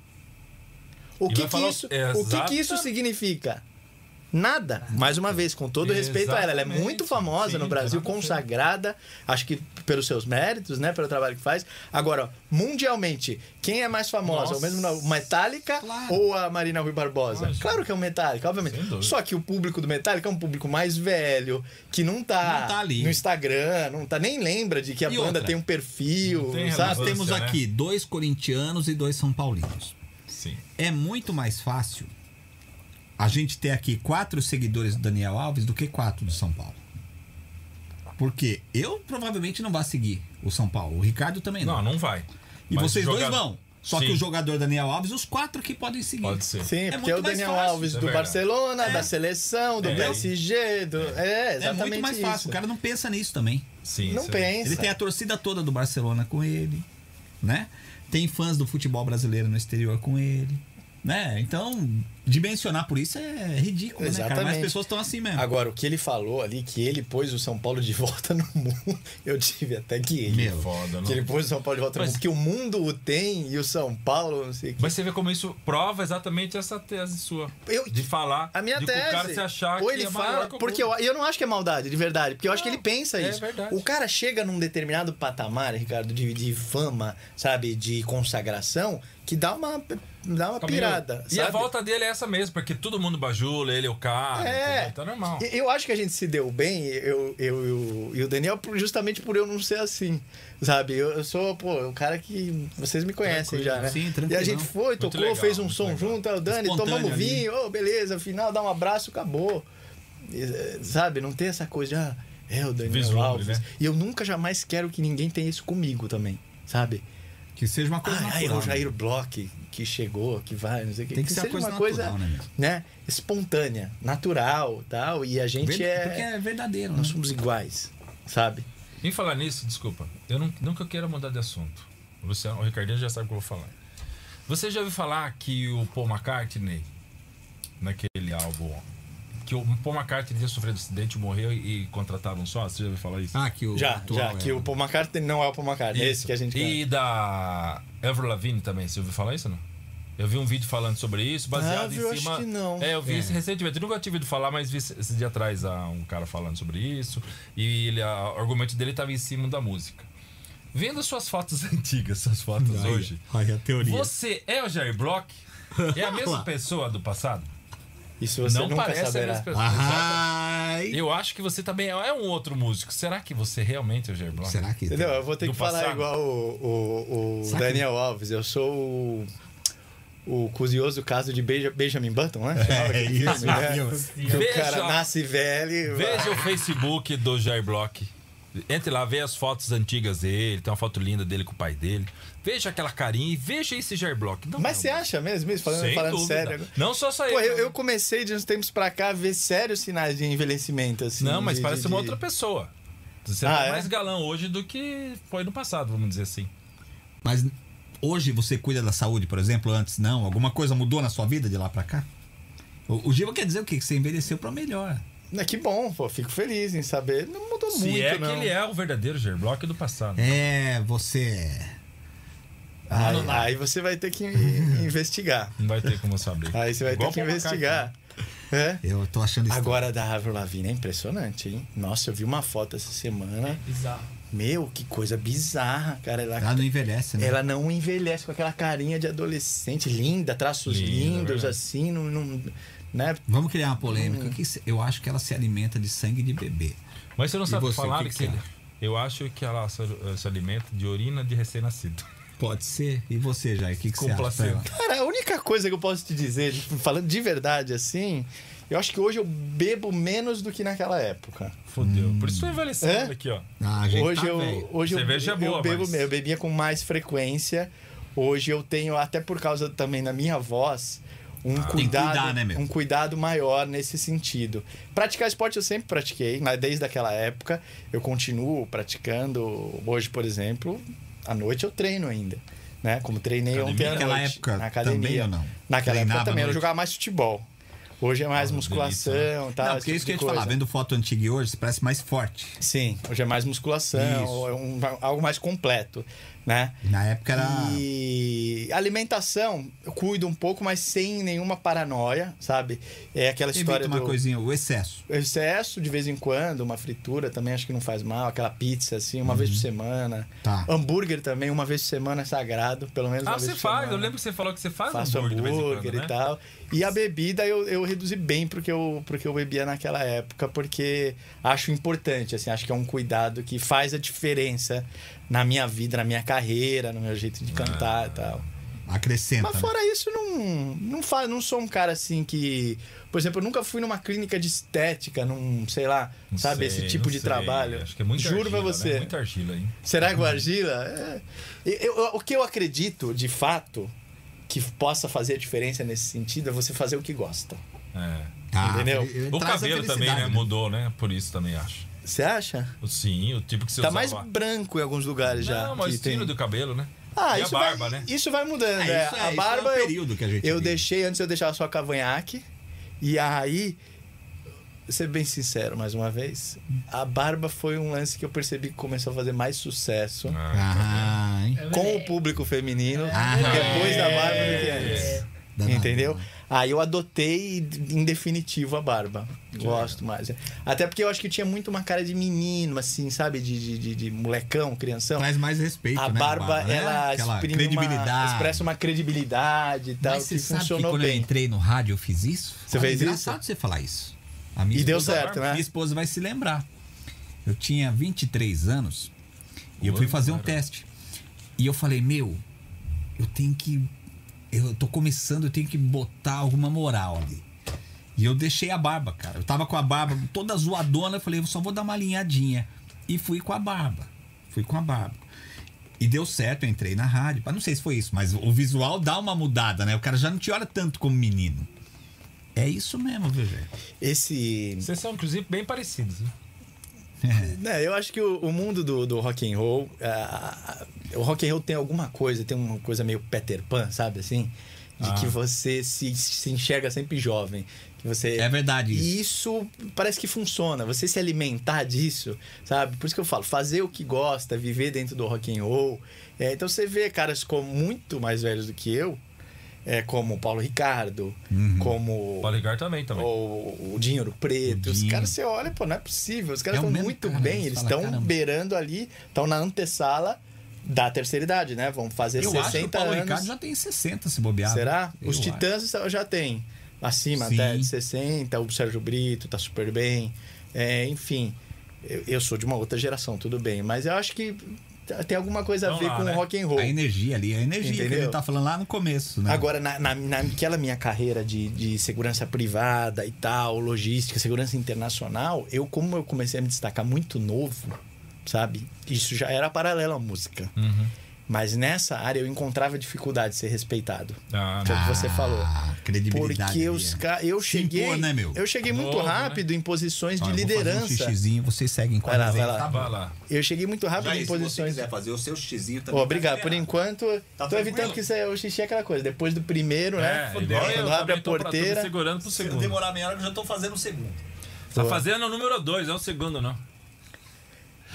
O, que, que, isso, é, o que, que isso significa? Nada. Mais uma vez, com todo respeito a ela. Ela é Exatamente. muito famosa Sim, no Brasil, consagrada, acho que pelos seus méritos, né? Pelo trabalho que faz. Agora, mundialmente, quem é mais famosa? Nossa. O mesmo Metallica Claro. ou a Marina Rui Barbosa? Lógico. Claro que é o Metallica, obviamente. Só que o público do Metallica é um público mais velho, que não tá, Não tá ali. no Instagram, não tá nem lembra de que a E banda outra? tem um perfil, tem Nós temos né? aqui dois corintianos e dois são paulinos. Sim. É muito mais fácil a gente ter aqui quatro seguidores do Daniel Alves do que quatro do São Paulo. Porque eu provavelmente não vou seguir o São Paulo. O Ricardo também não. Não, não vai. e Mas vocês joga- dois vão. Só Sim. que o jogador Daniel Alves, os quatro que podem seguir. Pode ser. Sim, É porque muito é o mais Daniel fácil. Alves É do verdade. Barcelona, da seleção, do É. PSG, do... É, É exatamente muito mais fácil. isso. O cara não pensa nisso também. Sim, Não é- pensa. Ele tem a torcida toda do Barcelona com ele, né? Tem fãs do futebol brasileiro no exterior com ele, né? Então, dimensionar por isso é ridículo, né, cara? Mas Exatamente. as pessoas estão assim mesmo. Agora, o que ele falou ali, que ele pôs o São Paulo de volta no mundo, eu tive até que ele. Meu. Foda, não. Que ele pôs o São Paulo de volta no Mas- mundo, porque o mundo o tem e o São Paulo, não sei o que. Mas você vê como isso prova exatamente essa tese sua. Eu- de falar. A minha de tese. o cara se achar ou que ele é fala, porque eu, eu não acho que é maldade, de verdade, porque eu acho que ele pensa é isso. verdade. O cara chega num determinado patamar, Ricardo, de, de fama, sabe, de consagração, que dá uma dá uma pirada, meio- sabe? E a volta dele é essa mesmo, porque todo mundo bajula, ele é o cara. É. Tá normal. E- Eu acho que a gente se deu bem, eu, eu, eu- e o Daniel, justamente por eu não ser assim, sabe? Eu, eu sou, pô, o cara que vocês me conhecem já, né? Sim, e a gente foi, tocou, legal, fez um som legal. junto, aí o Dani, Espontâneo tomamos ali. vinho, ô, beleza, final, dá um abraço, acabou. E, eh, sabe? Não tem essa coisa de, ah, é o Daniel Vislumbre, Alves. né? E eu nunca jamais quero que ninguém tenha isso comigo também, sabe? Que seja uma coisa Ah, é natural. o Jair né? Bloch que chegou, que vai, não sei o que. Tem que ser uma seja coisa uma coisa, natural, né, meu? né, espontânea, natural, tal, e a gente é Porque é verdadeiro, né? nós somos iguais, sabe? Em falar nisso, desculpa, eu não- nunca quero mudar de assunto. O, Luciano, o Ricardinho já sabe o que eu vou falar. Você já ouviu falar que o Paul McCartney, naquele álbum, que o Paul McCartney tinha sofrido acidente, morreu e contrataram um só? Você já ouviu falar isso? Ah, que o já, atual já, é que o Paul McCartney não é o Paul McCartney, é esse que a gente E da Avril Lavigne também, você ouviu falar isso ou não? Eu vi um vídeo falando sobre isso, baseado Ah, eu em cima. acho que não. É, eu vi É. isso recentemente. Eu nunca tive ouvido falar, mas vi esse dia atrás um cara falando sobre isso. E ele, a- o argumento dele estava em cima da música. Vendo suas fotos antigas, suas fotos hoje, Olha a teoria. você é o Jair Bloch? É a mesma pessoa do passado? Isso você não nunca parece a saberá. mesma pessoa. Ai. Eu acho que você também é um outro músico. Será que você realmente é o Jair Bloch? Será que Entendeu? Eu vou ter Do que falar passado. igual o, o, o Será que- Daniel Alves. Eu sou o, o curioso caso de Benja- Benjamin Button, né? É aquele isso, né? Deus. Que o Veja- cara nasce velho. Veja o Facebook do Jair Bloch. Entre lá, vê as fotos antigas dele. Tem uma foto linda dele com o pai dele. Veja aquela carinha e veja esse Jair Bloch. Não Mas é você um- acha mesmo isso? Falando, Sem falando dúvida. sério. Não só só Pô, eu, eu comecei de uns tempos pra cá a ver sérios sinais de envelhecimento, assim. Não, mas de- parece de- uma de- outra pessoa. Você Ah, tá é? mais galão hoje do que foi no passado, vamos dizer assim. Mas hoje você cuida da saúde, por exemplo, antes não? Alguma coisa mudou na sua vida de lá pra cá? O, o Giva quer dizer o quê? Que você envelheceu pra melhor. Ah, Que bom, pô. Fico feliz em saber. Não mudou Se muito, é que ele é o verdadeiro Jair Bloch do passado. É, você. Não, não. aí você vai ter que in- investigar. Não vai ter como saber. Aí você vai Igual ter que investigar. É? Eu tô achando isso. Agora da Avril Lavigne é impressionante, hein? Nossa, eu vi uma foto essa semana. Bizarro. Meu, que coisa bizarra, cara. Ela, Ela não envelhece, né? ela não envelhece com aquela carinha de adolescente, linda, traços Linda, lindos, verdade. assim, não, não- né? Vamos criar uma polêmica. Que se- eu acho que ela se alimenta de sangue de bebê. Mas você não E sabe você, falar que que, que ele- é? Eu acho que ela se, se alimenta de urina de recém-nascido. Pode ser. E você, Jair? O que, que você acha? Cara, a única coisa que eu posso te dizer, falando de verdade assim, eu acho que hoje eu bebo menos do que naquela época. Fodeu. Por isso tô envelhecendo É? aqui, ó. Ah, a gente hoje tá eu, hoje eu, Cerveja é eu boa, bebo, mas- eu bebia com mais frequência. Hoje eu tenho, até por causa também da minha voz, um que cuidado, cuidar, né, meu? um cuidado maior nesse sentido. Praticar esporte eu sempre pratiquei, mas desde aquela época eu continuo praticando. Hoje, por exemplo, à noite eu treino ainda. Né? Como treinei Academia? ontem à Naquela noite. época na academia. também ou não? Naquela Treinava época também, eu jogava mais futebol. Hoje é mais Ah, musculação, delícia, tá? Não, porque é isso que eu ia te tipo de falar. coisa. Vendo foto antiga e hoje, você parece mais forte. Sim, hoje é mais musculação, Isso. é um- algo mais completo, né? Na época era. E alimentação, eu cuido um pouco, mas sem nenhuma paranoia, sabe? É aquela história Evita uma do coisinha, o excesso. excesso de vez em quando, uma fritura também acho que não faz mal, aquela pizza assim, uma vez por semana. Uhum. Tá. Hambúrguer também, uma vez por semana é sagrado, pelo menos Ah, uma você vez por faz. semana. Eu lembro que você falou que você faz Faço hambúrguer, de vez em hambúrguer quando, né? e tal. E a bebida eu, eu reduzi bem porque eu, porque eu bebia naquela época, porque acho importante, assim, acho que é um cuidado que faz a diferença na minha vida, na minha carreira, no meu jeito de cantar e tal. Acrescenta. Mas né? fora isso, não, não, fa, não sou um cara assim que. Por exemplo, eu nunca fui numa clínica de estética, num, sei lá, Não sabe, sei, esse tipo não de sei. trabalho. Acho que é muito Juro pra argila, você. Né? Muita argila, hein? Será que o argila? É. Eu- eu- o que eu acredito, de fato, que possa fazer a diferença nesse sentido é você fazer o que gosta. É. Ah, Entendeu? O cabelo também, felicidade, né? Mudou, né? Por isso também acho. Você acha? Sim, o tipo que você Tá usava. mais branco em alguns lugares já. Não, mas o estilo tem- do cabelo, né? Ah, e a isso barba, vai, né? Isso vai mudando. É, é. isso é- a isso barba é período que a gente eu vive. deixei antes eu deixava só cavanhaque e aí ser bem sincero mais uma vez, a barba foi um lance que eu percebi que começou a fazer mais sucesso Ah, hein? É com o público feminino Ah, depois da barba do que é. antes. Danado. Entendeu? Aí eu adotei em definitivo a barba. Gosto mais. Até porque eu acho que eu tinha muito uma cara de menino, assim, sabe? De, de, de- de molecão, crianção. Traz mais respeito, a né? barba, né? ela Aquela exprime credibilidade. Uma, expressa uma credibilidade e tal, Mas que você sabe que funcionou quando eu bem. entrei no rádio eu fiz isso? Você Olha, fez engraçado isso? você falar isso. A minha E deu esposa- certo, né? Minha esposa vai se lembrar. Eu tinha 23 anos e eu fui fazer um teste. E eu falei, meu, eu tenho que. Eu tô começando, eu tenho que botar alguma moral ali. E eu deixei a barba, cara. Eu tava com a barba toda zoadona, eu falei, eu só vou dar uma alinhadinha. E fui com a barba. Fui com a barba. E deu certo, eu entrei na rádio. Não sei se foi isso, mas o visual dá uma mudada, né? O cara já não te olha tanto como menino. É isso mesmo, viu, gente? Esse. Vocês são, inclusive, bem parecidos. Né? Né, eu acho que o, o mundo do, do rock and roll, ah, o rock and roll tem alguma coisa, tem uma coisa meio Peter Pan, sabe assim? De Ah. que você se, se enxerga sempre jovem. Que você... É verdade isso. E isso parece que funciona. Você se alimentar disso, sabe? Por isso que eu falo, fazer o que gosta, viver dentro do rock and roll. É, então você vê caras como muito mais velhos do que eu, é, como o Paulo Ricardo, Uhum. como O Poligar também, também. o, o Dinheiro Preto. O Os caras, você olha, pô, não é possível. Os caras É estão mesmo muito cara, bem, eles estão beirando ali, estão na antessala da terceira idade, né? Vão fazer Eu acho que o 60 Paulo anos. Ricardo já tem 60 se bobear. Será? Eu Os acho. Titãs já tem. Acima Sim. até de 60, o Sérgio Brito tá super bem. É, enfim, eu, eu sou de uma outra geração, tudo bem. Mas eu acho que tem alguma coisa a ver lá, com né? o rock and roll. A energia ali, a energia que Entendeu? ele tá falando lá no começo, né? Agora, na, na, naquela minha carreira de, de segurança privada e tal, logística, segurança internacional, eu, como eu comecei a me destacar muito novo, sabe? Isso já era paralelo à música. Uhum. Mas nessa área eu encontrava dificuldade de ser respeitado. Ah, Que é o que você falou. Ah, credibilidade. Porque os é. ca... eu Se cheguei. impor, né, meu? Eu cheguei muito Novo, né? rápido em posições de eu vou fazer Um liderança. xixizinho, vocês seguem com Vai a lá, vai lá. tá vai lá. eu cheguei muito rápido Jair, em se você posições. quiser fazer o seu xizinho também. obrigado. tá Por enquanto, Tá tô evitando que isso aí, o xixi é aquela coisa. Depois do primeiro, né? É, igual eu Quando abre a pra tudo porteira. segurando pro Se segundo. demorar meia hora, eu já tô fazendo o segundo. Tá fazendo o número 2, é o segundo, não.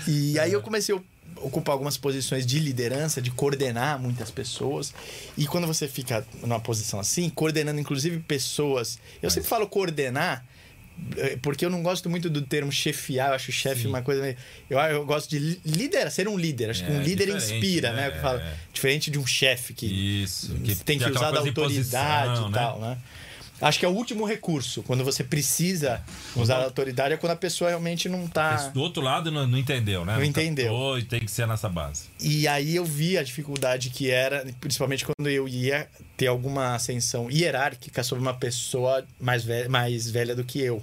E aí eu comecei a ocupar algumas posições de liderança, de coordenar muitas pessoas. E quando você fica numa posição assim, coordenando inclusive pessoas. Eu sempre falo coordenar, eh, porque eu não gosto muito do termo chefiar, eu acho chefe Sim. uma coisa meio. Eu, eu gosto de li- liderar, ser um líder. Acho que É, um líder diferente, inspira, né? né? Eu falo, É. diferente de um chefe que Isso. tem que usar da autoridade posição, e tal, né? Acho que é o último recurso. Quando você precisa usar a autoridade é quando a pessoa realmente não tá. Esse Do outro lado não, não entendeu, né? Não entendeu. captou e tem que ser nessa base. E aí eu vi a dificuldade que era, principalmente quando eu ia ter alguma ascensão hierárquica sobre uma pessoa mais velha, mais velha do que eu.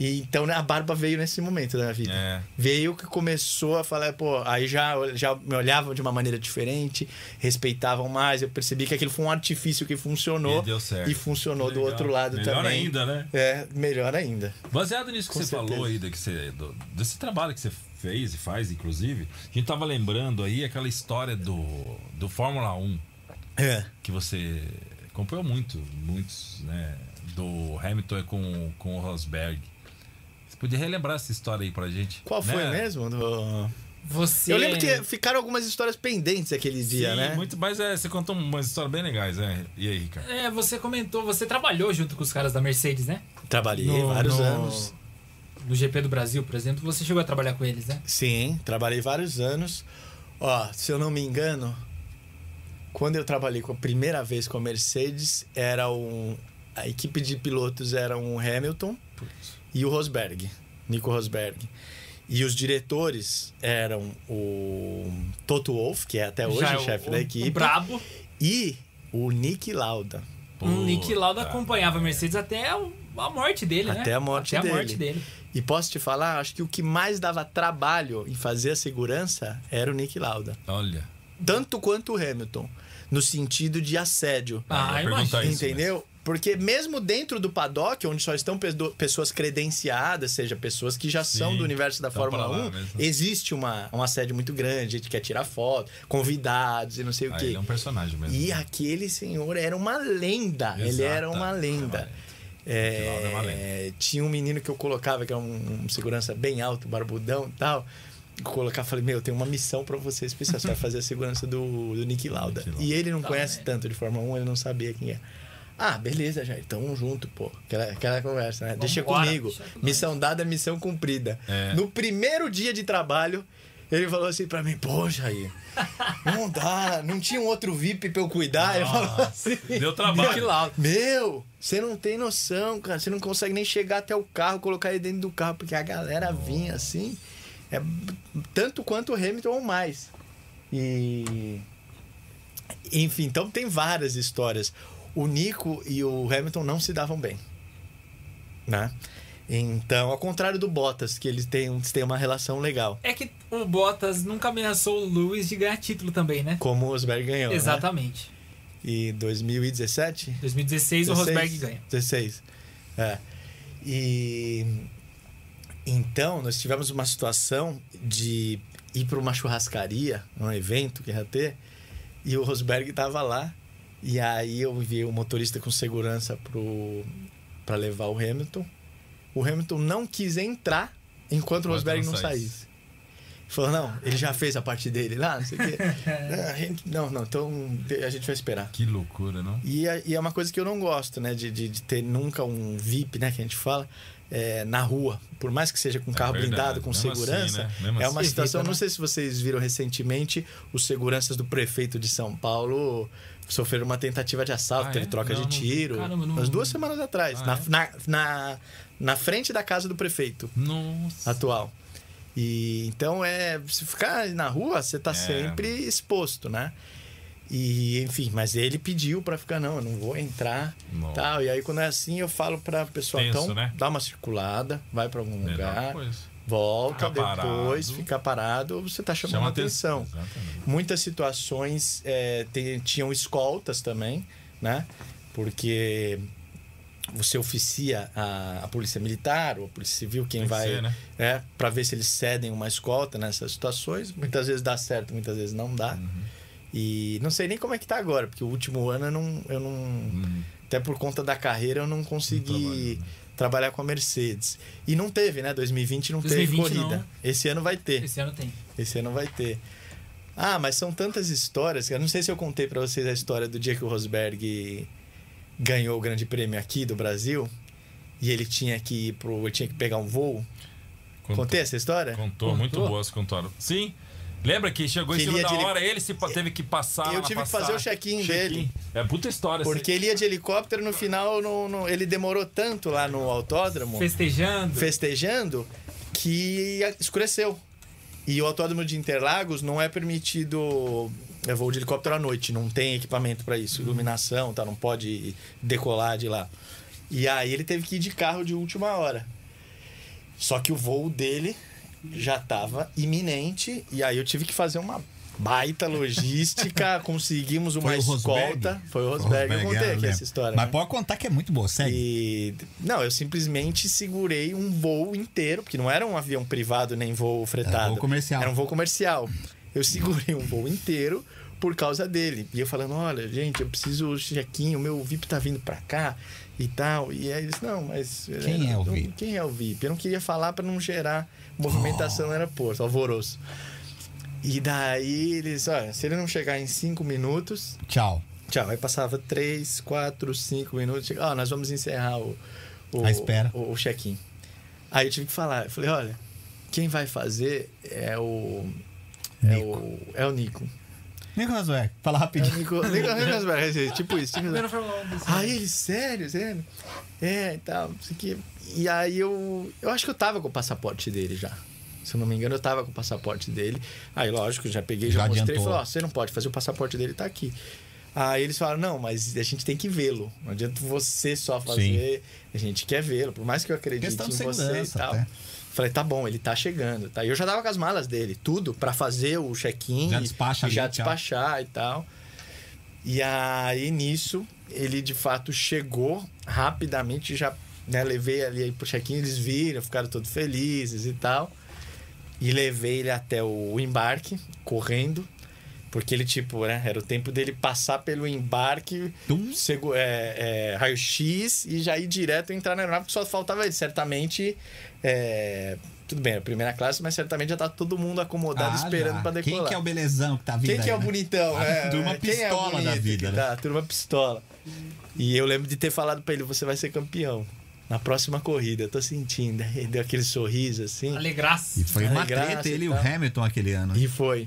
E então né, a barba veio nesse momento da minha vida. É. Veio que começou a falar, pô, aí já, já me olhavam de uma maneira diferente, respeitavam mais. Eu percebi que aquilo foi um artifício que funcionou E deu certo. e funcionou do outro lado Melhor também. ainda, né? É, melhor ainda. Baseado nisso que Com você certeza. falou aí, que você, do- desse trabalho que você fez e faz, inclusive, a gente tava lembrando aí aquela história do, do Fórmula 1, É. que você acompanhou muito, muitos, né? Do Hamilton com, com o Rosberg. Podia relembrar essa história aí pra gente? Qual foi né? mesmo? Do- Você. Eu lembro que ficaram algumas histórias pendentes aquele dia, Sim, né? muito, mas é, você contou umas histórias bem legais, né? E aí, Ricardo? É, você comentou, você trabalhou junto com os caras da Mercedes, né? Trabalhei No- vários no- anos. No GP do Brasil, por exemplo, você chegou a trabalhar com eles, né? Sim, trabalhei vários anos. Ó, se eu não me engano, quando eu trabalhei com a primeira vez com a Mercedes, era um a equipe de pilotos era um Hamilton e o Rosberg, Nico Rosberg. E os diretores eram o Toto Wolff, que é até hoje Já o chefe da O equipe, brabo. e o Nick Lauda. O Nick Lauda acompanhava a Mercedes até o- a morte dele, né? Até a morte até dele. a morte dele. E posso te falar, acho que o que mais dava trabalho em fazer a segurança era o Nick Lauda. Olha. tanto quanto o Hamilton, no sentido de assédio. Ah, eu perguntar imagina. isso, entendeu? Porque mesmo dentro do paddock, onde só estão pe- pessoas credenciadas, seja pessoas que já são Sim, do universo da estão Fórmula pra lá 1, mesmo. existe uma, um assédio muito grande, gente quer tirar foto, convidados e não sei o Ah, quê. ele é um personagem mesmo. E aquele senhor era uma lenda. Ele era uma lenda. é uma lenda. É, é uma lenda. tinha um menino que eu colocava, que era um, um segurança bem alto, barbudão e tal. Eu colocava falei, meu, tem uma missão pra você especial. Você vai fazer a segurança do, do Nick Lauda. Nick Lauda. E ele não Tá conhece bem. tanto de Fórmula 1, ele não sabia quem é. Ah, beleza, Jair, tamo junto, pô. Aquela, aquela conversa, né? Deixa Vambora, comigo. deixa comigo. Missão dada, missão cumprida. É. No primeiro dia de trabalho, ele falou assim pra mim, pô, Jair, não dá, não tinha um outro VIP pra eu cuidar. Ele falou assim. Deu trabalho. Lá. Meu, você não tem noção, cara. Você não consegue nem chegar até o carro, colocar ele dentro do carro, porque a galera vinha assim. É tanto quanto o Hamilton ou mais. E. Enfim, então tem várias histórias. O Nico e o Hamilton não se davam bem. Né? Então, ao contrário do Bottas, que eles têm, eles têm uma relação legal. É que o Bottas nunca ameaçou o Lewis de ganhar título também, né? Como o Rosberg ganhou. Né? Exatamente. E 2017? 2016 o Rosberg ganha. 16. É. E então nós tivemos uma situação de ir para uma churrascaria, um evento que ia ter, e o Rosberg estava lá. E aí eu vi o motorista com segurança pro para levar o Hamilton. O Hamilton não quis entrar enquanto o Rosberg não não saísse. Falou, não, ele já fez a parte dele lá, não sei o quê. não, não, então a gente vai esperar. Que loucura, não? E é, e é uma coisa que eu não gosto, né? De, de, de ter nunca um VIP, né? Que a gente fala, é, na rua. Por mais que seja com carro verdade. blindado, com Mesmo segurança. assim, né? É uma assim. situação. Evita, Não né? sei se vocês viram recentemente, os seguranças do prefeito de São Paulo sofreram uma tentativa de assalto, Ah, teve é? troca Não, de não tiro. Caramba, não- umas duas semanas atrás. Ah, na, é? na, na, na frente da casa do prefeito Nossa. atual. E então é, se ficar na rua, você tá É. sempre exposto, né? E enfim, mas ele pediu pra ficar não, eu não vou entrar, Nossa. tal. E aí quando é assim, eu falo pra pessoa, Tenso, então, né? dá uma circulada, vai pra algum Melhor lugar, coisa. Volta Ficar depois, parado. fica parado, você tá chamando Chama atenção. Exatamente. Muitas situações é, tem- tinham escoltas também, né? Porque você oficia a, a polícia militar ou a polícia civil, quem Tem vai, ser, né? é, para ver se eles cedem uma escolta nessas situações. Muitas vezes dá certo, muitas vezes não dá. Uhum. E não sei nem como é que tá agora, porque o último ano eu não, eu não Hum, até por conta da carreira eu não consegui né? Trabalhar com a Mercedes. E não teve, né? 2020 não 2020 teve corrida. não. Esse ano vai ter. Esse ano tem. Esse ano vai ter. Ah, mas são tantas histórias. que Eu não sei se eu contei pra vocês a história do dia que o Rosberg ganhou o Grande Prêmio aqui do Brasil e ele tinha que ir pro, ele tinha que pegar um voo. contou, Contei essa história? contou, Contou? muito boas, contaram. Sim. Lembra que chegou em Que cima ele da hora, ele se pa- teve que passar. Eu lá, tive que passar. fazer o check-in dele. É puta história. Porque ele ia de helicóptero no final, no, no- ele demorou tanto lá no autódromo, Festejando. festejando, que escureceu. E o autódromo de Interlagos não é permitido é voo de helicóptero à noite, não tem equipamento para isso, iluminação, tá, não pode decolar de lá. E aí ele teve que ir de carro de última hora. Só que o voo dele já estava iminente e aí eu tive que fazer uma baita logística, conseguimos uma Foi o escolta. Foi o Rosberg, eu contei é, aqui essa história. Mas né? pode contar que é muito boa, segue. E não, eu simplesmente segurei um voo inteiro, porque não era um avião privado nem voo fretado. Era voo comercial. Era um voo comercial. Eu segurei um voo inteiro por causa dele. E eu falando, olha, gente, eu preciso o check-in, o meu VIP tá vindo pra cá e tal. E aí eles, não, mas... Quem é o VIP? Quem é o VIP? Eu não queria falar pra não gerar movimentação no aeroporto, alvoroço. E daí eles, olha, se ele não chegar em cinco minutos, Tchau. Tchau. Aí passava 3, 4, 5 minutos. Ó, nós vamos encerrar o, o, A espera. o, o check-in. Aí eu tive que falar. Eu falei, olha, quem vai fazer é o. É Nico. o, é o Nico. Nico Rosberg, fala É rapidinho. Nico. Nico Rosberg, tipo isso. Tipo isso. Primeiro Fórmula 1 desse Aí ano. ele, sério, sério? É, e tal, não sei o quê. E aí eu. Eu acho que eu tava com o passaporte dele já. Se eu não me engano, eu tava com o passaporte dele. Aí, lógico, já peguei, já, Já mostrei e falei, ó, você não pode fazer o passaporte dele, tá aqui. Aí eles falaram, não, mas a gente tem que vê-lo. Não adianta você só fazer. A gente quer vê-lo. Por mais que eu acredite Questão em você e tal. até. Falei, tá bom, ele tá chegando, tá? E eu já tava com as malas dele, tudo, pra fazer o check-in. Já despacha e já ali, tchau. despachar e tal. E aí, nisso, ele de fato chegou rapidamente, já né, levei ali aí pro check-in, eles viram, ficaram todos felizes e tal. E levei ele até o embarque, correndo. Porque ele, tipo, né, era o tempo dele passar pelo embarque, segu- é, é, raio-x e já ir direto entrar na aeronave, porque só faltava ele. Certamente, é, tudo bem, a primeira classe, mas certamente já tá todo mundo acomodado Ah, esperando pra decolar. Quem que é o belezão que tá vindo Quem que é aí, o né? bonitão? A é, turma Quem é o pistola da bonito vida, né? Tá, a turma pistola. E eu lembro de ter falado pra ele: você vai ser campeão. Na próxima corrida, eu tô sentindo. Aí deu aquele sorriso assim. Alegraça. E foi uma treta e ele e o. Hamilton aquele ano. E foi.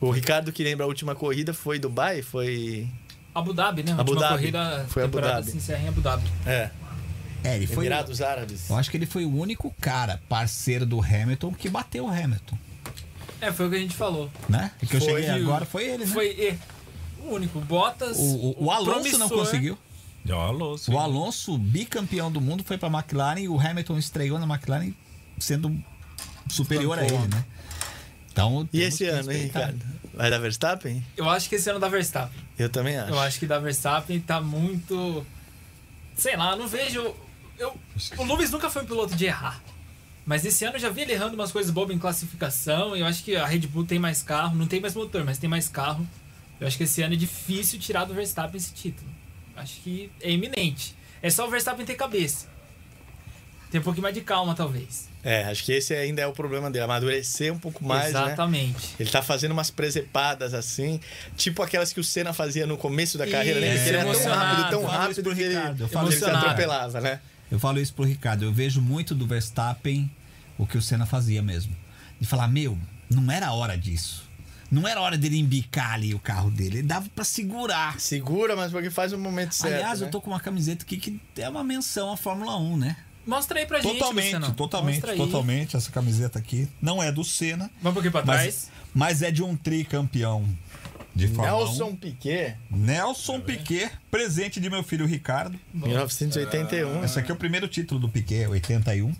O Ricardo que lembra a última corrida foi Dubai? Foi. Abu Dhabi, né? A Abu última Dhabi. corrida Foi Abu temporada Dhabi. se encerra em Abu Dhabi. É. É, ele foi. Emirados Árabes. Eu acho que ele foi o único cara, parceiro do Hamilton, que bateu o Hamilton. É, foi o que a gente falou. Né? E que eu cheguei agora foi ele, né? Foi é, o único. Bottas. O, o- o Alonso não promissor. conseguiu. Alô, sim. O Alonso, bicampeão do mundo, foi pra McLaren e o Hamilton estreou na McLaren sendo superior a Tampou. ele, né? Então, E esse ano, hein. Ricardo? Vai dar Verstappen? Eu acho que esse ano da Verstappen. Eu também acho. Eu acho que da Verstappen tá muito. Sei lá, não vejo. Eu, o Lewis nunca foi um piloto de errar. Mas esse ano eu já vi ele errando umas coisas bobas em classificação. E eu acho que a Red Bull tem mais carro. Não tem mais motor, mas tem mais carro. Eu acho que esse ano é difícil tirar do Verstappen esse título. Acho que é iminente. É só o Verstappen ter cabeça. Tem um pouquinho mais de calma, talvez. É, acho que esse ainda é o problema dele, amadurecer um pouco mais, né? Exatamente. Ele tá fazendo umas presepadas assim, tipo aquelas que o Senna fazia no começo da carreira? Que ele era tão rápido, tão Eu falo isso rápido que ele, Ricardo, eu que falo ele se atropelava, né? Eu falo isso pro Ricardo. Eu vejo muito do Verstappen o que o Senna fazia mesmo. De falar, meu, não era hora disso. Não era hora dele embicar ali o carro dele. Ele dava pra segurar. Segura, mas porque faz o momento certo. Aliás, né? eu tô com uma camiseta aqui que é uma menção à Fórmula 1, né? Mostra aí pra gente, Totalmente, Luciano. totalmente, aí. totalmente. Essa camiseta aqui não é do Senna, Vamos um pouquinho pra mas, trás. mas é de um tricampeão de Fórmula Nelson Piquet, 1. Nelson Piquet, presente de meu filho Ricardo. 1981. Esse aqui é o primeiro título do Piquet, 81.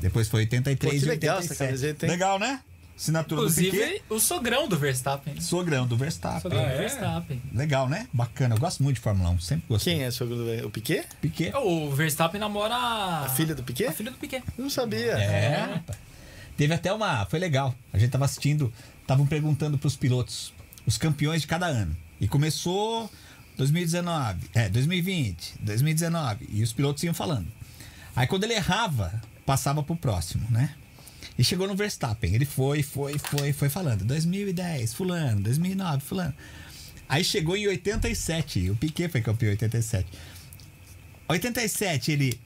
Depois foi 83 Pô, que e legal 87. essa camiseta, hein? Legal, né? Assinatura do Piquet. Inclusive, o sogrão do Verstappen. Sogrão do Verstappen. Sogrão Ah, do é? Verstappen. Legal, né? Bacana. Eu gosto muito de Fórmula 1. Sempre gostei. Quem é o o Piquet? Piquet. O Verstappen namora A filha do Piquet? a filha do Piquet. Não sabia. É, rapaz. Teve até uma. Foi legal. A gente tava assistindo, estavam perguntando pros pilotos os campeões de cada ano. E começou 2019, é, 2020, 2019. E os pilotos iam falando. Aí quando ele errava, passava pro próximo, né? E chegou no Verstappen. Ele foi, foi, foi, foi falando. 2010, fulano. 2009, fulano. Aí chegou em 87. O Piquet foi campeão em 87. 87, ele.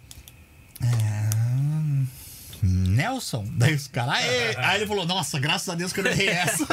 ah, Nelson? Daí os caras. "Aê!" Aí ele falou: Nossa, graças a Deus que eu não errei essa.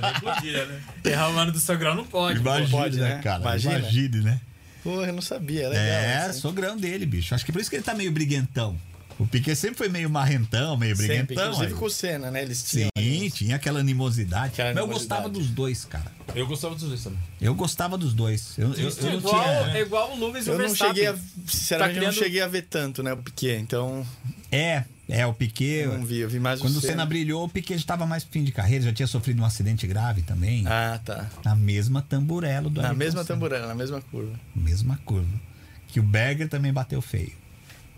Nem podia, né? Errar o mano do sogrão não pode. pô. Imagine, pode, né, cara? Imagina. Imagine, né? Pô, eu não sabia. É legal. É, assim. sogrão dele, bicho. Acho que por isso que ele tá meio briguentão. O Piquet sempre foi meio marrentão, meio Sempre, briguentão. inclusive aí. com o Senna, né? Eles tinham. Sim, tinha aquela animosidade. Aquela Mas eu animosidade. gostava dos dois, cara. Eu gostava dos dois também. Eu gostava dos dois. Eu, eu, eu não igual, tinha. é igual o Lewis e o Eu não Verstappen. cheguei a. Sinceramente, Tá eu não criando- cheguei a ver tanto, né? O Piquet. Então, É, é, o Piquet. eu não vi. Eu vi mais Quando o Senna Senna. brilhou, o Piquet já estava mais fim de carreira, já tinha sofrido um acidente grave também. Ah, tá. Na mesma tamburelo do Na Ayrton mesma Senna. tamborela, na mesma curva. Mesma curva. Que o Berger também bateu feio.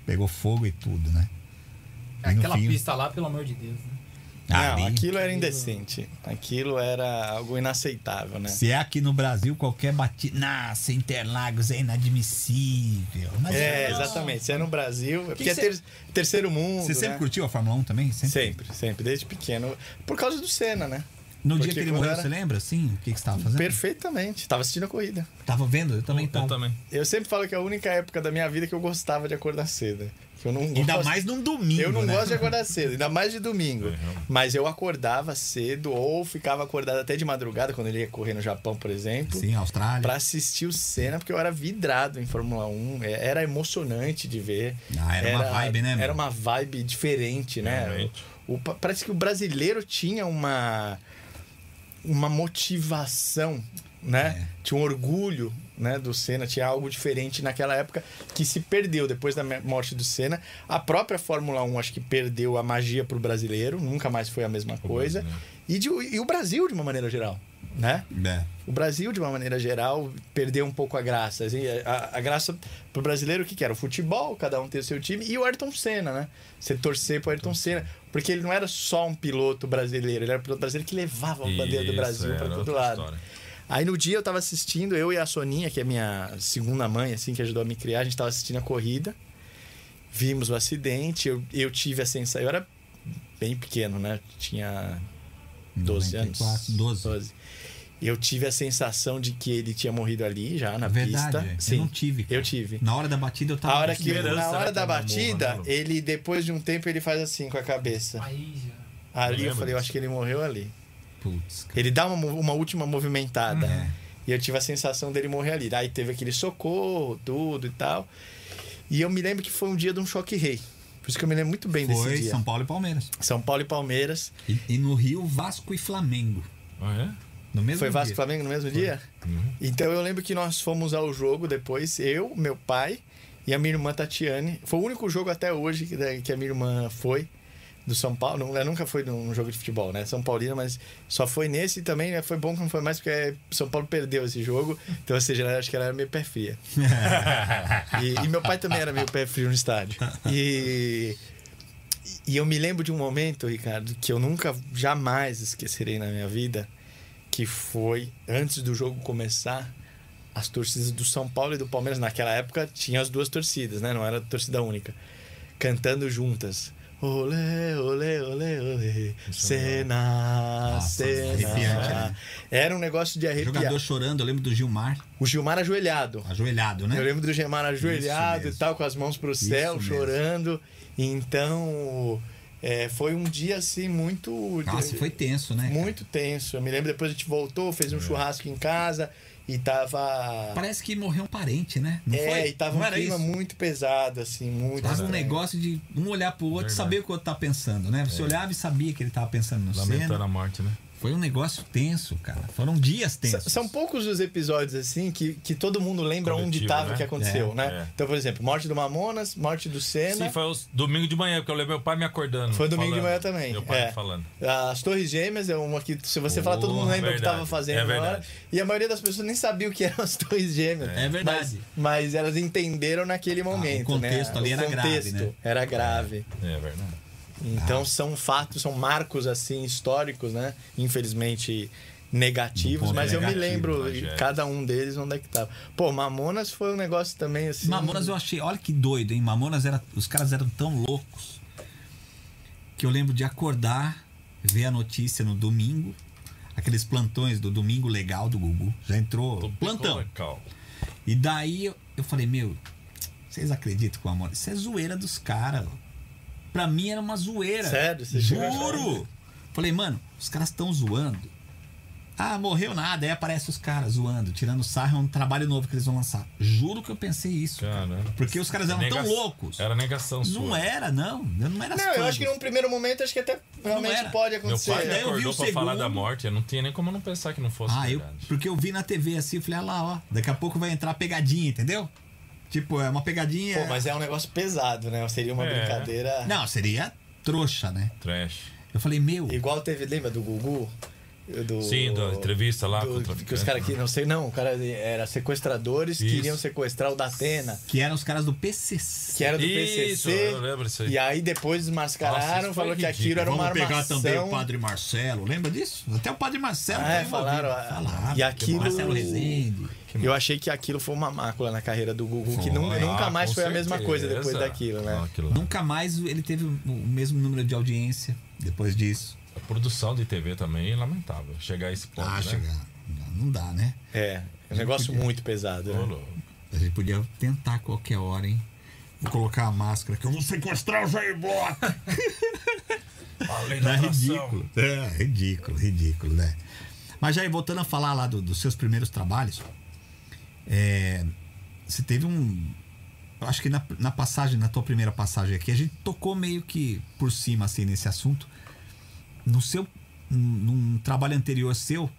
Pegou fogo e tudo, né? E Aquela fim- pista lá, pelo amor de Deus. Né? Não, aquilo era indecente. Aquilo era algo inaceitável, né? Se é aqui no Brasil, qualquer batida. Nossa, Interlagos é inadmissível. Mas É, não. exatamente. Se é no Brasil, é porque é ter- terceiro mundo. Você sempre né? curtiu a Fórmula 1 também? Sempre? Sempre, sempre, desde pequeno. Por causa do Senna, né? No dia Porque que ele morreu, era- você lembra? Sim, o que, que você estava fazendo? Perfeitamente. Tava assistindo a corrida. Tava vendo? Eu também Eu tava. também. Eu sempre falo que é a única época da minha vida que eu gostava de acordar cedo. Que eu não Ainda gosto- mais num domingo. Eu não né? gosto de acordar cedo, ainda mais de domingo. Uhum. Mas eu acordava cedo ou ficava acordado até de madrugada, quando ele ia correr no Japão, por exemplo. Sim, Austrália. Pra assistir o Senna, porque eu era vidrado em Fórmula 1. É- Era emocionante de ver. Ah, era uma vibe, né, meu? Era uma vibe diferente, né? Realmente. O- parece que o brasileiro tinha uma, uma motivação, né? É. Tinha um orgulho né, do Senna, tinha algo diferente naquela época que se perdeu depois da morte do Senna. A própria Fórmula 1 acho que perdeu a magia pro brasileiro, nunca mais foi a mesma coisa. E, de- e o Brasil, de uma maneira geral, né? É. O Brasil, de uma maneira geral, perdeu um pouco a graça. assim, a, a graça pro brasileiro, o que, que era? O futebol, cada um ter o seu time, e o Ayrton Senna, né? Você torcer pro Ayrton Senna. Porque ele não era só um piloto brasileiro, ele era um piloto brasileiro que levava a bandeira do Brasil para todo lado. história. Aí no dia eu tava assistindo, eu e a Soninha, que é minha segunda mãe, assim, que ajudou a me criar, a gente tava assistindo a corrida. Vimos o acidente, eu, eu tive a sensação. Eu era bem pequeno, né? Tinha 12 anos. 94, 12. Eu tive a sensação de que ele tinha morrido ali já na Verdade, pista. eu Sim, não tive. cara. Eu tive. Na hora da batida eu tava. A hora que, na né, hora que da ele morra, batida, Lu? ele depois de um tempo ele faz assim com a cabeça. Aí já. Ali eu lembro falei, eu acho que ele morreu ali. Putz, cara. Ele dá uma, uma última movimentada. É. E eu tive a sensação dele morrer ali. Aí teve aquele socorro, tudo e tal. E eu me lembro que foi um dia de um choque rei. Por isso que eu me lembro muito bem Foi desse dia. São Paulo e Palmeiras. São Paulo e Palmeiras. E, e no Rio, Vasco e Flamengo. Ah, No mesmo Foi Vasco dia. Flamengo no mesmo dia? Uhum. Então eu lembro que nós fomos ao jogo depois, eu, meu pai e a minha irmã Tatiane. Foi o único jogo até hoje que, que a minha irmã foi do São Paulo. Ela nunca foi num jogo de futebol, né? São Paulina, mas só foi nesse e também né, foi bom que não foi mais porque São Paulo perdeu esse jogo. Então, ou seja, ela- acho que ela era meio pé fria. e, e meu pai também era meio pé frio no estádio. E, e eu me lembro de um momento, Ricardo, que eu nunca, jamais esquecerei na minha vida, que foi antes do jogo começar, as torcidas do São Paulo e do Palmeiras, naquela época, tinha as duas torcidas, né? Não era torcida única. Cantando juntas. Olê, olê, olê, olê. Cena, Nossa, arrepiante, cena. né? Era um negócio de arrepiar. Jogador chorando, eu lembro do Gilmar, O Gilmar ajoelhado. ajoelhado, né? Eu lembro do Gilmar ajoelhado e tal, com as mãos pro céu, chorando. Então, é, foi um dia assim muito. Nossa, foi tenso, né? Muito tenso. Eu me lembro depois a gente voltou, fez um churrasco em casa e tava. Parece que morreu um parente, né? Não é, foi? e tava Não um clima isso? muito pesado, assim, muito. Tava um estranho. negócio de um olhar pro outro e saber o que o outro tá pensando, né? Você olhava e sabia que ele tava pensando no Lamentando cena. a morte, né? Foi um negócio tenso, cara. Foram dias S- tensos. São poucos os episódios assim que, que todo mundo lembra onde Coletivo, tava né? o que aconteceu, É, né? é. Então, por exemplo, morte do Mamonas, morte do Senna. Sim, foi os domingo de manhã, porque eu lembro meu pai me acordando. Foi domingo de falando. manhã também. Meu pai é. me falando. As Torres Gêmeas é uma que, se você falar, todo mundo lembra o que estava fazendo É verdade. E a maioria das pessoas nem sabia o que eram as Torres Gêmeas. É verdade. Mas, mas elas entenderam naquele momento. contexto né? ali O era grave, contexto né? Era grave. É verdade. Então são fatos, são marcos assim históricos, né? Infelizmente negativos, mas eu me negativo, lembro mas é. cada um deles onde é que tava. Pô, Mamonas foi um negócio também assim. Mamonas eu achei, olha que doido, hein? Mamonas era, os caras eram tão loucos que eu lembro de acordar, ver a notícia no domingo, aqueles plantões do domingo legal do Gugu. Já entrou Tô plantão. Legal. E daí eu, eu falei, meu, vocês acreditam com a Mamonas? Isso é zoeira dos caras. Pra mim era uma zoeira. Sério? Você Juro! Falei, mano, os caras estão zoando. Ah, morreu nada. Aí aparece os caras zoando, tirando sarro, é um trabalho novo que eles vão lançar. Juro que eu pensei isso. Caramba. Porque os caras eram tão Nega- loucos. Era negação sua. Não era, não. Eu não era Não, eu acho que num primeiro momento acho que até realmente pode Meu acontecer. pai me Daí eu vi acordou o pra falar segundo. da morte, eu não tinha nem como não pensar que não fosse Ah, eu, verdade. porque eu vi na TV assim, eu falei, ah lá, ó, daqui a pouco vai entrar a pegadinha, entendeu? Tipo, é uma pegadinha. Pô, mas é um negócio pesado, né? Seria uma É. brincadeira. Não, seria trouxa, né? Trash. Eu falei, meu. Igual teve, lembra do Gugu? Do, Sim, da entrevista lá do- com o que os caras que não sei, não, o cara era sequestradores que Isso. queriam sequestrar o da Atena, Que eram os caras do PCC. que era do Isso, PCC. eu lembro disso aí. E aí depois desmascararam, falou que aquilo era Vamos uma pegar armação. também o Padre Marcelo. Lembra disso? Até o Padre Marcelo. Ah, é, falaram, ah, Falaram. e aquilo- Marcelo Rezende. Eu achei que aquilo foi uma mácula na carreira do Gugu, que Foi. nunca Ah, mais com foi a mesma coisa certeza. depois daquilo, né? Lá. Nunca mais ele teve o mesmo número de audiência depois disso. A produção de TV também é lamentável. Chegar a esse ponto, Ah, né? chegar. Não dá, né? É, é um negócio muito pesado. Né? A gente podia tentar a qualquer hora, hein? Vou colocar a máscara que eu vou sequestrar o Jair. Além É ridículo. É, ridículo, ridículo, né? Mas já voltando a falar lá do- dos seus primeiros trabalhos, é, você teve um. eu Acho que na, na passagem, na tua primeira passagem aqui, a gente tocou meio que por cima assim nesse assunto. No seu. Num, trabalho anterior seu,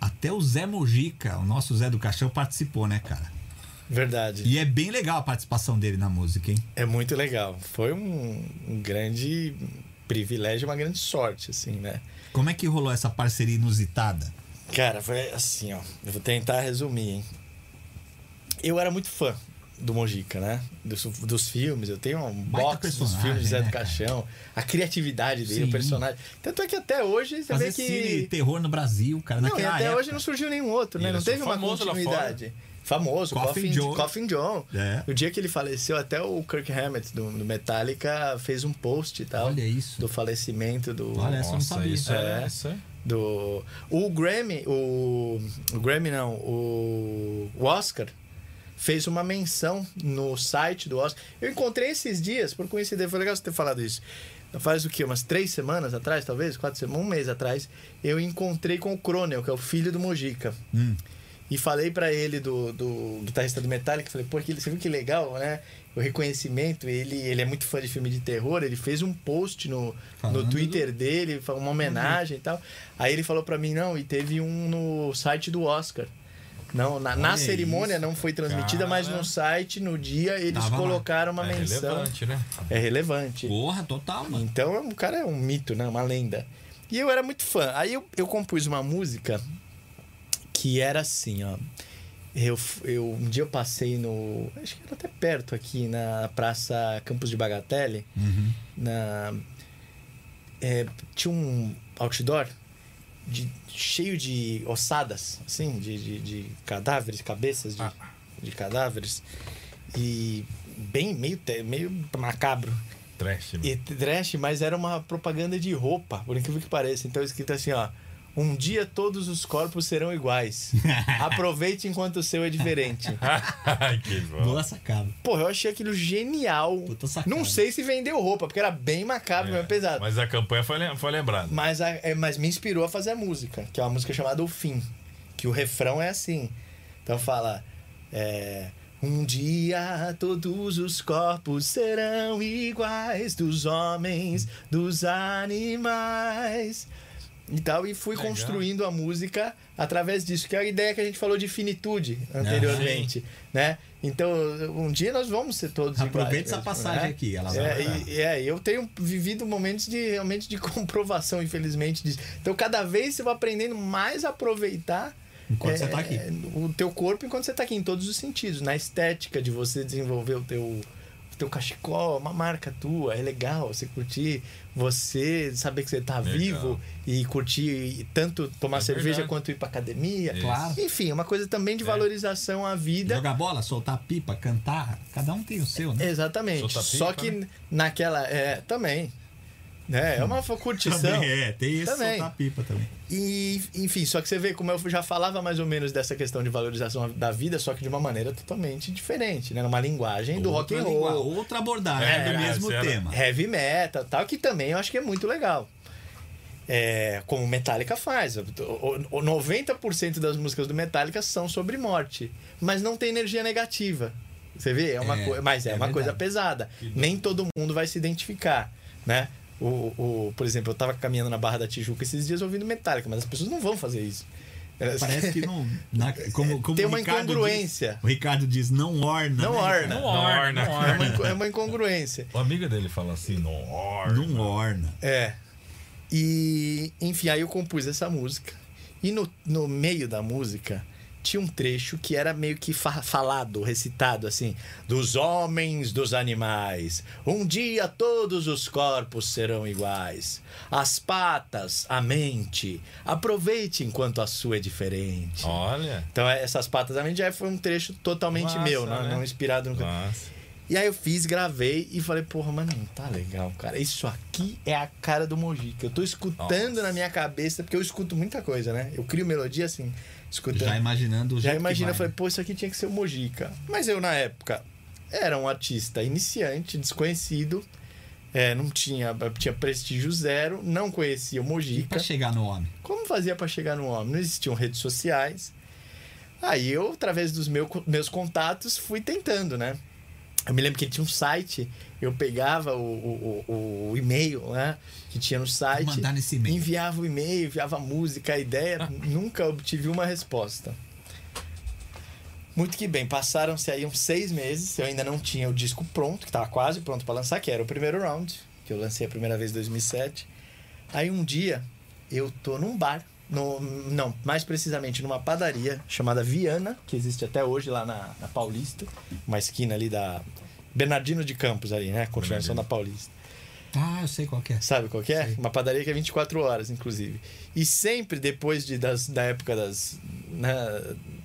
até o Zé Mojica, o nosso Zé do Caixão, participou, né, cara? Verdade. E é bem legal a participação dele na música, hein? É muito legal. Foi um, um grande privilégio, uma grande sorte, assim, né? Como é que rolou essa parceria inusitada? Cara, foi assim, ó. Eu vou tentar resumir, hein? Eu era muito fã do Mojica, né? Dos, dos filmes. Eu tenho um box dos filmes de Zé né, do cara? Caixão. A criatividade dele, Sim. o personagem. Tanto é que até hoje você Fazer vê cine que. terror no Brasil, cara, Não, e naquela até época. hoje não surgiu nenhum outro, E né? ele Não teve uma continuidade. Famoso, Coffin John. Coffin John. É. O dia que ele faleceu, até o Kirk Hammett do, do Metallica fez um post e tal. Olha isso. Do falecimento do. Olha, essa eu não sabia. isso é, É. é do o Grammy, o, o Grammy não, o, o Oscar fez uma menção no site do Oscar. Eu encontrei esses dias, por coincidência, foi legal você ter falado isso. Faz o quê? Umas três semanas atrás, talvez? Quatro semanas, um mês atrás, eu encontrei com o Cronel, que é o filho do Mojica. E falei pra ele do, do guitarrista do Metallica, falei, pô, você viu que legal, né? O reconhecimento, ele, ele é muito fã de filme de terror, ele fez um post no, no Twitter dele, uma homenagem e tal. Aí ele falou pra mim, não, e teve um no site do Oscar. Não, na, na cerimônia isso. não foi transmitida, mas Cara. no site, no dia, eles Tava lá. colocaram uma é menção. relevante, né? É relevante. Porra, total, mano. Então o cara é um mito, né? Uma lenda. E eu era muito fã. Aí eu, eu compus uma música que era assim, ó. Eu, eu, um dia eu passei no. Acho que era até perto aqui, na Praça Campos de Bagatelle. Na, é, tinha um outdoor de, cheio de ossadas, assim, de, de, de cadáveres, cabeças de, de cadáveres. E bem, meio, meio macabro. Trash, né? E trash, mas era uma propaganda de roupa, por incrível que pareça. Então escrito assim, ó. Um dia todos os corpos serão iguais. Aproveite enquanto o seu é diferente. Que bom. Boa sacada. Pô, eu achei aquilo genial. Puta sacada. Não sei se vendeu roupa, porque era bem macabro, É, bem pesado. Mas, Mas a campanha foi, foi lembrada. a- é, mas me inspirou a fazer a música, que é uma música chamada O Fim. Que o refrão é assim. Então fala. é, um dia todos os corpos serão iguais dos homens, dos animais. E tal, e fui Legal. construindo a música através disso, que é a ideia que a gente falou de finitude anteriormente, né? Então, um dia nós vamos ser todos Aproveita essa mesmo, passagem né? aqui, ela É, vai. e, é, eu tenho vivido momentos de realmente de comprovação, infelizmente, disso. Então, cada vez você vai aprendendo mais a aproveitar Enquanto é, você tá aqui. o teu corpo enquanto você tá aqui, em todos os sentidos. Na estética de você desenvolver o teu, teu cachecol, uma marca tua, é legal você curtir, você saber que você tá Legal. vivo e curtir tanto tomar É cerveja verdade. quanto ir pra academia. Isso. Claro. Enfim, é uma coisa também de valorização à vida. Jogar bola, soltar pipa, cantar. Cada um tem o seu, né? Exatamente. Soltar Só pipa, que né? naquela. É, também. Né? É uma curtição. Também é, tem esse Também. soltar pipa também. E, enfim, só que você vê como eu já falava mais ou menos dessa questão de valorização da vida, só que de uma maneira totalmente diferente, né? Numa linguagem do rock Outra and roll, Outra abordagem É, do mesmo tema. heavy metal tal, que também eu acho que é muito legal. É, como Metallica faz. O, o, o 90% das músicas do Metallica são sobre morte, mas não tem energia negativa. Você vê? É uma É, coi- mas é, é uma coisa verdade. pesada. Nem todo mundo vai se identificar, né? O, o, por exemplo, eu tava caminhando na Barra da Tijuca esses dias ouvindo Metallica, mas as pessoas não vão fazer isso. Elas- Parece que não. na- como, como Tem uma Ricardo incongruência. diz- o Ricardo diz, não orna. Não né, orna. Não orna, orna. não É uma, orna. é uma incongruência. O amigo dele fala assim, não orna. Não orna. É. E, enfim, aí eu compus essa música. E no, no meio da música tinha um trecho que era meio que fa- falado, recitado assim: Dos homens, dos animais, um dia todos os corpos serão iguais. As patas, a mente, aproveite enquanto a sua é diferente. Olha. Então, essas patas da mente já foi um trecho totalmente Massa, meu, não, né? não inspirado no. Nossa. E aí eu fiz, gravei e falei, porra, mas não tá legal, cara. Isso aqui é a cara do Mojica. Eu tô escutando Nossa. na minha cabeça, porque eu escuto muita coisa, né? Eu crio melodia assim, escutando. Já imaginando o Já imagina, eu falei, né? pô, isso aqui tinha que ser o Mojica. Mas eu, na época, era um artista iniciante, desconhecido. É, não tinha, tinha prestígio zero, não conhecia o E Mojica. pra chegar no homem? Como fazia pra chegar no homem? Não existiam redes sociais. Aí eu, através dos meu, meus contatos, fui tentando, né? Eu me lembro que ele tinha um site, eu pegava o, o, o- o e-mail, né? Que tinha no site. Mandar nesse e-mail. Enviava o e-mail, enviava a música, a ideia, nunca obtive uma resposta. Muito que bem, passaram-se aí uns seis meses, eu ainda não tinha o disco pronto, que estava quase pronto para lançar, que era o primeiro round, que eu lancei a primeira vez em 2007. Aí um dia, eu tô num bar, no, não, mais precisamente numa padaria chamada Viana, que existe até hoje lá na, na Paulista, uma esquina ali da Bernardino de Campos ali, né? Continuação da Paulista. Ah, eu sei qual que é. Sabe qual que é? Uma padaria que é 24 horas, inclusive. E sempre depois de, das, da época das, né,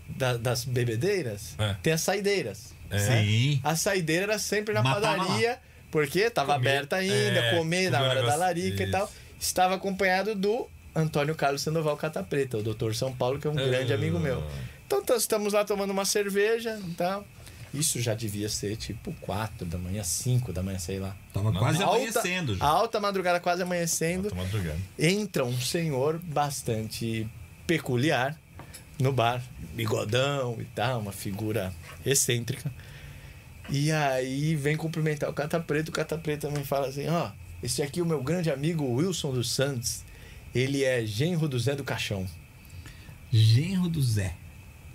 da- das bebedeiras, É. tem as saideiras. É. né? Sim. A saideira era sempre na Matava padaria, porque estava Comer. aberta ainda, É, comer na hora da larica e tal. isso. Estava acompanhado do Antônio Carlos Sandoval Cata Preta, o doutor São Paulo, que é um grande amigo meu. Então estamos lá tomando uma cerveja e tal. Isso já devia ser tipo 4 da manhã, 5 da manhã, sei lá. Tava quase Alta- amanhecendo já. Alta madrugada, quase amanhecendo. Tô madrugando. Entra um senhor bastante peculiar no bar, bigodão e tal, uma figura excêntrica. E aí vem cumprimentar o Cata Preto, o Cata Preto também fala assim: ó, esse aqui é o meu grande amigo Wilson dos Santos. Ele é genro do Zé do Caixão. Genro do Zé.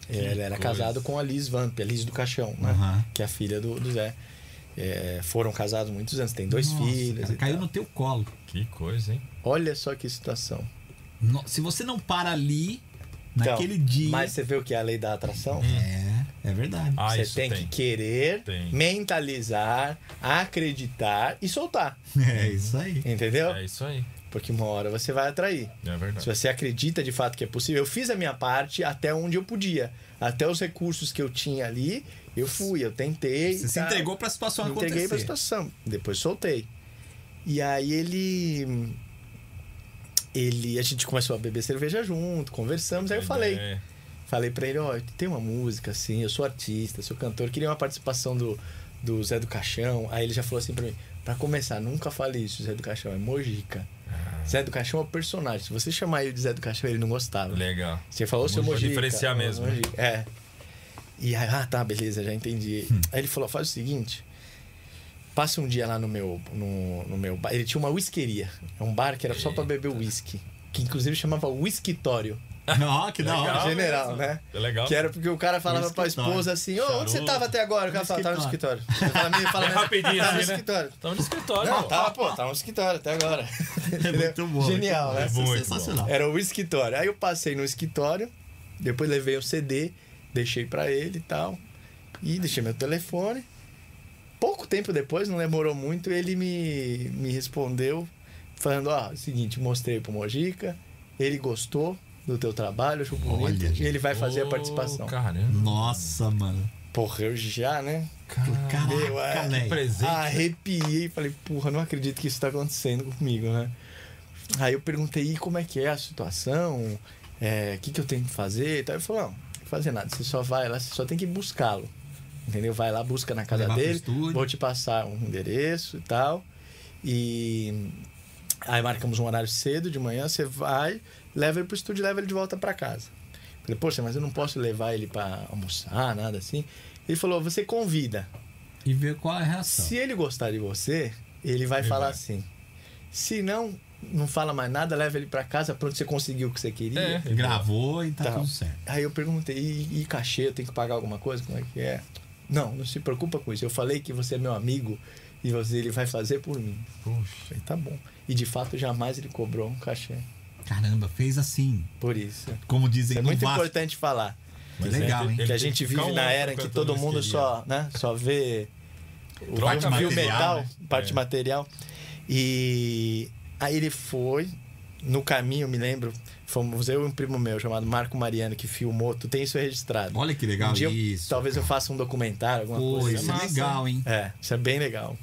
Ele era coisa. casado com a Liz Vamp, a Liz do Caixão, né? Aham. Que é a filha do, do Zé. É, foram casados muitos anos, tem dois Nossa, filhos. cara, e caiu tal. no teu colo. Que coisa, hein? Olha só que situação. No- se você não para ali, Então, naquele dia. Mas você vê o que é a lei da atração? É, é verdade. Ah, você tem, tem. que querer, Tem. mentalizar, acreditar e soltar. É isso aí. Entendeu? É isso aí. Porque uma hora você vai atrair. É Se verdade. você acredita de fato que é possível, eu fiz a minha parte até onde eu podia. Até os recursos que eu tinha ali, eu fui, eu tentei. Você e se entregou pra situação Me acontecer. entreguei pra situação. Depois soltei. E aí ele. Ele. A gente começou a beber cerveja junto, conversamos, aí eu falei. Falei pra ele, ó, tem uma música assim, eu sou artista, sou cantor, queria uma participação do, do Zé do Caixão. Aí ele já falou assim pra mim, pra começar, nunca fale isso, Zé do Caixão, é Mojica. Zé do Caixão é o personagem. Se você chamar ele de Zé do Caixão, ele não gostava. Legal. Você falou seu Vou Mojica. diferenciar é, mesmo, né? É. E aí, ah, tá, beleza, já entendi. Hum. Aí ele falou, faz o seguinte, passa um dia lá no meu, no, no meu bar. Ele tinha uma whiskeria. É um bar que era só pra beber whisky. Que inclusive chamava Whiskitório. Não, que da hora. General, mesmo. né? É legal. Que era porque o cara falava pra esposa assim, ô, onde você tava até agora? O cara falava, tava no escritório. Fala, me- fala, É rapidinho tava no assim, né? escritório. Estamos no escritório. Não, pô. tava, pô, tava no escritório até agora. É muito bom. Genial, né? Isso é Muito sensacional. Era o escritório. Aí eu passei no escritório, depois levei o CD, deixei pra ele e tal. E deixei meu telefone. Pouco tempo depois, não demorou muito, ele me, me respondeu falando, ó, o seguinte, mostrei pro Mojica, ele gostou do teu trabalho, achou bonito, Olha, e ele vai fazer a Ô, participação. Caramba. Nossa, mano. Porra, eu já, né? Meu, é, Caraca, velho. Presente. Arrepiei, falei, porra, não acredito que isso tá acontecendo comigo, né? Aí eu perguntei, e como é que é a situação? É, O que, que eu tenho que fazer? E tal. Ele falou, não, não tem que fazer nada, você só vai lá, você só tem que buscá-lo. Entendeu? Vai lá, busca na casa dele, vou te passar um endereço e tal. E aí marcamos um horário cedo de manhã, você vai, leva ele pro estúdio e leva ele de volta para casa. Falei, poxa, mas eu não posso levar ele para almoçar, nada assim. Ele falou, você convida. E ver qual é a reação. Se ele gostar de você, ele vai Ele falar vai. assim. Se não, não fala mais nada, leva ele para casa, pronto, você conseguiu o que você queria. É. Gravou e tá, Tá. tudo certo. Aí eu perguntei, e, e cachê, eu tenho que pagar alguma coisa? Como é que é? Não, não se preocupa com isso. Eu falei que você é meu amigo e você, ele vai fazer por mim. Puxa. Falei, tá bom. E de fato, jamais ele cobrou um cachê. Caramba, fez assim. Por isso. Como dizem Isso é no muito Vasco. importante falar. Que legal, hein? ele que a gente vive na era em que todo mundo só, né, só vê o parte viu material, metal, né? parte É. material. E aí ele foi, no caminho, me lembro, fomos eu e um primo meu chamado Marco Mariano que filmou, tu tem isso registrado. Olha que legal um dia eu- isso. talvez eu faça um documentário, alguma Pô, coisa. isso é assim. massa, legal, hein? É, isso é bem legal.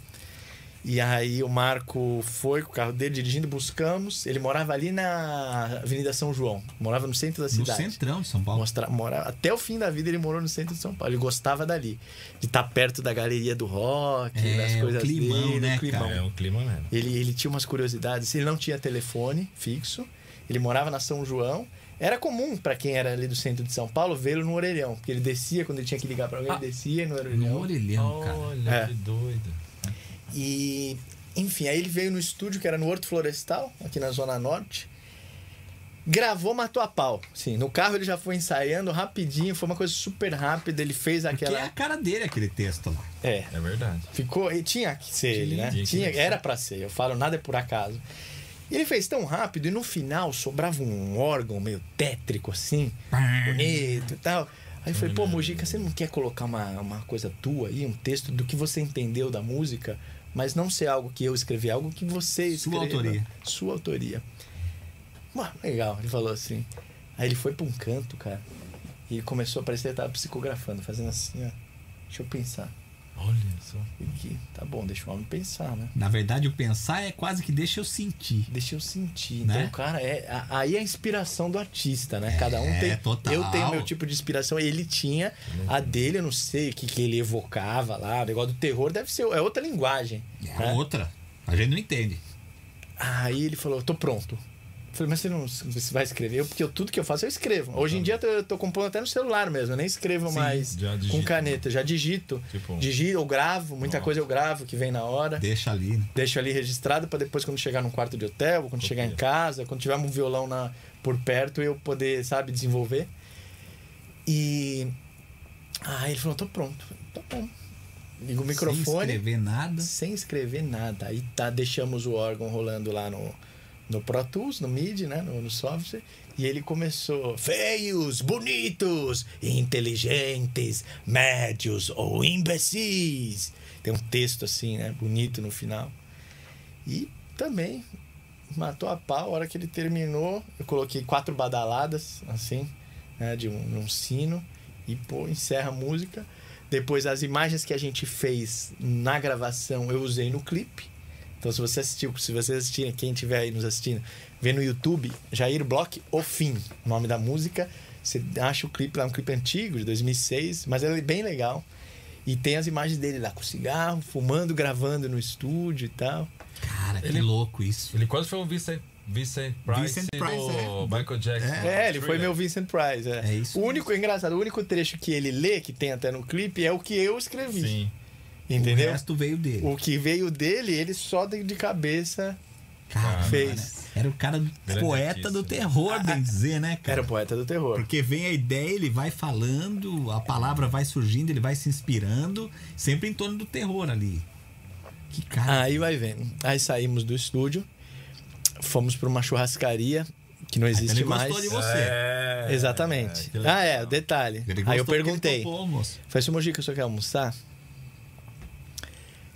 E aí o Marco foi com o carro dele dirigindo, buscamos. Ele morava ali na Avenida São João, morava no centro da No cidade. centrão de São Paulo. Mostrar, mora, até o fim da vida ele morou no centro de São Paulo. Ele gostava dali. De estar perto da galeria do rock, É, das o coisas climão, dele, né, o climão. cara? É um clima mesmo. Ele, ele tinha umas curiosidades. Ele não tinha telefone fixo. Ele morava na São João. Era comum para quem era ali do centro de São Paulo vê-lo no orelhão. Porque ele descia, quando ele tinha que ligar para alguém, Ah. ele descia no No orelhão. orelhão, cara. Olha É. que doido. E, enfim, aí ele veio no estúdio, que era no Horto Florestal, aqui na Zona Norte. Gravou, matou a pau. Sim, no carro ele já foi ensaiando rapidinho, foi uma coisa super rápida. Ele fez Porque aquela. é a cara dele aquele texto lá. É, É verdade. ficou. E tinha que ser ele, né? Tinha que Tinha, era pra ser. Eu falo, nada é por acaso. E ele fez tão rápido e no final sobrava um órgão meio tétrico assim, bonito e tal. Aí eu falei, pô, Mojica, você não quer colocar uma, uma coisa tua aí, um texto do que você entendeu da música, mas não ser algo que eu escrevi, algo que você Sua escreva. autoria. Sua autoria. Ué, legal, ele falou assim. Aí ele foi pra um canto, cara, e ele começou a parecer que ele tava psicografando, fazendo assim, ó. Deixa eu pensar. Olha só. Que, tá bom, deixa o homem pensar, né? Na verdade, o pensar é quase que deixa eu sentir. Deixa eu sentir. Né? Então, cara, é, a- aí é a inspiração do artista, né? Cada um É, tem. total. Eu tenho meu tipo de inspiração, ele tinha a dele, eu não sei o que, que ele evocava lá. O negócio do terror deve ser. É outra linguagem. É né? outra. A gente não entende. Aí ele falou, tô pronto. Falei, mas você não você vai escrever? Eu- Porque eu, tudo que eu faço eu escrevo. Hoje em dia eu tô, tô compondo até no celular mesmo, eu nem escrevo mais já com caneta, já digito. Tipo- Digito, eu gravo, muita Nossa. coisa eu gravo que vem na hora. Deixa ali. né? Deixo ali registrado para depois quando chegar num quarto de hotel, quando chegar em casa, quando tiver um violão na, por perto eu poder, sabe, desenvolver. E aí ele falou, tô pronto. Tá bom. Liga o Sem microfone escrever nada. sem escrever nada. Aí tá, deixamos o órgão rolando lá no, no Pro Tools, no MIDI, né? No, no software. E ele começou: feios, bonitos, inteligentes, médios ou imbecis. Tem um texto assim, né? Bonito no final. E também matou a pau. A hora que ele terminou, eu coloquei quatro badaladas, assim, né? De um, um sino. E, pô, encerra a música. Depois, as imagens que a gente fez na gravação, eu usei no clipe. Então, se você assistiu, se vocês assistirem, quem estiver aí nos assistindo, vê no YouTube, Jair Block, O Fim, o nome da música. Você acha o clipe lá, um clipe antigo, de 2006, mas ele é bem legal. E tem as imagens dele lá com cigarro, fumando, gravando no estúdio e tal. Cara, que Ele- louco isso. Ele quase foi um Vincent, Vincent Price Vincent Price, do é. Michael Jackson. É, ele foi Thriller. meu Vincent Price. É, É isso O único, engraçado, o único trecho que ele lê, que tem até no clipe, é o que eu escrevi. Sim. Entendeu? O resto veio dele. O que veio dele, ele só de de cabeça Cara, fez. Era o cara do poeta artista. do terror, bem dizer, né, cara? Era o poeta do terror. Porque vem a ideia, ele vai falando, a palavra vai surgindo, ele vai se inspirando, sempre em torno do terror ali. Que cara. Aí vai vendo. Aí saímos do estúdio, fomos para uma churrascaria que não existe ele mais. gostou de você. É, Exatamente. legal. ah, é, o detalhe. Aí eu perguntei. Falei, seu Mojica, o senhor quer almoçar?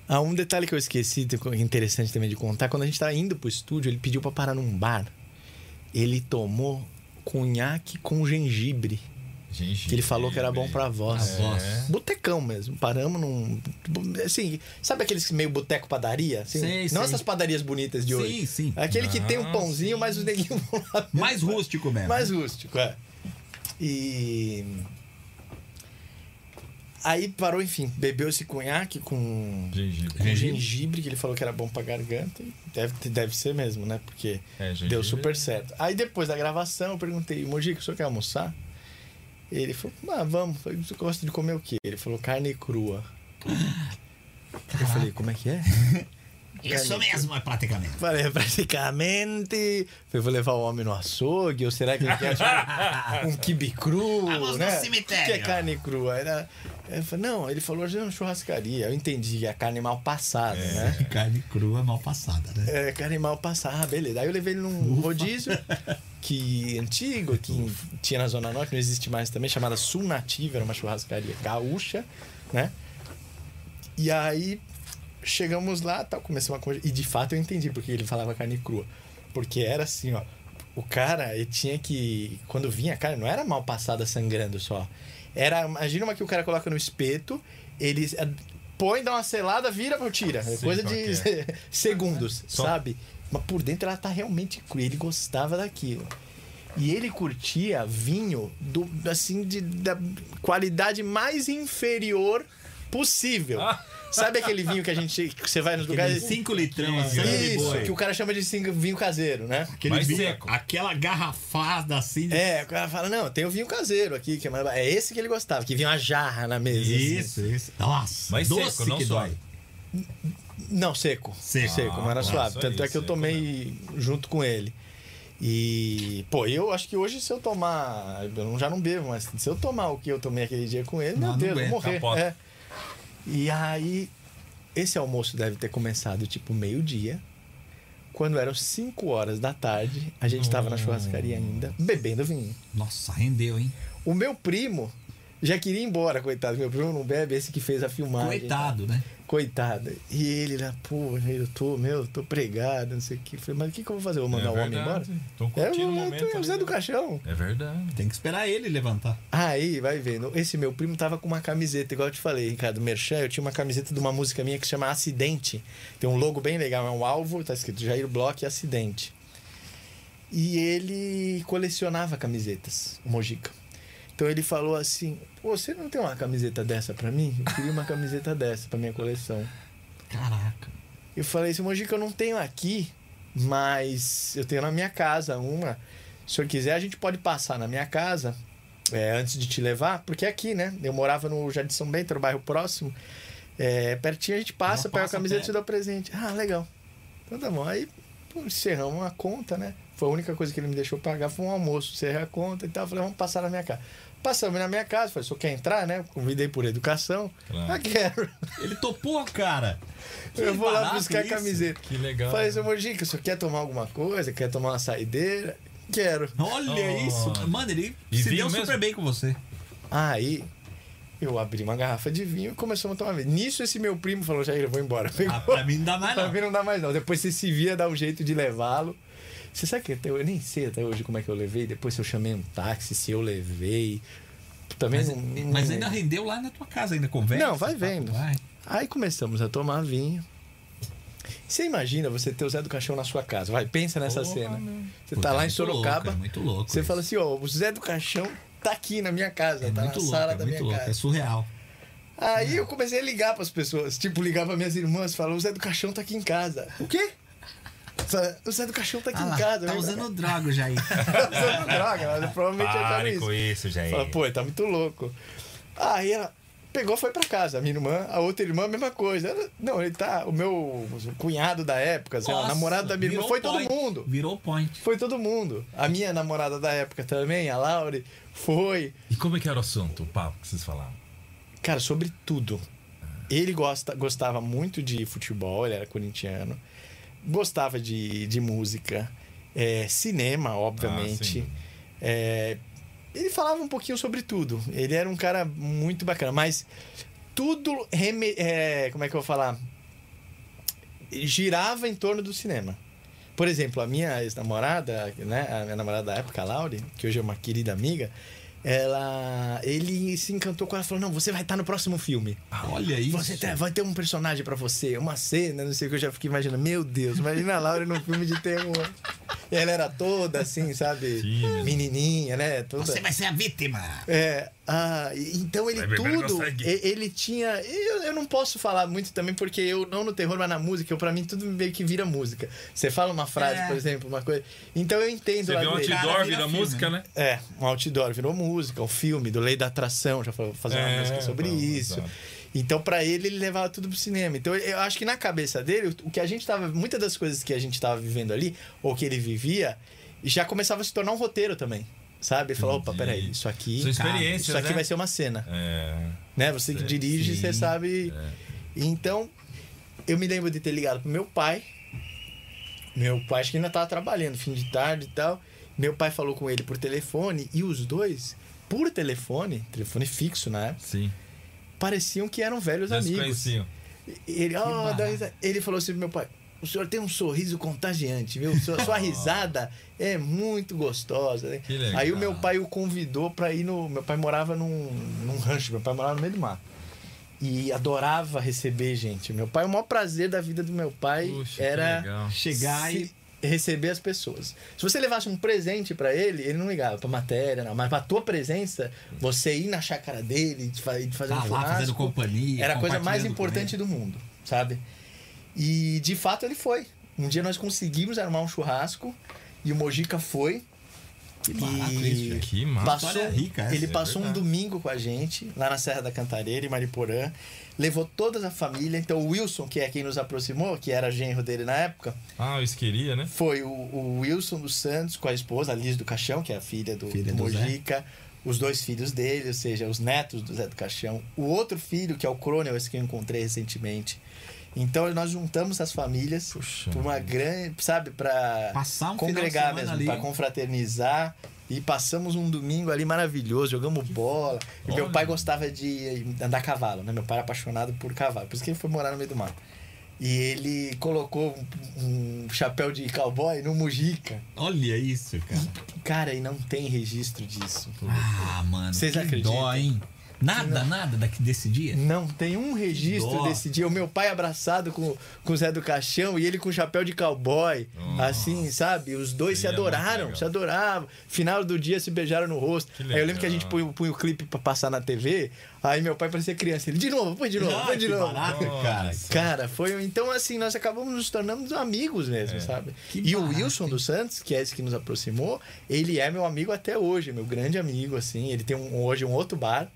Ah, um detalhe que eu esqueci, que é interessante também de contar, quando a gente tava indo pro estúdio, ele pediu pra parar num bar. Ele tomou cunhaque com gengibre, Gengibre. que ele falou que era bom pra voz. Pra voz. Botecão mesmo. Paramos num. Assim, sabe aqueles meio boteco padaria? Assim? Sei, Não sei. essas padarias bonitas de hoje. Sim, sim. Aquele que tem um Ah, pãozinho, mas os neguinhos vão lá. Mais rústico mesmo. Mais rústico, é. E. Aí parou, enfim, bebeu esse cunhaque com, Gengibre. com gengibre, que ele falou que era bom pra garganta. Deve, deve ser mesmo, né? Porque É, deu super certo. Aí depois da gravação, eu perguntei, Mojica, o senhor quer almoçar? Ele falou, ah, vamos. Eu falei, você gosta de comer o quê? Ele falou, carne crua. Eu falei, como é que é? Isso mesmo, é praticamente. Falei, praticamente. Eu vou levar o homem no açougue, ou será que ele quer tipo, um quibe cru? Vamos no né? cemitério. O que é carne crua? Era... Falei, não, ele falou, hoje é uma churrascaria. Eu entendi que é carne mal passada, né? Carne crua mal passada, né? É, carne mal passada, ah, beleza. Aí eu levei ele num rodízio que antigo, que tinha na Zona Norte, não existe mais também, chamada Sul Nativa, era uma churrascaria gaúcha, né? E aí chegamos lá, tal, começamos a conversar. E de fato eu entendi porque ele falava carne crua. Porque era assim, ó. O cara, ele tinha que. Quando vinha a carne, não era mal passada sangrando só. Era. Imagina uma que o cara coloca no espeto, ele eh, põe, dá uma selada, vira ou tira. É Sei coisa de que segundos, Só- sabe? Mas por dentro ela tá realmente crua. Ele gostava daquilo. E ele curtia vinho do, assim, de, da qualidade mais inferior possível. Ah. Sabe aquele vinho que a gente. que você vai nos lugares. 5 litrão assim. Isso, que o cara chama de cinco- vinho caseiro, né? Aquele Mais vinho- seco. Aquela garrafada assim. de- É, o cara fala, não, tem o vinho caseiro aqui, que é, mais... é esse que ele gostava, que vinha uma jarra na mesa. assim. Isso, isso. Nossa, Mas doce seco, não que só. dói. Não, seco. Seco. não era Ah, suave. isso Tanto aí, é que eu seco, tomei junto com ele. E, pô, eu acho que hoje se eu tomar. Eu não- já não bebo, mas se eu tomar o que eu tomei aquele dia com ele, Não, meu não Deus, eu vou morrer. capota. É. E aí, esse almoço deve ter começado tipo meio-dia. Quando eram 5 horas da tarde, a gente tava na churrascaria ainda, bebendo vinho. Nossa, rendeu, hein? O meu primo Já queria ir embora, coitado. Meu primo não bebe, esse que fez a filmagem. Coitado, né? Coitado. E ele lá, pô, eu tô, meu, tô pregado, não sei o que. Falei, mas o que, que eu vou fazer? Eu vou mandar o homem embora? Tô É, curtindo eu, o eu, momento. Zé do né? Caixão. É verdade. Tem que esperar ele levantar. Aí, vai vendo. Esse meu primo tava com uma camiseta, igual eu te falei, Ricardo Merchan. Eu tinha uma camiseta de uma música minha que se chama Acidente. Tem um logo bem legal, é um alvo, tá escrito Jair Bloch Acidente. E ele colecionava camisetas, o Mojica. Então ele falou assim: Pô, você não tem uma camiseta dessa pra mim? Eu queria uma camiseta dessa pra minha coleção. Caraca. Eu falei assim, Mojica, eu não tenho aqui, mas eu tenho na minha casa uma. Se o senhor quiser, a gente pode passar na minha casa é, antes de te levar, porque é aqui, né? Eu morava no Jardim São Bento, no bairro próximo. É, pertinho a gente passa, pega a camiseta e te dá presente. Ah, legal. Então tá bom. Aí pô, encerramos a conta, né? Foi a única coisa que ele me deixou pagar, foi um almoço. Encerrei a conta e tal. Falei, vamos passar na minha casa. Passamos na minha casa, falei, o senhor quer entrar, né? Convidei por educação. Claro. Ah, quero. Ele topou, cara. Que eu vou lá buscar a isso. camiseta. Que legal. Falei, seu Mojica, o senhor quer tomar alguma coisa? Quer tomar uma saideira? Quero. Olha Oh. isso. Mano, ele E se deu mesmo? super bem com você. Aí eu abri uma garrafa de vinho e começamos a tomar vinho. Nisso esse meu primo falou, Jair, eu vou embora. Ah, pra mim não dá mais Pra não. mim não dá mais não. Depois você se via, dá um jeito de levá-lo. Você sabe que até eu, eu nem sei até hoje como é que eu levei. Depois se eu chamei um táxi, se eu levei. Também Mas, não, não mas ainda rendeu lá na tua casa, ainda conversa. Não, vai papo, vendo. Vai. Aí começamos a tomar vinho. Você imagina você ter o Zé do Caixão na sua casa. Vai, pensa nessa Porra, cena. meu. Você Puta, tá lá é em Sorocaba. louco, é muito louco. Você isso. fala assim, ó, o Zé do Caixão tá aqui na minha casa, É tá muito na louco, sala é da muito minha louco. casa. É surreal. Aí eu comecei a ligar pras pessoas, tipo, ligar pra minhas irmãs, falar, o Zé do Caixão tá aqui em casa. O quê? O Zé do Caixão tá aqui Ah em casa. tá pra usando droga, Jair. cá. tá usando droga, mas provavelmente acharam Pare isso. com isso, Jair. Fala, pô, tá muito louco. Aí ela pegou, foi pra casa. A minha irmã, a outra irmã, a mesma coisa. Ela- não, ele tá, o meu cunhado da época, sei lá, namorado da minha irmã, foi todo mundo. Virou point. Foi todo mundo. A minha namorada da época também, a Laure, foi. E como é que era o assunto, o papo que vocês falavam? Cara, sobre tudo. Ele gosta, gostava muito de futebol, ele era corintiano. Gostava de, de música. é, cinema, obviamente. sim. É, ele falava um pouquinho sobre tudo. Ele era um cara muito bacana, mas tudo. reme- é, como é que eu vou falar? Girava em torno do cinema. Por exemplo, a minha ex-namorada, né, a minha namorada da época, a Laure, que hoje é uma querida amiga, ela, ele se encantou com ela, falou: "Não, você vai estar no próximo filme. Olha isso. Você tem- vai ter um personagem pra você, uma cena, não sei o que eu já fiquei imaginando. Meu Deus, imagina a Laura num filme de terror. E ela era toda assim, sabe? Tímida. Menininha, né? Toda... Você vai ser a vítima. É, ah, então ele tudo, ele tinha, eu, eu não posso falar muito também porque eu não no terror, mas na música, eu, pra mim tudo meio que vira música. Você fala uma frase, É. por exemplo, uma coisa, então eu entendo Você lá vê um dele. Cara, outdoor, vira vira música, né? É, um outdoor virou música, um filme do Lei da Atração, já falou fazer uma É, música sobre vamos, isso. Então, pra ele, ele levava tudo pro cinema. Então, eu acho que na cabeça dele, o que a gente tava. Muitas das coisas que a gente tava vivendo ali, ou que ele vivia, já começava a se tornar um roteiro também. Sabe? Falou, opa, peraí, isso aqui. Experiências, Isso aqui né? vai ser uma cena. É. Né? Você que dirige, sim, você sabe. é. Então, eu me lembro de ter ligado pro meu pai. Meu pai acho que ainda tava trabalhando, fim de tarde e tal. Meu pai falou com ele por telefone e os dois, por telefone, telefone fixo época, Sim. pareciam que eram velhos Já se amigos. conheciam. Ele, risada. ele falou assim pro meu pai: o senhor tem um sorriso contagiante, viu? Sua, sua risada é muito gostosa. né?" Que legal. Aí o meu pai o convidou pra ir no. Meu pai morava num, num rancho, meu pai morava no meio do mar. E adorava receber gente. Meu pai, o maior prazer da vida do meu pai Puxa, era. Chegar e. receber as pessoas. Se você levasse um presente pra ele, ele não ligava pra matéria, não. Mas pra tua presença, você ir na chácara dele, de fa- de fazer Tá um lá fazendo churrasco, companhia. era a coisa mais importante do mundo, sabe? E de fato ele foi. Um dia nós conseguimos armar um churrasco e o Mojica foi. Que barato E massa. passou, história rica essa, ele é passou um verdade. domingo com a gente, lá na Serra da Cantareira, em Mariporã. Levou toda a família. Então o Wilson, que é quem nos aproximou, que era genro dele na época, Ah, eu queria, né? foi o, o Wilson dos Santos com a esposa, a Liz do Caixão, que é a filha do, Filha do do Zé. Mojica. Os dois filhos dele, ou seja, os netos do Zé do Caixão. O outro filho, que é o Coronel, esse que eu encontrei recentemente. Então nós juntamos as famílias Puxa. para uma grande, sabe, para um congregar mesmo, para confraternizar E passamos um domingo ali maravilhoso, jogamos bola. E meu pai gostava de andar a cavalo, né? Meu pai era apaixonado por cavalo, por isso que ele foi morar no meio do mato. E ele colocou um, um chapéu de cowboy no Mujica. Olha isso, cara. Cara, e não tem registro disso. Ah, mano. Vocês acreditam? dó, hein? Nada, nada daqui desse dia? Não tem um registro Dó. desse dia. O meu pai abraçado com, com o Zé do Caixão e ele com o chapéu de cowboy. Assim, sabe? Os dois se adoraram, se adoravam. Final do dia se beijaram no rosto. Aí eu lembro que a gente punha, punha o clipe pra passar na TV. Aí meu pai parecia criança. Ele, de novo, põe de novo, Ah, põe de que novo. barato, cara. Cara, foi. Então, assim, nós acabamos nos tornando amigos mesmo, sabe? Que e o barato, Wilson dos Santos, que é esse que nos aproximou, ele é meu amigo até hoje, meu grande amigo, assim. Ele tem um- hoje um outro bar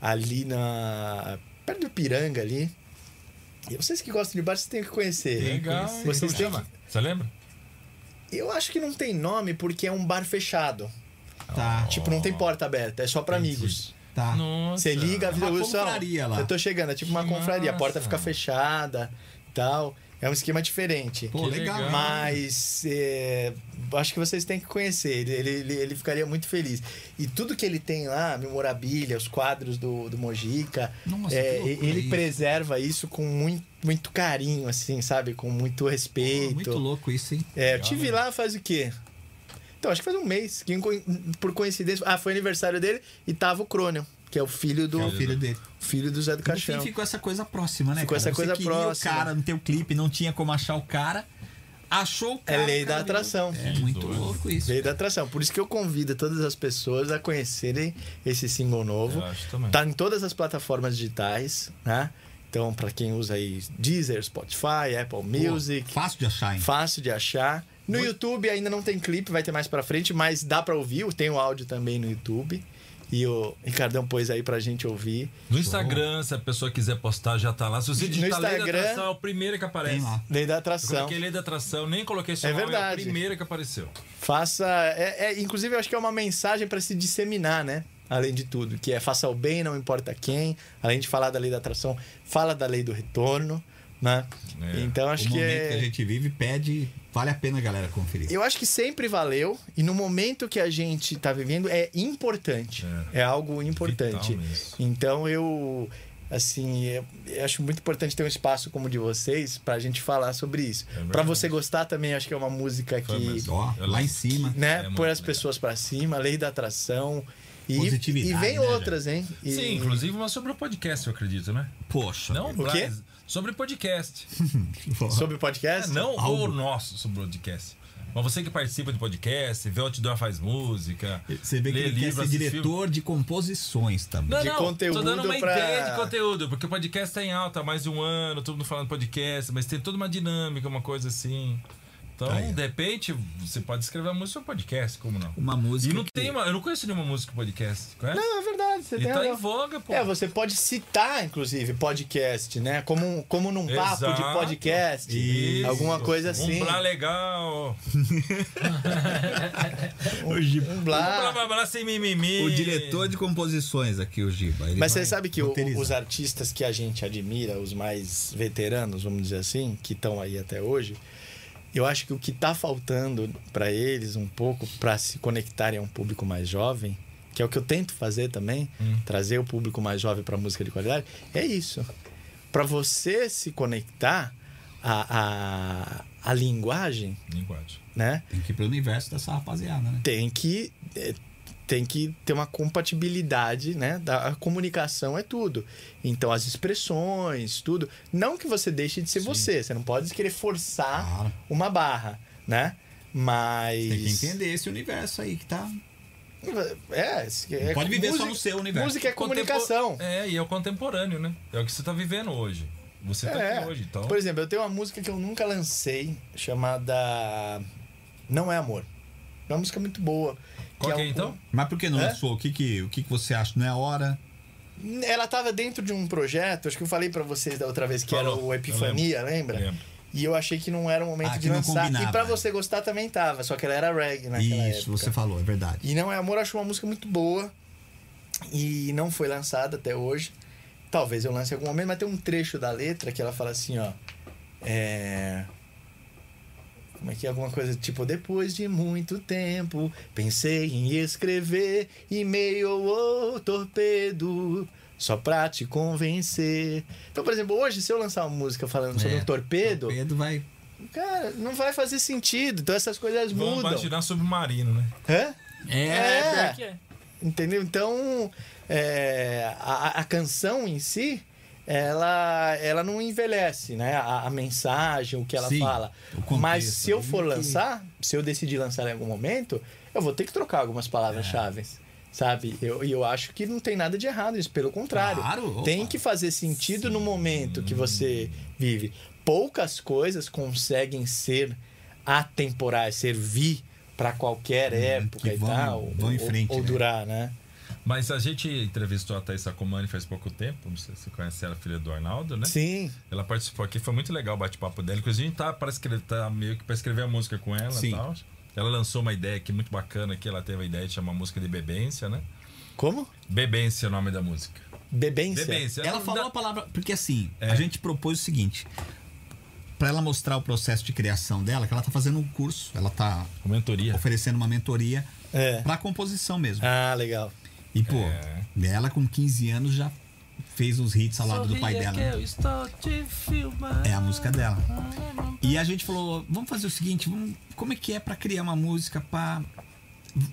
ali na. perto do Piranga ali. E vocês que gostam de bar, vocês têm que conhecer. Legal. Vocês têm chama? Você lembra? Eu acho que não tem nome porque é um bar fechado. Tá, Tipo, não tem porta aberta, é só pra Entendi. amigos. tá. Nossa. Você liga, avisa Uma confraria lá. Eu tô chegando, é tipo uma Que confraria. A porta massa. fica fechada e tal. É um esquema diferente. Pô, Que legal. Mas é, acho que vocês têm que conhecer. Ele, ele, ele, ficaria muito feliz. E tudo que ele tem lá, a memorabilia, os quadros do, do Mojica, Nossa, é, ele isso. preserva isso com muito, muito carinho, assim, sabe? Com muito respeito. Muito louco isso, hein? É, eu Legal, tive né? lá faz o quê? Então, acho que faz um mês. que por coincidência. Ah, foi aniversário dele e tava o Crônio, que é o filho do, é o filho dele. filho do Zé do Caixão. ficou essa coisa próxima, né? Ficou cara? essa coisa Você queria próxima. o cara no teu clipe, não tinha como achar o cara. Achou o É cara. lei o da cara atração. É muito louco isso. Veio da atração. Por isso que eu convido todas as pessoas a conhecerem esse single novo. Eu acho também. Tá em todas as plataformas digitais, né? Então, pra quem usa aí Deezer, Spotify, Apple Music, Pô, fácil de achar, hein? fácil de achar. No YouTube ainda não tem clipe, vai ter mais pra frente, mas dá pra ouvir, tem o áudio também no YouTube. E o Ricardão pôs aí pra gente ouvir. No Instagram, se a pessoa quiser postar, já tá lá. Se você No digitar Lei da Instagram, Atração, é o primeiro que aparece. Lei da Eu Atração. coloquei Lei da Atração, nem coloquei seu É nome, verdade. é o primeiro que apareceu. Faça. É, é- inclusive, eu acho que é uma mensagem para se disseminar, né? Além de tudo, que é faça o bem, não importa quem. Além de falar da lei da atração, fala da lei do retorno, né? É. Então acho o que momento é. que a gente vive pede. Vale a pena, galera, conferir. Eu acho que sempre valeu e no momento que a gente tá vivendo é importante. É, algo importante. Então eu assim, eu, eu acho muito importante ter um espaço como o de vocês pra gente falar sobre isso. É. Pra você gostar também, acho que é uma música Foi que. Ó, lá em cima. né, É pôr as legal. pessoas pra cima, lei da atração e, Positividade, e vem né, outras, hein? E- Sim, inclusive uma sobre o podcast, eu acredito, né? Poxa. Não, O quê? mas sobre podcast. sobre o É, podcast. não Algo. o nosso sobre podcast. Mas você que participa de podcast, vê o Outdoor faz música. Você vê que ele quer livro, ser assiste diretor de composições também. Não, de não, conteúdo tô dando uma pra- ideia de conteúdo, porque o podcast tá em alta há mais de um ano, todo mundo falando podcast, mas tem toda uma dinâmica, uma coisa assim. Então, Aí, de repente, você pode escrever uma música sobre podcast, como não? Uma música. E não que- tem uma, eu não conheço nenhuma música podcast, conhece? Não, é verdade, você E tem tá em voga, pô. É, você pode citar, inclusive, podcast, né? Como, um- como num papo de Exato. podcast. Isso. Alguma coisa assim. Um blá legal. Hoje, Um Um blá blá. blá blá sem mimimi. o diretor de composições aqui, o Giba. ele Mas você sabe que o- os artistas que a gente admira, os mais veteranos, vamos dizer assim, que estão aí até hoje, eu acho que o que tá faltando para eles um pouco para se conectarem a um público mais jovem, que é o que eu tento fazer também, trazer o público mais jovem para música de qualidade, é isso. Para você se conectar à, à, à linguagem, Linguagem. né? Tem que ir pro universo dessa rapaziada, né? tem que eh, tem que ter uma compatibilidade, né? Da a comunicação é tudo. Então as expressões, tudo, não que você deixe de ser você, você não pode querer forçar Claro. uma barra, né? Mas Tem que entender esse universo aí que tá. É, é pode viver só música- no seu universo. Música é comunicação. Contempo- É, e é o contemporâneo, né? É o que você tá vivendo hoje. Você tá É. aqui hoje, então. Por exemplo, eu tenho uma música que eu nunca lancei chamada Não é Amor. É uma música muito boa. Qual que é, então? Mas por que não É? lançou? O que, que, o que, que você acha? Não é a hora? Ela estava dentro de um projeto, acho que eu falei pra vocês da outra vez que era Falou, o Epifania, lembra? Lembro. E eu achei que não era o momento Ah, de lançar. combinava. E pra você gostar também tava, só que ela era reggae naquela Isso, época. você falou, é verdade. E Não é Amor, eu acho uma música muito boa. E não foi lançada até hoje. Talvez eu lance em algum momento, mas tem um trecho da letra que ela fala assim, ó. É... Como é que é alguma coisa tipo, depois de muito tempo, pensei em escrever e-mail ou torpedo. Só pra te convencer. Então, por exemplo, hoje, se eu lançar uma música falando sobre É, um torpedo, Torpedo vai. cara, não vai fazer sentido. Então essas coisas Vamos mudam. imaginar submarino, né? Hã? É. É. É. Entendeu? Então, é, a, a canção em si, ela, ela não envelhece, né? A, a mensagem, o que ela Sim, fala. Mas se eu ali for lançar, se eu decidir lançar em algum momento, eu vou ter que trocar algumas palavras-chave. Sabe? E eu, eu acho que não tem nada de errado nisso, pelo contrário. Claro, tem que fazer sentido no momento que você vive. Poucas coisas conseguem ser atemporais, servir para qualquer época Hum, que e vão- tal. vão ou- frente, ou né? durar, né? Mas a gente entrevistou a Thaís Sacomani faz pouco tempo. Não sei se você conhece ela, filha do Arnaldo, né? Sim. Ela participou aqui, foi muito legal o bate-papo dela. Inclusive, a gente tá, para escrever, tá meio que para escrever a música com ela Sim. e tal. Ela lançou uma ideia aqui muito bacana que ela teve a ideia de chamar a música de Bebência, né? Como? Bebência é o nome da música. Bebência. Bebência. Ela não falou a palavra. Porque assim, É. a gente propôs o seguinte. Pra ela mostrar o processo de criação dela, que ela tá fazendo um curso, ela tá Com mentoria. oferecendo uma mentoria É. pra composição mesmo. Ah, legal. E, pô, É. ela com 15 anos já fez os hits ao lado do pai Sorria dela. que né? eu estou te filmando. É a música dela. E a gente falou, vamos fazer o seguinte, vamos- como é que é pra criar uma música pra...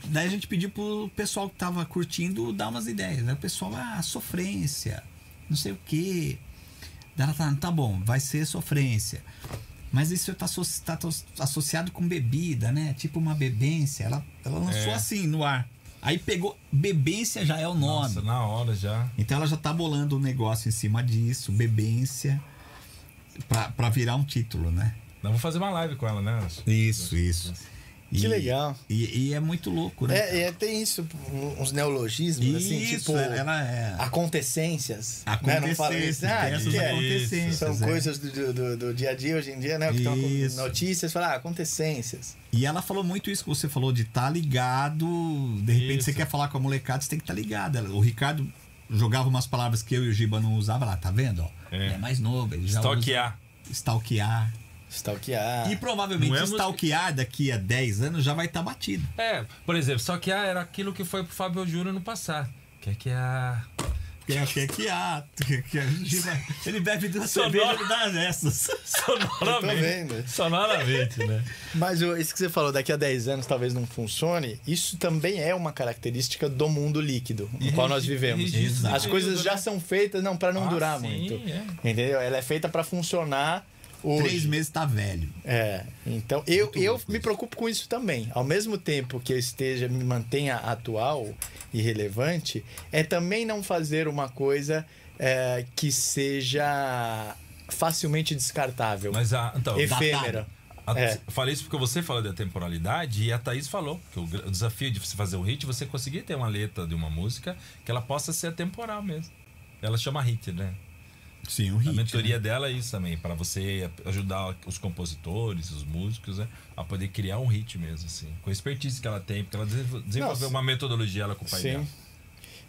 Daí a gente pediu pro pessoal que tava curtindo dar umas ideias. Aí o pessoal, ah, sofrência, não sei o quê. Daí ela tá, tá bom, vai ser sofrência. Mas isso tá, tá asso- associado com bebida, né? Tipo uma bebência. Ela, ela lançou É. assim no ar. Aí pegou, bebência já é o nome. Nossa, na hora já. Então ela já tá bolando um negócio em cima disso, bebência, pra, pra virar um título, né? Nós vamos fazer uma live com ela, né? Isso, isso. Que legal. E, e é muito louco, né? É, é, tem isso, uns neologismos, assim, Isso, tipo. ela é. Acontecências. né? Não fala isso. Acontecências, Ah, que é? acontecências. São é. coisas do, do, do dia a dia hoje em dia, né? Que estão notícias, fala, ah, acontecências. E ela falou muito isso que você falou de estar ligado. De repente Isso. você quer falar com a molecada, você tem que estar ligado. Ela- O Ricardo jogava umas palavras que eu e o Giba não usava lá, tá vendo? Ó, É. Ele é mais novo, ele já Stalkear. usa stalkear. Stalkear. E provavelmente Não é stalkear daqui a 10 anos já vai estar batido. É, por exemplo, só que era aquilo que foi pro Fábio Júnior no passado. Que é que a. Que é que é que que a gente vai- Ele bebe duas Sonora. cervejas e dá essas. Sonoramente. Vendo. Sonoramente, né? Mas isso que você falou, daqui a 10 anos talvez não funcione, isso também é uma característica do mundo líquido no qual nós vivemos. Exato. As coisas já são feitas, não, para não Ah, durar sim, muito. é. Entendeu? Ela é feita para funcionar hoje. Três meses tá velho. É, então eu, eu me preocupo com isso também. Ao mesmo tempo que eu esteja, me mantenha atual e relevante, é também não fazer uma coisa é, que seja facilmente descartável, Mas a. Então, efêmera. a- É. Falei isso porque você falou da temporalidade e a Thaís falou que o, o desafio de você fazer um hit você conseguir ter uma letra de uma música que ela possa ser atemporal mesmo. Ela chama hit, né? Sim, A hit. mentoria né? dela é isso também, para você ajudar os compositores, os músicos, né, a poder criar um hit mesmo, assim. Com a expertise que ela tem, porque ela desenvol- desenvolveu Nossa. uma metodologia ela com o pai dela. Sim.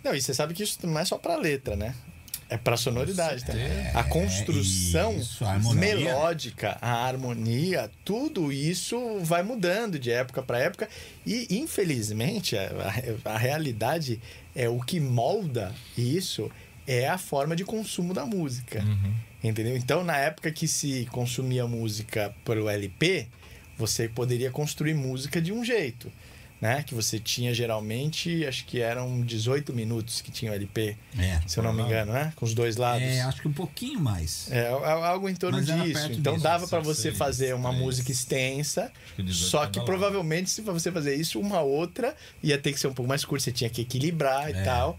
Não, e você sabe que isso não é só pra letra, né? É pra sonoridade também. A construção isso, a melódica, a harmonia, tudo isso vai mudando de época para época. E, infelizmente, a, a- a realidade é o que molda isso é a forma de consumo da música. Entendeu? Então, na época que se consumia música pelo LP, você poderia construir música de um jeito. Né? Que você tinha geralmente, acho que eram 18 minutos que tinha o LP, É. se eu não me engano, né? Com os dois lados. É, acho que um pouquinho mais. É, al- algo em torno disso. Então disso, dava para você seis, fazer uma três. música extensa, que 18 só que provavelmente se você fazer isso, uma outra ia ter que ser um pouco mais curta, você tinha que equilibrar É. e tal,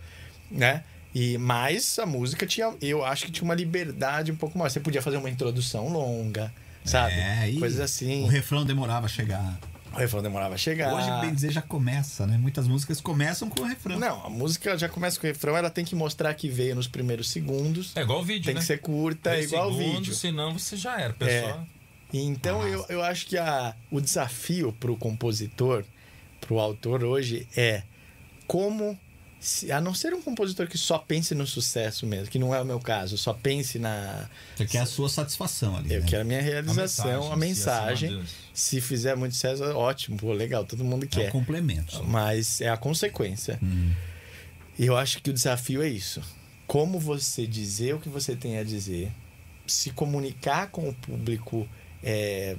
né? E mais a música tinha, eu acho que tinha uma liberdade um pouco maior. Você podia fazer uma introdução longa, sabe? É, Coisas assim. O refrão demorava a chegar. O refrão demorava a chegar. Hoje, bem dizer, já começa, né? Muitas músicas começam com o refrão. Não, a música já começa com o refrão, ela tem que mostrar que veio nos primeiros segundos. É igual o vídeo, Tem né? que ser curta, é igual o vídeo. Senão você já era. Pessoal, Então eu, eu acho que a, o desafio para o compositor, para o autor hoje é como se- a não ser um compositor que só pense no sucesso mesmo, que não é o meu caso, só pense na. Você quer a sua satisfação ali. Eu né? quero a minha realização, a mensagem, mensagem. se fizer muito sucesso, ótimo, pô, legal, todo mundo É um quer. complemento. Mas é a consequência. E eu acho que o desafio é isso. Como você dizer o que você tem a dizer, se comunicar com o público é,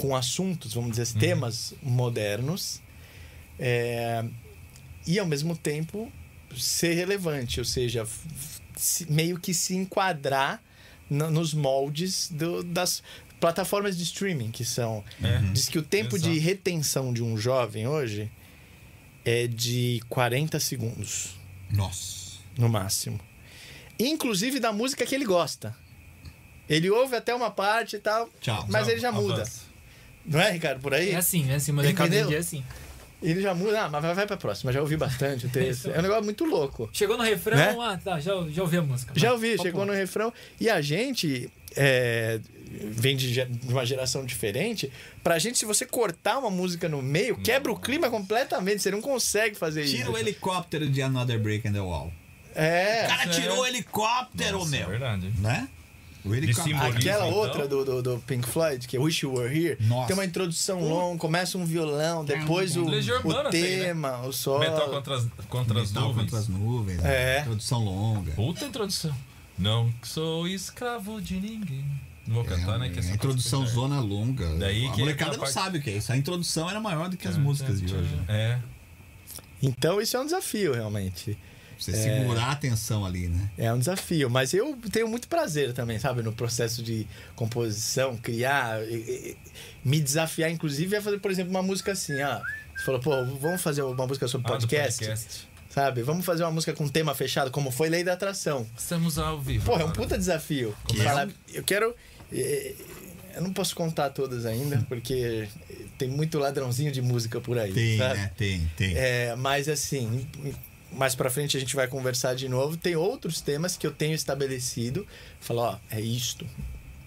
com assuntos, vamos dizer, assim, temas modernos, é, e ao mesmo tempo ser relevante, ou seja, meio que se enquadrar no- nos moldes do- das plataformas de streaming que são. É. Diz que o tempo de Exato. retenção de um jovem hoje é de 40 segundos, Nossa. no máximo. Inclusive da música que ele gosta. Ele ouve até uma parte e tal, Tchau. mas ele já muda. avança. Não é, Ricardo? Por aí? É assim, é assim, molecada dia é assim. Ele já muda. Ah, mas vai, vai pra próxima. Já ouvi bastante o texto. É um negócio muito louco. Chegou no refrão, Né? ah, tá, já, já ouvi a música. Já ouvi, chegou no refrão. E a gente é, vem de, de uma geração diferente. Pra gente, se você cortar uma música no meio, quebra o clima completamente. Você não consegue fazer isso. Tira o helicóptero de Another Break in the Wall. É. O cara É. tirou o helicóptero, Nossa, é meu. verdade. Né? Aquela então? outra do, do, do Pink Floyd, que é Wish You Were Here, Nossa. tem uma introdução longa, começa um violão, depois o, o tem, né? tema, o solo. Metal contra as, contra as Metal nuvens. contra as nuvens. É. né? Introdução longa. Puta introdução. Não sou escravo de ninguém. Não vou cantar, né? Que É, introdução zona longa. Daí a que molecada não parte- sabe o que é isso. A introdução era maior do que as músicas de hoje. né? É. Então isso é um desafio, realmente. Você segurar a atenção ali, né? É um desafio, mas eu tenho muito prazer também, sabe, no processo de composição, criar, e- e- me desafiar, inclusive, a fazer, por exemplo, uma música assim, ah, você falou, pô, vamos fazer uma música sobre Ah, podcast, podcast. sabe? Vamos fazer uma música com tema fechado, como foi Lei da Atração. Estamos ao vivo. Porra, é um puta desafio. Que é Falar- Eu quero. Eu não posso contar todas ainda, porque tem muito ladrãozinho de música por aí. Tem, sabe? né? Tem, tem. É, mas assim, mais pra frente a gente vai conversar de novo. Tem outros temas que eu tenho estabelecido. Falar, ó, é isto.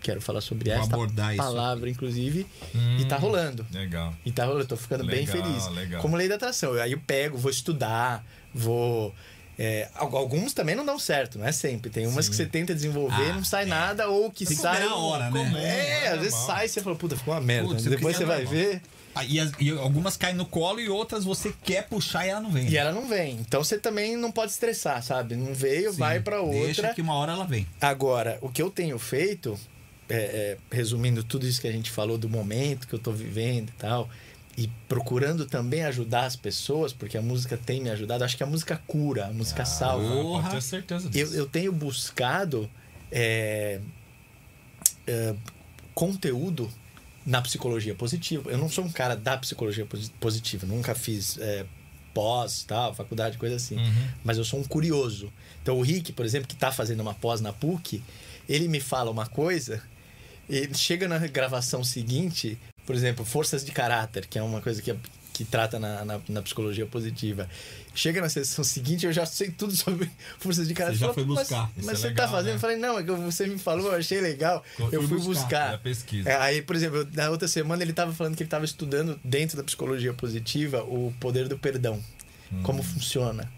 Quero falar sobre Vou esta abordar isso. palavra, inclusive. Hum, E tá rolando. Legal. E tá rolando, eu tô ficando bem Legal, feliz. legal. Como lei da atração. Aí eu pego, vou estudar, vou. é, al- alguns também não dão certo, não é sempre. Tem umas Sim. que você tenta desenvolver e Ah, não sai nada, ou que que sai. esperar a hora, né? comum. É, às vezes sai e você fala, puta, ficou uma merda. Putz, Depois você vai ver e, as- e algumas caem no colo e outras você quer puxar e ela não vem. e ela não vem. Então você também não pode estressar, sabe? Não veio, Sim, vai pra Deixa outra. que uma hora ela vem. Agora, o que eu tenho feito, é, é, resumindo tudo isso que a gente falou do momento que eu tô vivendo e tal, e procurando também ajudar as pessoas, porque a música tem me ajudado. Acho que a música cura, a música salva. Ah, Porra. Pode ter certeza Eu, disso. eu tenho buscado é, é, conteúdo na psicologia positiva. Eu não sou um cara da psicologia posi- positiva, nunca fiz é, pós, tal, faculdade, coisa assim. Uhum. Mas eu sou um curioso. Então o Rick, por exemplo, que está fazendo uma pós na PUC, ele me fala uma coisa, ele chega na gravação seguinte, por exemplo, forças de caráter, que é uma coisa que, que trata na, na, na psicologia positiva. Chega na sessão seguinte, eu já sei tudo sobre forças de caráter. Você já foi "Mas- buscar. Mas, Isso é você legal, tá fazendo? né? Eu falei, não, é que você me falou, eu achei legal. Eu Eu, fui buscar. buscar. É, aí, por exemplo, na outra semana ele estava falando que ele estava estudando dentro da psicologia positiva o poder do perdão. Hum. Como funciona,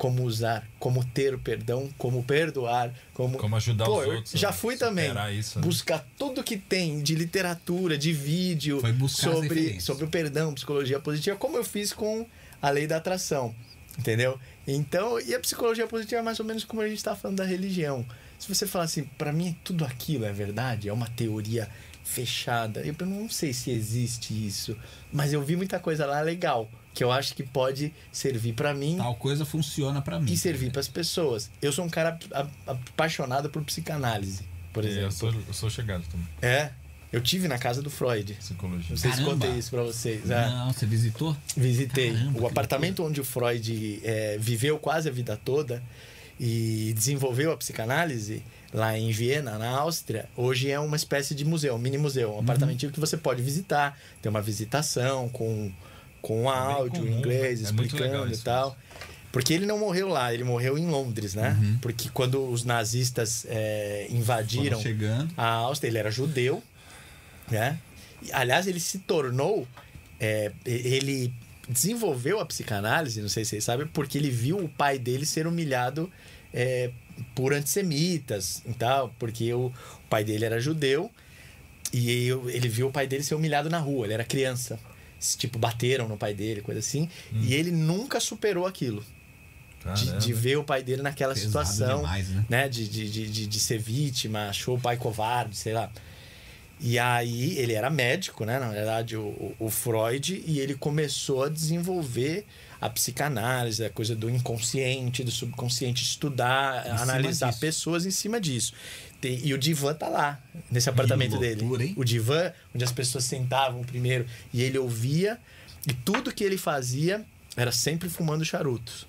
como usar, como ter o perdão, como perdoar, como, Como ajudar Pô, os outros. Já fui também. Isso, né? Buscar tudo que tem de literatura, de vídeo sobre, sobre o perdão, psicologia positiva, como eu fiz com a lei da atração. Entendeu? Então, e a psicologia positiva é mais ou menos como a gente está falando da religião. Se você falar assim, para mim tudo aquilo é verdade, é uma teoria fechada. Eu não sei se existe isso, mas eu vi muita coisa lá legal que eu acho que pode servir para mim Tal coisa funciona pra mim. e servir para as pessoas. Eu sou um cara apaixonado por psicanálise, por É, exemplo. Eu sou, eu sou chegado também. É, eu tive na casa do Freud. Psicologia. Não sei se contei isso para vocês. é. Não, você visitou? Visitei Caramba, o apartamento onde o Freud é, viveu quase a vida toda e desenvolveu a psicanálise lá em Viena, na Áustria. Hoje é uma espécie de museu, um mini museu, um Uhum. apartamentinho que você pode visitar. Tem uma visitação com, com áudio comum, em inglês? É explicando e tal. Porque ele não morreu lá, ele morreu em Londres, né? Uhum. Porque quando os nazistas é, invadiram a Áustria, ele era judeu, né? E, aliás, ele se tornou. é, ele desenvolveu a psicanálise, não sei se vocês sabem, porque ele viu o pai dele ser humilhado é, por antissemitas e tal, porque o, o pai dele era judeu e ele viu o pai dele ser humilhado na rua, ele era criança. Tipo, bateram no pai dele, coisa assim. E ele nunca superou aquilo. De, de ver o pai dele naquela Pesado situação, demais, né? De, de, de, de, de ser vítima, achou o pai covarde, sei lá. E aí, ele era médico, né? Na verdade, o, o- Freud, e ele começou a desenvolver a psicanálise, a coisa do inconsciente, do subconsciente, estudar, Em analisar pessoas em cima disso. Tem- e o divã tá lá, nesse apartamento loucura, dele. hein? O divã, onde as pessoas sentavam primeiro, e ele ouvia, e tudo que ele fazia era sempre fumando charutos.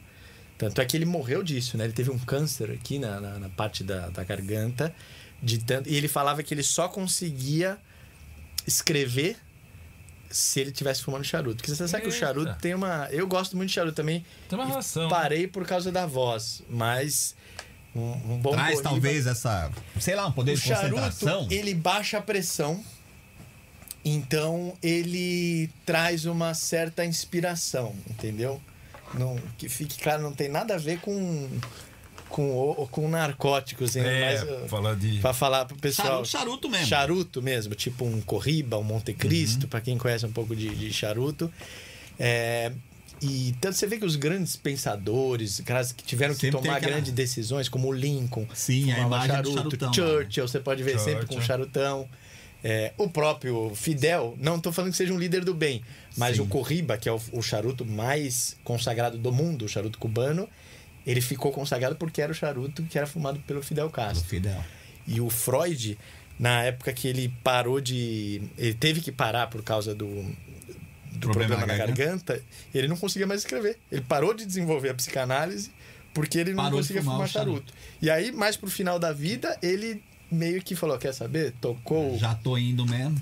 Tanto é que ele morreu disso, né? Ele teve um câncer aqui na, na, na parte da, da garganta. De tanto, e ele falava que ele só conseguia escrever se ele tivesse fumando charuto. Porque você sabe que o Eita. charuto tem uma. Eu gosto muito de charuto também. Tem uma relação. Parei por causa da voz, mas um, um bom Traz Cohiba- talvez essa, sei lá, um poder o de concentração. charuto, ele baixa a pressão, então ele traz uma certa inspiração, entendeu? Não, que fique claro, não tem nada a ver com com, com narcóticos, hein? É, mas uh, falar de. pra falar pro pessoal. Charuto, charuto mesmo. Charuto mesmo, tipo um Corriba, um Monte Cristo, Uhum. pra quem conhece um pouco de, de charuto. É, e tanto você vê que os grandes pensadores, caras que tiveram que Sempre tem tomar aquela- grandes decisões, como o Lincoln, Sim, a imagem do charutão, né? Churchill, você pode ver sempre com Churchill. charutão. É, o próprio Fidel, não estou falando que seja um líder do bem, mas Sim. o Corriba, que é o, o charuto mais consagrado do mundo, o charuto cubano, ele ficou consagrado porque era o charuto que era fumado pelo Fidel Castro. Fidel. E o Freud, na época que ele parou de. Ele teve que parar por causa do, do Problema problema, na garganta. ele não conseguia mais escrever. Ele parou de desenvolver a psicanálise porque ele não Parou conseguia fumar fumar, charuto. charuto. E aí, mais pro final da vida, ele meio que falou: quer saber? Tocou. Já tô indo mesmo.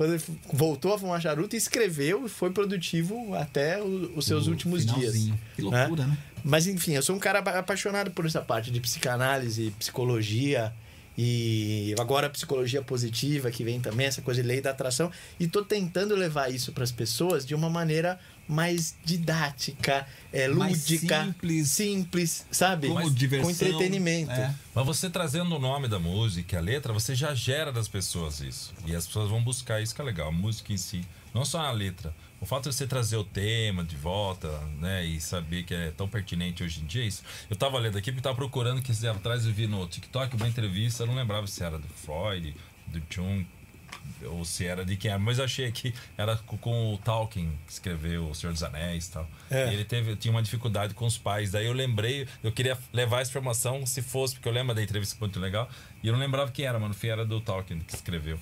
Voltou a fumar charuto e escreveu e foi produtivo até o- os seus O últimos dias. finalzinho. Que loucura, né? Mas enfim, eu sou um cara apa- apaixonado por essa parte de psicanálise, psicologia e agora psicologia positiva que vem também, essa coisa de lei da atração. E tô tentando levar isso para as pessoas de uma maneira mais didática, é, lúdica, simples. simples, sabe? Como diversão. Com entretenimento. É. Mas você trazendo o nome da música, a letra, você já gera das pessoas isso. E as pessoas vão buscar isso que é legal, a música em si. Não só a letra. O fato de você trazer o tema de volta, né, e saber que é tão pertinente hoje em dia, é isso. Eu tava lendo aqui porque tava procurando que dias atrás eu vi no TikTok uma entrevista, eu não lembrava se era do Freud, do Jung, ou se era de quem era, mas achei que era co- com o Tolkien, que escreveu O Senhor dos Anéis e tal. É. E ele teve, tinha uma dificuldade com os pais. Daí eu lembrei, eu queria levar essa informação se fosse, porque eu lembro da entrevista muito legal. E eu não lembrava quem era, mano. No fim era do Tolkien que escreveu.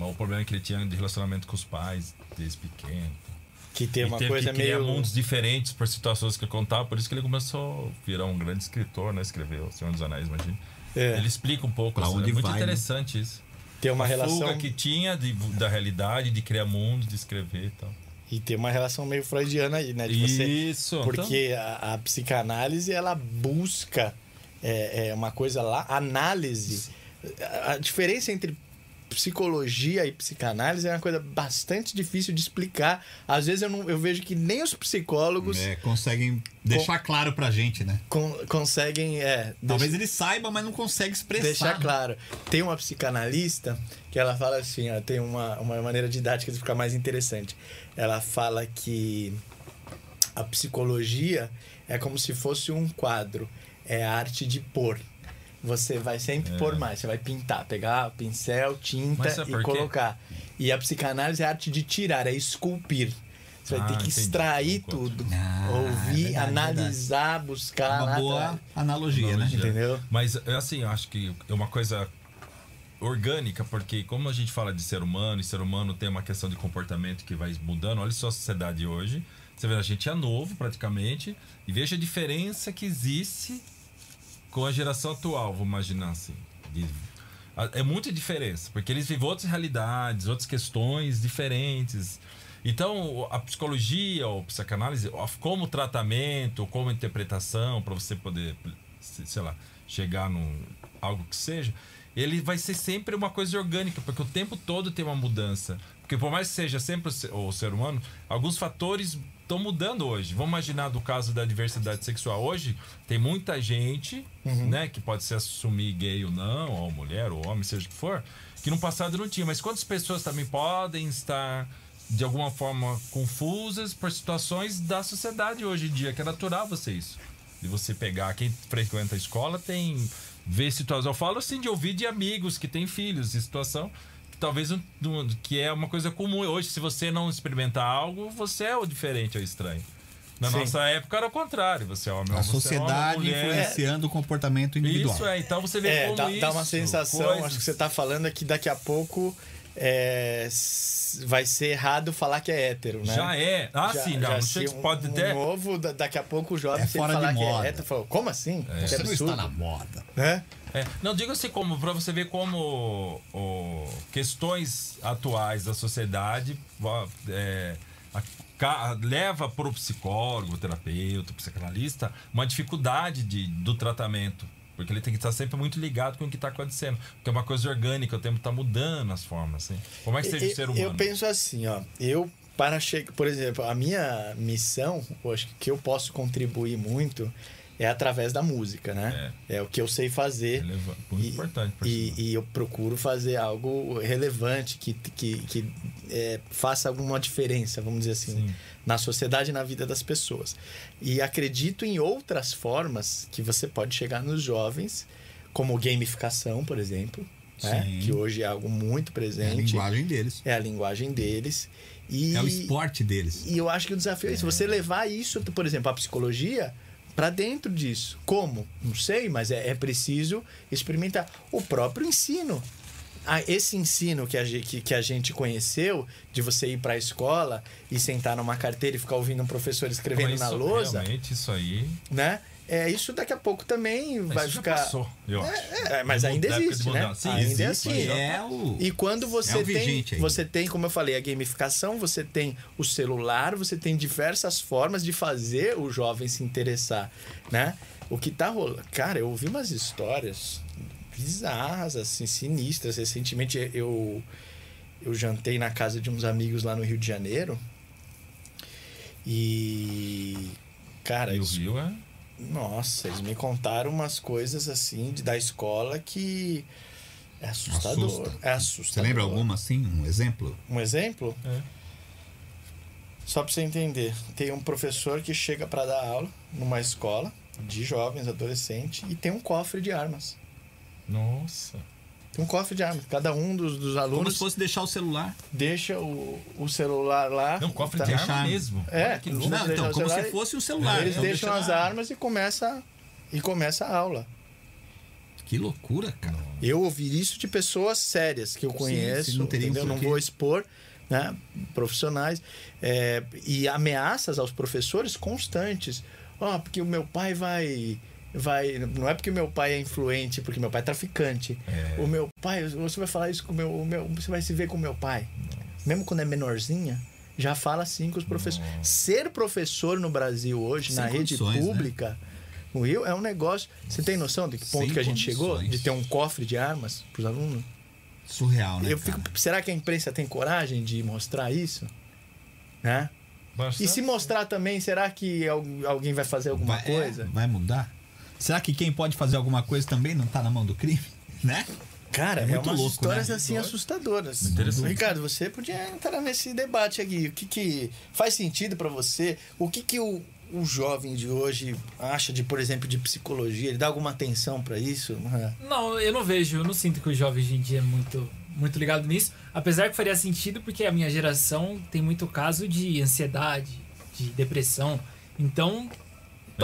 Mas o problema é que ele tinha de relacionamento com os pais desde pequeno. Que tem e uma teve coisa que criar meio. mundos diferentes por situações que ele contava, por isso que ele começou a virar um grande escritor, né? Escreveu O Senhor dos Anéis, imagina. É. Ele explica um pouco, assim, é muito vai, né? interessante isso. Tem uma a relação. fuga que tinha de- da realidade, de criar mundos, de escrever e tal. E tem uma relação meio freudiana aí, né? De você Isso. Porque a, a psicanálise, ela busca é, é uma coisa lá, análise. A, a diferença entre psicologia e psicanálise é uma coisa bastante difícil de explicar. Às vezes eu, não, eu vejo que nem os psicólogos É, conseguem deixar claro pra gente, né? con- conseguem é, Talvez ele saiba, mas não consegue expressar. deixar né? claro. Tem uma psicanalista que ela fala assim, ó, tem uma, uma maneira didática de ficar mais interessante. Ela fala que a psicologia é como se fosse um quadro, é a arte de pôr. Você vai sempre pôr mais, você vai pintar, pegar pincel, tinta e colocar. E a psicanálise é a arte de tirar, é esculpir. Você vai Ah, ter que entendi. extrair tudo, Ah, ouvir, verdade, analisar, buscar. Uma lá boa atrás. analogia, né? Analogia. Entendeu? Mas é assim, eu acho que é uma coisa orgânica, porque como a gente fala de ser humano, e ser humano tem uma questão de comportamento que vai mudando, olha só a sociedade hoje. Você vê, a gente é novo praticamente, e veja a diferença que existe com a geração atual, vou imaginar assim. De- a- é muita diferença, porque eles vivem outras realidades, outras questões diferentes. Então, a psicologia ou psicanálise, como tratamento, como interpretação, para você poder, se- sei lá, chegar num algo que seja, ele vai ser sempre uma coisa orgânica, porque o tempo todo tem uma mudança. Porque por mais que seja sempre o ser humano, alguns fatores estão mudando hoje. Vamos imaginar do caso da diversidade sexual. Hoje tem muita gente, né, que pode se assumir gay ou não, ou mulher, ou homem, seja o que for, que no passado não tinha. Mas quantas pessoas também podem estar de alguma forma confusas por situações da sociedade hoje em dia, que é natural você isso. De você pegar quem frequenta a escola tem ver situações. Eu falo assim de ouvir de amigos que têm filhos em situação talvez um- um- que é uma coisa comum hoje. Se você não experimentar algo, você é o diferente ou estranho. Na Sim. nossa época era o contrário. Você é homem, A é homem, sociedade mulher. influenciando o comportamento individual. Isso é, então você vê É, como dá, isso. dá uma sensação, coisas- acho que você tá falando é que daqui a pouco é, vai ser errado falar que é hétero, né? Já é. Ah, Já- sim, já não. Não sei se um- pode um ter. novo, da- daqui a pouco o jovem, É fora de falar que moda. é hétero, falou, como assim? Que Você não está na moda. Né? É, não, diga assim como, pra você ver como o, questões atuais da sociedade é, a- leva para o psicólogo, terapeuta, psicanalista, uma dificuldade de, do tratamento. Porque ele tem que estar sempre muito ligado com o que está acontecendo. Porque é uma coisa orgânica, o tempo está mudando as formas. Assim. Como é que seja o Eu- ser humano? Eu penso assim, ó. Eu, para chegar. Por exemplo, a minha missão, eu acho que eu posso contribuir muito é através da música, né? É, o que eu sei fazer. Releva- muito E- importante. por E, e eu procuro fazer algo relevante que, que, que é, faça alguma diferença, vamos dizer assim, Sim. na sociedade e na vida das pessoas. E acredito em outras formas que você pode chegar nos jovens, como gamificação, por exemplo, né? Sim. que hoje é algo muito É a presente. linguagem deles. É a linguagem deles. E, É o esporte deles. e eu acho que o desafio é isso. Você levar isso, por exemplo, a psicologia para dentro disso. Como? Não sei, mas é, é preciso experimentar. O próprio ensino. Ah, esse ensino que a, gente, que, que a gente conheceu, de você ir para a escola e sentar numa carteira e ficar ouvindo um professor escrevendo Mas na isso, lousa, Realmente, isso aí. né? É, isso daqui a pouco também vai isso ficar. já passou, eu acho. É, mas ainda Da época de existe, né? Sim, ainda existe, é assim. já É o... E quando você É o tem, ainda. você tem, como eu falei, a gamificação, você tem o celular, você tem diversas formas de fazer o jovem se interessar, né? O que tá rolando, cara, eu ouvi umas histórias bizarras, assim, sinistras. Recentemente eu eu jantei na casa de uns amigos lá no Rio de Janeiro e cara, Aí o eles Rio é. Nossa, eles me contaram umas coisas assim de- da escola que é assustador. Assusta. É assustador. Você lembra alguma assim? Um exemplo? Um exemplo? É. Só pra você entender, tem um professor que chega pra dar aula numa escola de jovens, adolescentes, e tem um cofre de armas. Nossa. Um cofre de armas. Cada um dos, dos Como alunos se fosse deixar o celular. deixa o, o celular lá. Não, cofre tá? de arma mesmo. É, que não. Não, então, o como celular se fosse o celular. Eles Então, deixam deixa as armas e começa e começa a aula. Que loucura, cara. Eu ouvi isso de pessoas sérias que eu Sim, conheço, sim, não teria um entendeu? não vou expor, né? Profissionais. É, e ameaças aos professores constantes. Ó, porque o meu pai vai. Vai Não é porque meu pai é influente, porque meu pai é traficante. É. O meu pai, você vai falar isso com o meu, o meu. Você vai se ver com o meu pai. Mesmo quando é menorzinha, já fala assim com os professores. Ser professor no Brasil hoje, Sem na rede né? pública, no Rio, é um negócio. Você tem noção de que ponto Sem que a gente chegou? De ter um cofre de armas para os alunos? Surreal, né? Eu fico, cara? será que a imprensa tem coragem de mostrar isso? Né? E se mostrar também, será que al- alguém vai fazer alguma vai, coisa? é, vai mudar? Será que quem pode fazer alguma coisa também não tá na mão do crime? Né? Cara, É é, muito umas louco, histórias né? assim assustadoras. Interessante. Ricardo, você podia entrar nesse debate aqui. O que, que faz sentido para você? O que, que o, o jovem de hoje acha de, por exemplo, de psicologia? Ele dá alguma atenção para isso? Não, eu não vejo, eu não sinto que o jovem hoje em dia é muito, muito ligado nisso. Apesar que faria sentido porque a minha geração tem muito caso de ansiedade, de depressão. Então,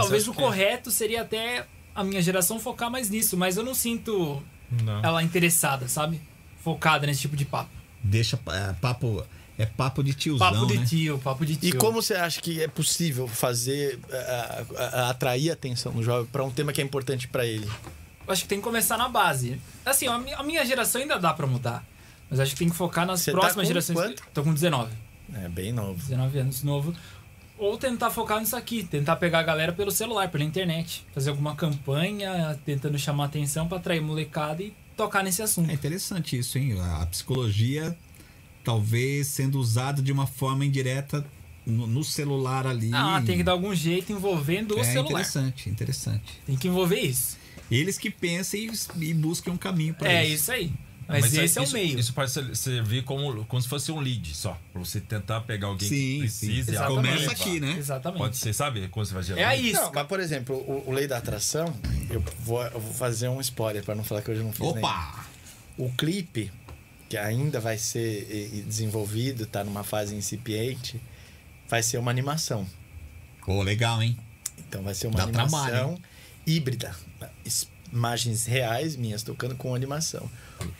talvez o que- correto seria até a minha geração focar mais nisso. Mas eu não sinto Não. ela interessada, sabe? Focada nesse tipo de papo. Deixa é, papo. É papo de tiozão. Papo de né? tio, papo de E tio. como você acha que é possível fazer, ah, ah, atrair a atenção do jovem para um tema que é importante para ele? Eu acho que tem que começar na base. Assim, a mi- a minha geração ainda dá pra mudar. Mas acho que tem que focar nas Você tá próximas com gerações. quanto? Tô com 19. É bem novo. 19 anos novo. Ou tentar focar nisso aqui, tentar pegar a galera pelo celular, pela internet. Fazer alguma campanha tentando chamar atenção pra atrair molecada e tocar nesse assunto. É interessante isso, hein? A psicologia talvez sendo usada de uma forma indireta no, no celular ali. Ah, tem que dar algum jeito envolvendo o é celular. interessante, interessante. Tem que envolver isso. Eles que pensem e, e busquem um caminho para É isso. isso aí. Mas, esse é o isso, meio. Isso pode ser- servir como, como se fosse um lead só. Pra você tentar pegar alguém Sim, que precise. sim. Começa aqui, né? Exatamente. Pode ser, sabe? Quando você vai gerar. É a isca. Não, mas por exemplo, o, o Lei da Atração, eu vou, eu vou fazer um spoiler pra não falar que hoje não fiz nenhum. Opa! O clipe, que ainda vai ser desenvolvido, tá numa fase incipiente, vai ser uma animação. Pô, legal, hein? Então vai ser uma Dá animação trabalho, híbrida. Imagens reais minhas tocando com animação.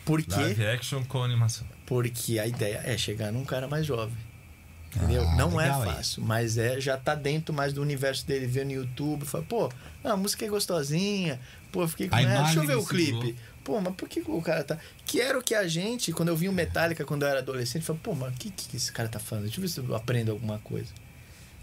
Por quê? Live action com animação. Porque a ideia é chegar num cara mais jovem. Entendeu? Ah, não legal é aí. fácil, mas é já tá dentro mais do universo dele, vê no YouTube, fala, pô, a música é gostosinha, pô, eu fiquei com A ela, deixa eu imagem ver o segurou. clipe. Pô, mas por que o cara tá. Que era o que a gente, quando eu vi o Metallica quando eu era adolescente, falei, pô, mas o que, que esse cara tá falando? Deixa eu ver se eu aprendo alguma coisa.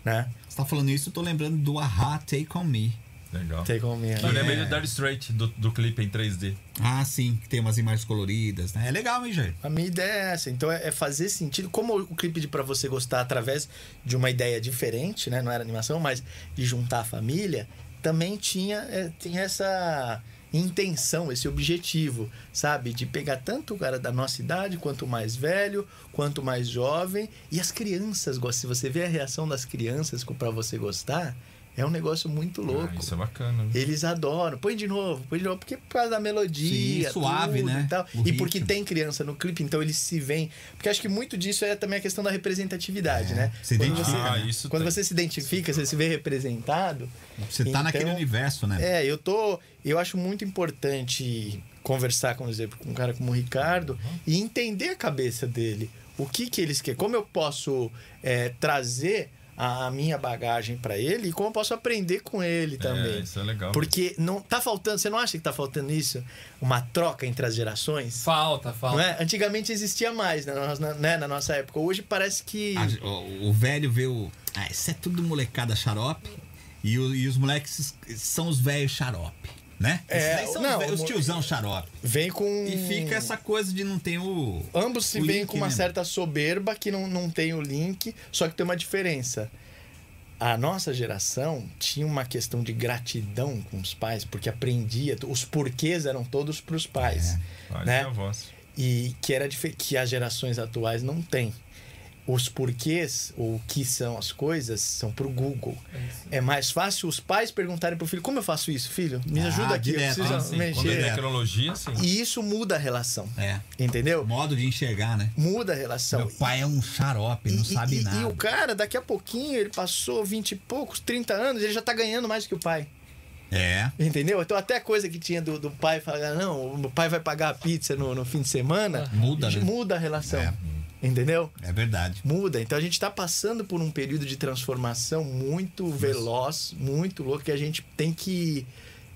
Né? Você tá falando isso, eu tô lembrando do Aha Take On Me. Legal. Tem como minha. Eu lembrei do Dire Straight, do, do clipe em 3D. Ah, sim, que tem umas imagens coloridas, né? É legal, hein, Jair? A minha ideia é essa. Então é é fazer sentido. Como o clipe de pra você gostar através de uma ideia diferente, né? Não era animação, mas de juntar a família, também tinha, é, tinha essa intenção, esse objetivo, sabe? De pegar tanto o cara da nossa idade, quanto mais velho, quanto mais jovem. E as crianças gostam. Se você vê a reação das crianças com pra você gostar, é um negócio muito louco. Ah, isso é bacana. né? Eles adoram. Põe de novo, põe de novo. Porque por causa da melodia. Sim, suave, né? E, tal. E porque tem criança no clipe, então eles se veem. Porque acho que muito disso é também a questão da representatividade, É, né? se quando identifica, você, né? isso quando tem. você se identifica, você se vê representado. Você tá Então, naquele universo, né? É, eu tô. Eu acho muito importante conversar, com, por exemplo, com um cara como o Ricardo e entender a cabeça dele. O que que eles querem, como eu posso é, trazer a, a minha bagagem para ele e como eu posso aprender com ele também. É, isso é legal. Porque não tá faltando, você não acha que tá faltando isso? Uma troca entre as gerações? Falta, Não falta. é? Antigamente existia mais na nossa, né, na nossa época. Hoje parece que. A- o, o velho vê o. Ah, isso é tudo molecada xarope. E, o- e os moleques são os velhos xarope, né? É, Esses são não, os, tiozão xarope. Vem com. E fica essa coisa de não ter o. Ambos se link, com uma né? certa soberba que não, não tem o link, só que tem uma diferença. A nossa geração tinha uma questão de gratidão com os pais, porque aprendia, os porquês eram todos para os pais. Faz né? E que era que as gerações atuais não têm. Os porquês, ou o que são as coisas, são pro Google. É mais fácil os pais perguntarem pro filho: como eu faço isso, filho? Me Ah, ajuda aqui, direto, eu ah, preciso sim. Quando é mexer. tecnologia, sim. E isso muda a relação. É. Entendeu? Modo de enxergar, né? Muda a relação. Meu pai é um xarope, não E- sabe e, nada. E o cara, daqui a pouquinho, ele passou 20 e poucos, 30 anos, ele já tá ganhando mais que o pai. É. Entendeu? Então, até a coisa que tinha do, do pai falar, não, o pai vai pagar a pizza no, no fim de semana, Muda, né? muda a relação. É. Entendeu? É verdade. Muda. Então a gente tá passando por um período de transformação muito veloz, muito louco, que a gente tem que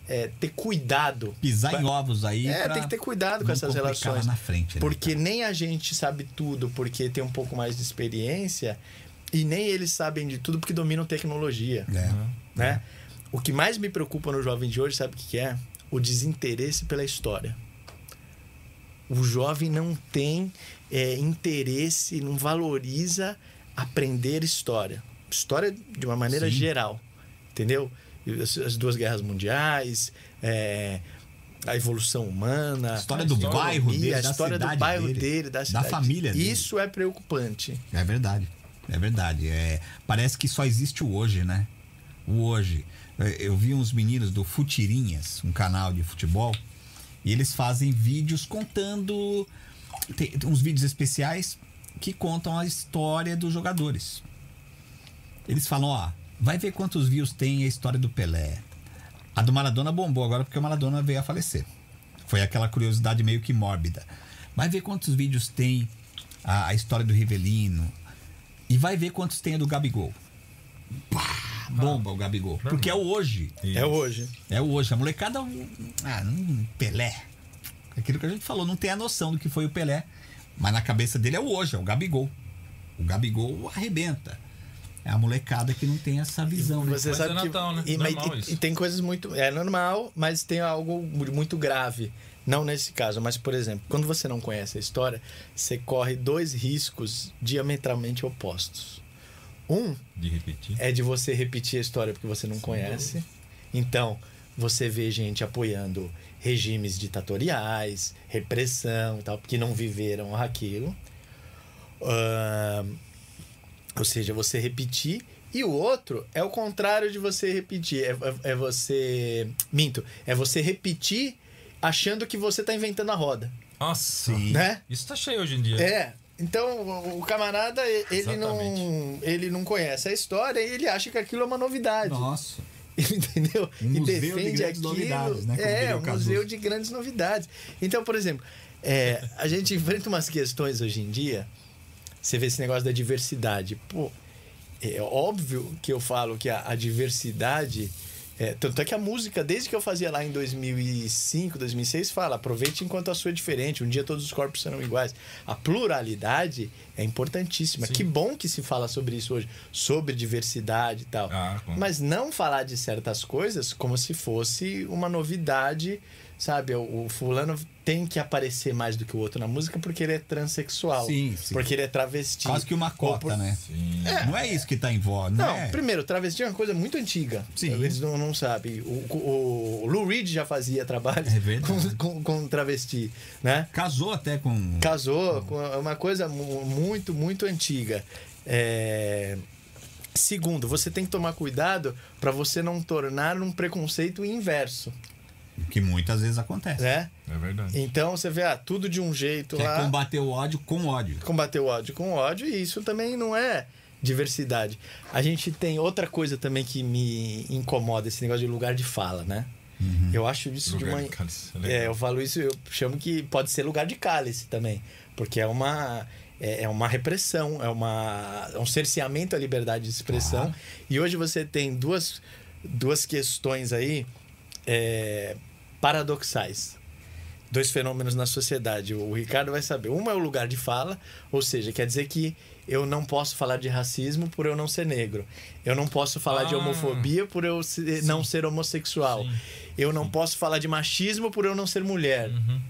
é, ter cuidado. Pisar Pra- em ovos aí. É, tem que ter cuidado com essas relações. na frente, né, porque cara? nem a gente sabe tudo porque tem um pouco mais de experiência, e nem eles sabem de tudo porque dominam tecnologia. É. Né? O que mais me preocupa no jovem de hoje, sabe o que é? O desinteresse pela história. O jovem não tem é, interesse, não valoriza aprender história. História de uma maneira Sim. geral. Entendeu? As, as duas guerras mundiais, é, a evolução humana, A história do a bairro dele, a história do bairro dele, dele, da da família dele. Isso é preocupante. É verdade. É verdade. É, parece que só existe o hoje, né? O hoje. É, Eu vi uns meninos do Futirinhas, um canal de futebol, e eles fazem vídeos contando. Tem, tem uns vídeos especiais que contam a história dos jogadores. Eles falam, ó, vai ver quantos views tem a história do Pelé. A do Maradona bombou agora porque o Maradona veio a falecer. Foi aquela curiosidade meio que mórbida. Vai ver quantos vídeos tem a, a história do Rivelino. E vai ver quantos tem a do Gabigol. Pá, bomba o Gabigol. Porque é o hoje. É hoje. É o hoje. A molecada. Ah, não, Pelé. Aquilo que a gente falou, não tem a noção do que foi o Pelé. Mas na cabeça dele é o hoje, é o Gabigol. O Gabigol arrebenta. É a molecada que não tem essa visão, né? Você Mas sabe é que Natal, né? e, mas- Normal e- isso. e tem coisas muito é normal, mas tem algo muito grave. Não nesse caso, mas por exemplo, quando você não conhece a história, você corre dois riscos diametralmente opostos. Um De repetir. é de você repetir a história porque você não conhece. Então, você vê gente apoiando regimes ditatoriais, repressão e tal, porque não viveram aquilo. Ah, ou seja, você repetir. E o outro é o contrário de você repetir. É, é- é você. Minto. É você repetir achando que você está inventando a roda. Nossa. Né? Isso tá cheio hoje em dia. É. Então, o- camarada, ele não, ele não conhece a história e ele acha que aquilo é uma novidade. Nossa. Entendeu? Um e museu de defende grandes aquilo. novidades, né, como É, um museu de grandes novidades. Então, por exemplo, é, a gente enfrenta umas questões hoje em dia. Você vê esse negócio da diversidade. Pô, é óbvio que eu falo que a, a diversidade. É, tanto é que a música, desde que eu fazia lá em 2005, 2006, fala: aproveite enquanto a sua é diferente, um dia todos os corpos serão iguais. A pluralidade é importantíssima. Sim. Que bom que se fala sobre isso hoje, sobre diversidade e tal. Ah, Mas não falar de certas coisas como se fosse uma novidade, sabe? O, o fulano tem que aparecer mais do que o outro na música porque ele é transexual. Sim, sim. Porque ele é travesti. Quase que uma cota, por- né? Sim. Não é isso que tá em voga, não, Não, é? primeiro, travesti é uma coisa muito antiga. Sim. Eles não, não sabem. O, o, o Lou Reed já fazia trabalhos É com, com, com travesti, né? Casou até com. Casou com uma coisa mu- muito, muito antiga. É, Segundo, você tem que tomar cuidado para você não tornar um preconceito inverso, Que muitas vezes acontece. né? É verdade. Então você vê, ah, tudo de um jeito Quer lá, combater o ódio com ódio. combater o ódio com ódio, e isso também não é diversidade. A gente tem outra coisa também que me incomoda, esse negócio de lugar de fala, né? Eu acho isso Lugar de uma. de cálice, é. É, eu falo isso, eu chamo que pode ser lugar de cálice também. Porque é uma. É é uma repressão, é, uma, é um cerceamento à liberdade de expressão. Claro. E hoje você tem duas, duas questões aí é, paradoxais. Dois fenômenos na sociedade. O Ricardo vai saber. Uma é o lugar de fala, ou seja, quer dizer que eu não posso falar de racismo por eu não ser negro. Eu não posso falar de Ah. homofobia por eu ser- não ser homossexual. Sim. Eu não posso falar de machismo por eu não ser mulher. Uhum.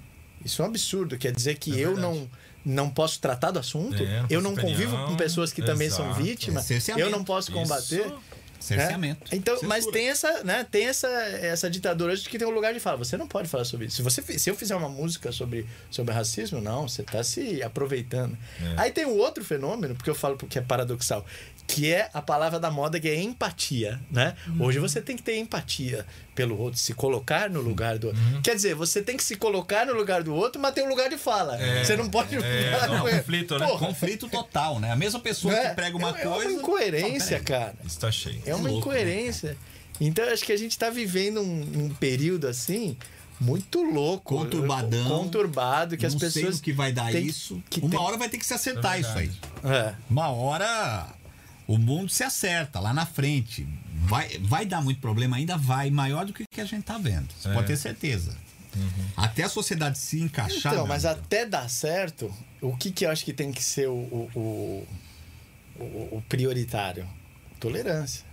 Isso é um absurdo. Quer dizer que É eu verdade. não, não posso tratar do assunto? É, não eu não convivo opinião. com pessoas que também são vítimas? É eu não posso combater? Isso. Cerceamento. né? Então, mas Censura. tem essa, né, tem essa, essa ditadura de que tem um lugar de fala. Você não pode falar sobre isso. Se, você, se eu fizer uma música sobre, sobre racismo, não, você está se aproveitando. É. Aí tem um outro fenômeno, porque eu falo porque é paradoxal, que é a palavra da moda, que é empatia, né? Hoje você tem que ter empatia pelo outro, se colocar no lugar do outro. Quer dizer, você tem que se colocar no lugar do outro, mas tem um lugar de fala. É, você não pode é, falar não, com ele. conflito, né? Porra, Conflito total, né? A mesma pessoa né? que prega uma é, coisa. É uma incoerência, cara. Isso tá cheio. É uma louco, né, incoerência. então, acho que a gente está vivendo um, um período assim muito louco. Conturbadão. Conturbado, que as não sei pessoas. no que vai dar tem- isso. que Uma tem- hora vai ter que se acertar É isso aí. É. Uma hora o mundo se acerta lá na frente. Vai, vai dar muito problema, ainda vai, maior do que o que a gente tá vendo. Você É. pode ter certeza. Até a sociedade se encaixar. Então, mas até dar certo, o que, que eu acho que tem que ser o, o, o- o prioritário? Tolerância.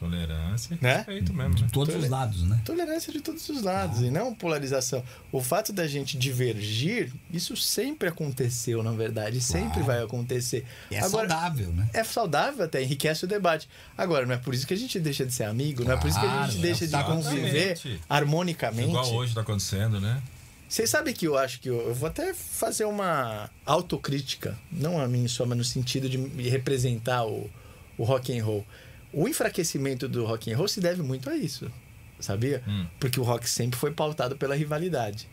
Tolerância e Né? respeito mesmo, né? de todos os lados, né? Tolerância de todos os lados e não polarização. O fato da gente divergir, isso sempre aconteceu, na verdade, sempre Claro. vai acontecer. E é saudável, né? É saudável até, enriquece o debate. Agora, não é por isso que a gente deixa de ser amigo, não é por isso que a Claro, gente deixa de exatamente. conviver harmonicamente. Igual hoje tá acontecendo, né? Vocês sabem que eu acho que eu, eu vou até fazer uma autocrítica, não a mim só, mas no sentido de me representar o, o rock and roll. O enfraquecimento do rock and roll se deve muito a isso, sabia? Hum. Porque o rock sempre foi pautado pela rivalidade.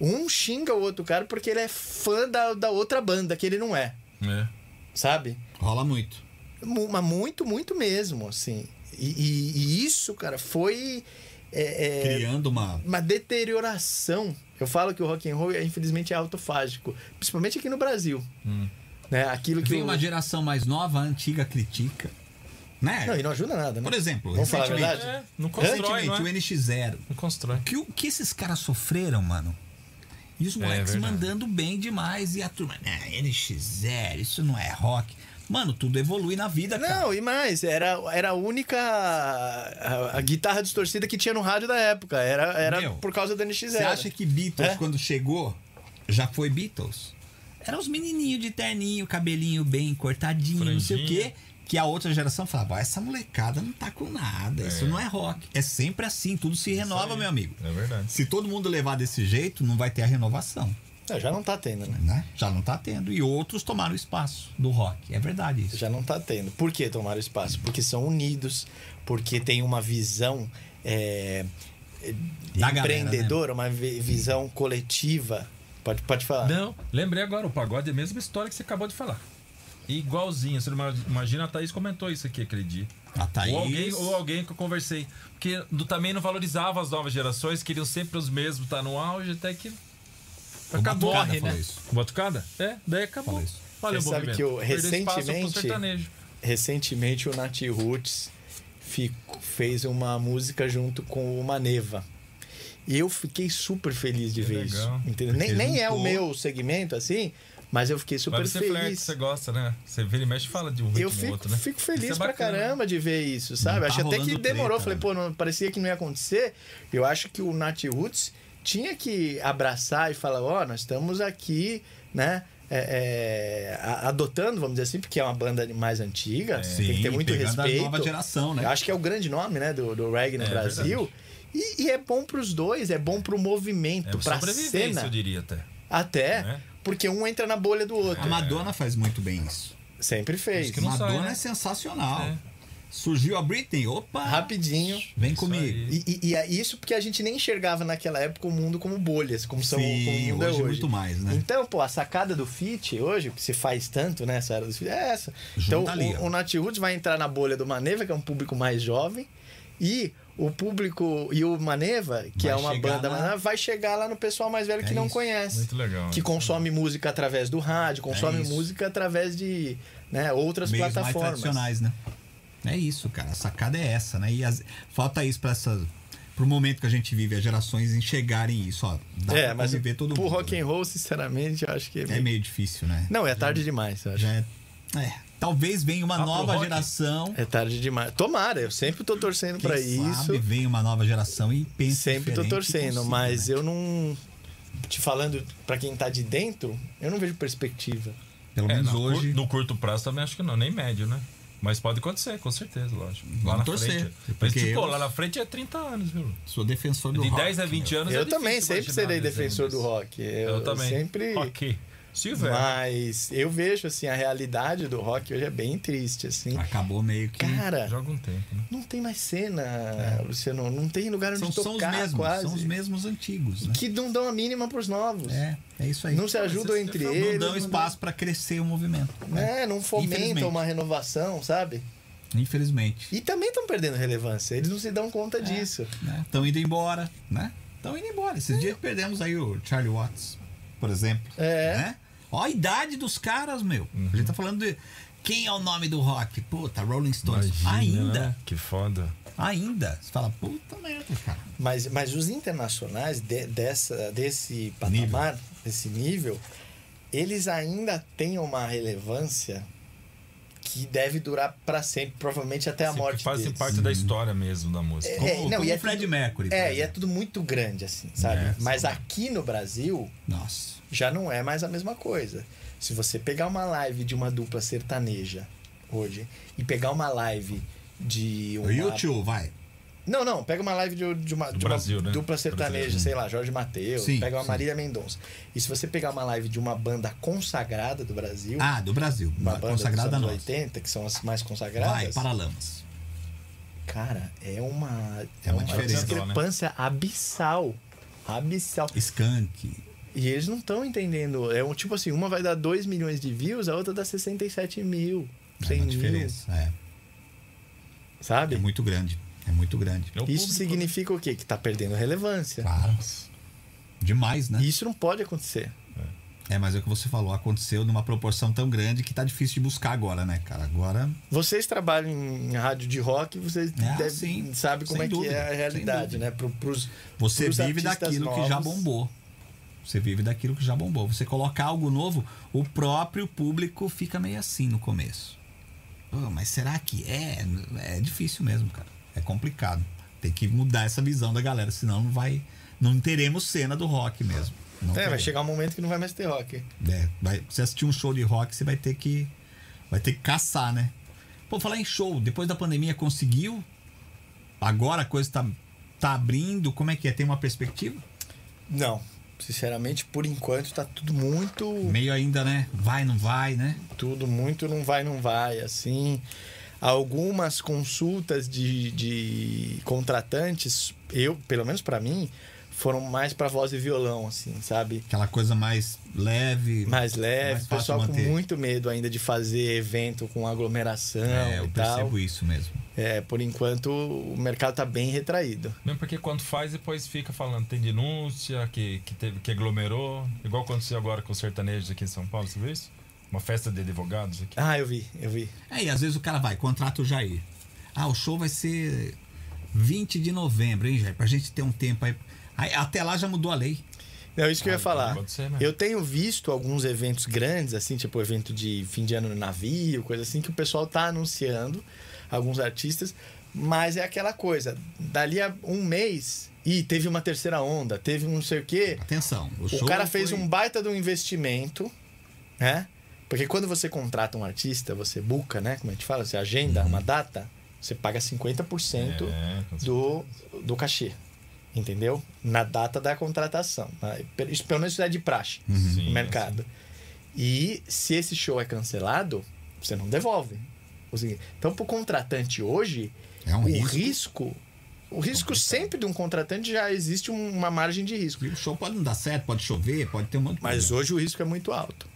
Um xinga o outro cara porque ele é fã da, da outra banda que ele não é, É. sabe? Rola muito. Mu- Mas muito, muito mesmo, assim. E, e- e isso, cara, foi é, é, Criando uma. uma deterioração. Eu falo que o rock and roll, é, infelizmente, é autofágico, principalmente aqui no Brasil. Hum. Né? Aquilo que o- uma geração mais nova, a antiga critica. Né? Não, e não ajuda nada, né? Por exemplo, Vamos falar a recentemente, verdade? É, não constrói, recentemente não o é? NX0. Não constrói. que o que esses caras sofreram, mano? E os É moleques verdade. mandando bem demais. E a turma, né, NX0, isso não é rock. Mano, tudo evolui na vida, cara. Não, e mais, era, era a única a, a guitarra distorcida que tinha no rádio da época. Era, era Meu, por causa da NX0. Você acha que Beatles, É? quando chegou, já foi Beatles? Eram os menininhos de terninho, cabelinho bem cortadinho, não sei o quê. Que a outra geração falava, "Ah, essa molecada não tá com nada, isso não é rock. É sempre assim, tudo se renova, aí. meu amigo. É verdade. Se todo mundo levar desse jeito, não vai ter a renovação, É, já não tá tendo, né? né? Já não tá tendo. E outros tomaram espaço do rock. É verdade isso. Já não tá tendo. Por que tomaram espaço? Porque são unidos, porque tem uma visão é, é, Da galera, empreendedora, uma vi- visão coletiva. Pode, pode falar. Não, lembrei agora, o pagode é a mesma história que você acabou de falar. Igualzinho. Você não imagina, a Thaís comentou isso aqui aquele dia. A Thaís... Ou, alguém, ou alguém que eu conversei. Porque também não valorizava as novas gerações, queriam sempre os mesmos, tá no auge, até que. O Acabou, Batucada né? isso. Batucada? É, daí acabou. Falou isso. Olha Você o sabe que eu, recentemente, recentemente o Nat Roots fico- fez uma música junto com o Maneva. E eu fiquei super feliz de Que ver legal. isso. Entendeu? Nem, nem é o meu segmento, assim, mas eu fiquei super Mas você feliz. você gosta, né? Você vira e mexe e fala de um Eu fico, outro, né? fico feliz Isso é pra bacana. caramba de ver isso, sabe? Tá acho até que demorou. treta, Falei, né? pô, não, parecia que não ia acontecer. Eu acho que o Nat Roots tinha que abraçar e falar: ó, nós estamos aqui, né? é, é, a- adotando, vamos dizer assim, porque é uma banda mais antiga, tem que ter muito a respeito. nova geração, né? Eu acho que é o grande nome, né, do, do reggae no É, Brasil. E, e é bom pros dois, é bom pro movimento, É pra sobrevivência, cena. eu diria até. Até, Né? Porque um entra na bolha do outro. A Madonna faz muito bem isso. Sempre fez. Madonna sai, né? é sensacional. É. Surgiu a Britney, opa! Rapidinho. Vem Isso comigo. E, e- e é isso porque a gente nem enxergava naquela época o mundo como bolhas, como, são, Sim, como o mundo é hoje hoje. muito mais, né? Então, pô, a sacada do fit hoje, que se faz tanto nessa era dos fit, é essa. Junta então, ali, o, ó. o Nat Roots vai entrar na bolha do Maneva, que é um público mais jovem, e o público e o Maneva, que Vai é uma banda, Maneva, vai chegar lá no pessoal mais velho que É não isso. conhece. Muito legal. Que consome música através do rádio, consome É música através de né, outras Meios mais plataformas. tradicionais, né? É isso, cara. A sacada é essa, né? E as- falta isso pra essa. Pro momento que a gente vive, as gerações enxergarem isso, ó. Dá É, pra mas conviver todo pro mundo. rock né? and roll, sinceramente, eu acho que é É meio... meio difícil, né? Não, é tarde demais, eu acho. Já é. é. Talvez venha uma Ah, nova geração. É tarde demais. Tomara, eu sempre tô torcendo Quem pra sabe isso. venha uma nova geração e pense Sempre tô torcendo, consiga, mas né? eu não. Te falando pra quem tá de dentro, eu não vejo perspectiva. Pelo É, menos no, hoje. cur- no curto prazo também acho que não, nem médio, né? Mas pode acontecer, com certeza, lógico. lá Vamos na torcer, frente. Mas, porque tipo, eu- lá na frente é 30 anos, viu? Sou defensor do De rock. 10 a 20 meu. anos eu é também sempre serei defensor do rock. Eu, Eu, também. sempre. Ok. Se houver. Mas eu vejo assim, a realidade do rock hoje é bem triste, assim. Acabou meio que. Cara, Joga um tempo, né? não tem mais cena, Luciano. Não tem lugar onde É. são, são os tocar mesmos, quase. são os mesmos antigos, né? Que não dão a mínima pros novos. É, é isso aí. Não se ajudam você- entre Não eles. dão espaço pra crescer o movimento. né? Não fomentam uma renovação, sabe? Infelizmente. E também estão perdendo relevância. Eles não se dão conta disso. Estão indo embora, né? Estão indo embora. Esses dias perdemos aí o Charlie Watts, por exemplo. É. Né? Ó a idade dos caras, meu. A gente tá falando de. Quem é o nome do rock? Puta, Rolling Stones. Imagina, ainda. né? Que foda. Ainda. Você fala, puta merda, cara. Mas, mas os internacionais de- dessa, desse patamar, desse nível, eles ainda têm uma relevância que deve durar para sempre, provavelmente até a Sim, morte fazem deles. parte da história mesmo da música. Como, É, não, como e é o Fred tudo- Mercury. É, e é tudo muito grande, assim, sabe? É, Mas sim. aqui no Brasil, Nossa. Já não é mais a mesma coisa. Se você pegar uma live de uma dupla sertaneja hoje e pegar uma live de O uma... YouTube, vai. Não, não, pega uma live de, de uma, Do de uma Brasil, né? dupla sertaneja, Brasileiro. sei lá, Jorge Mateus, Sim, pega uma sim. Marília Mendonça. E se você pegar uma live de uma banda consagrada do Brasil, Ah, do Brasil. uma banda Consagrada dos anos nossa. 80, que são as mais consagradas, Vai, Paralamas. cara, é uma, É uma diferença, discrepância abissal. Abissal. Skunk. E eles não estão entendendo. É um tipo assim, uma vai dar 2 milhões de views, a outra dá 67 mil. É 100 uma mil. diferença. É. Sabe? É muito grande. É muito grande. É Isso público, significa o quê? Que tá perdendo relevância. Claro. Demais, né? Isso não pode acontecer. É, mas é o que você falou, aconteceu numa proporção tão grande que tá difícil de buscar agora, né, cara? Agora. Vocês trabalham em rádio de rock, vocês Ah, devem- sim. sabem como é que dúvida, é a realidade, né? Pro, pros, Você pros vive daquilo que já novos. bombou. Você vive daquilo que já bombou. Você colocar algo novo, o próprio público fica meio assim no começo. "Pô, mas será que é? É difícil mesmo, cara. É complicado. Tem que mudar essa visão da galera, senão não vai. Não teremos cena do rock mesmo. Não É, vai teremos. chegar um momento que não vai mais ter rock. É, vai, você assistir um show de rock, você vai ter que. Vai ter que caçar, né? Pô, falar em show, depois da pandemia conseguiu? Agora a coisa tá, tá abrindo, como é que é? Tem uma perspectiva? Não. Sinceramente, por enquanto tá tudo muito. Meio ainda, né? Vai, não vai, né? Tudo muito não vai, não vai. Assim, algumas consultas de, de contratantes, eu, pelo menos pra mim, foram mais pra voz e violão, assim, sabe? Aquela coisa mais leve. Mais leve, Mais fácil pessoal com manter. muito medo ainda de fazer evento com aglomeração É, eu e tal. percebo isso mesmo. É, por enquanto o mercado tá bem retraído. Mesmo porque quando faz, depois fica falando, tem denúncia, que, que, teve, que aglomerou. Igual aconteceu agora com os sertanejos aqui em São Paulo, você viu isso? Uma festa de advogados aqui. Ah, eu vi, eu vi. É, e às vezes o cara vai, contrata o Jair. Ah, o show vai ser 20 de novembro, hein, Jair? Pra gente ter um tempo aí. Até lá já mudou a lei. Não, isso que eu ia Ah, falar. pode ser, né? Eu tenho visto alguns eventos grandes, assim, tipo evento de fim de ano no navio, coisa assim, que o pessoal tá anunciando, alguns artistas, mas é aquela coisa, dali a um mês, e teve uma terceira onda, teve um não sei o quê. Atenção. O, O cara fez foi- um baita de um investimento, né? Porque quando você contrata um artista, você buca, né? Como a gente fala, você agenda uma data, você paga 50% É, do, do cachê. Entendeu? Na data da contratação. né? Isso pelo menos isso é de praxe Sim, no mercado. E se esse show é cancelado, você não devolve. Então, para o contratante hoje, É um o risco. risco. O risco sempre de um contratante já existe um- uma margem de risco. E o show pode não dar certo, pode chover, pode ter um monte de Mas problema. hoje o risco é muito alto.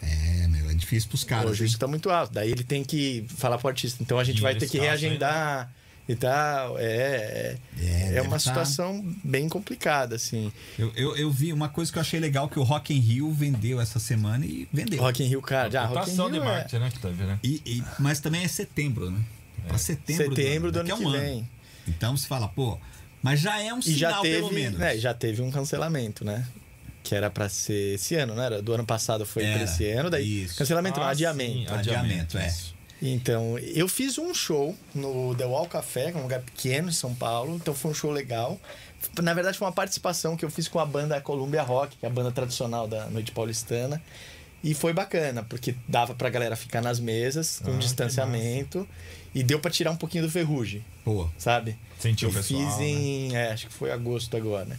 É, meu, é difícil pros caras. hoje o hein? risco está muito alto. Daí ele tem que falar pro artista. Então a gente vai ter que Dinheiro escasso reagendar e tal. É, é, É, é uma tá- situação bem complicada, assim. Eu, eu, eu vi uma coisa que eu achei legal que o Rock in Rio vendeu essa semana e vendeu. Rock in Rio, cara. Já, Rock in Rio de é marketing, né? Que teve, né? E, e- mas também é setembro, né? Pra setembro, setembro do ano a um que vem. Então você fala, pô, mas já é um E já sinal pelo teve, menos. né, já teve um cancelamento, né? Que era pra ser esse ano, não era? Do ano passado foi pra esse ano, daí isso. cancelamento, não, Ah, adiamento. sim, Adiamento, é. isso. Então, eu fiz um show no The Wall Café, que é um lugar pequeno em São Paulo, então foi um show legal. Na verdade, foi uma participação que eu fiz com a banda Columbia Rock, que é a banda tradicional da noite paulistana. E foi bacana, porque dava pra galera ficar nas mesas, com Ah, distanciamento, e deu pra tirar um pouquinho do ferrugem, Pô, sabe? Sentiu eu o pessoal, né? fiz em. é, acho que foi agosto agora.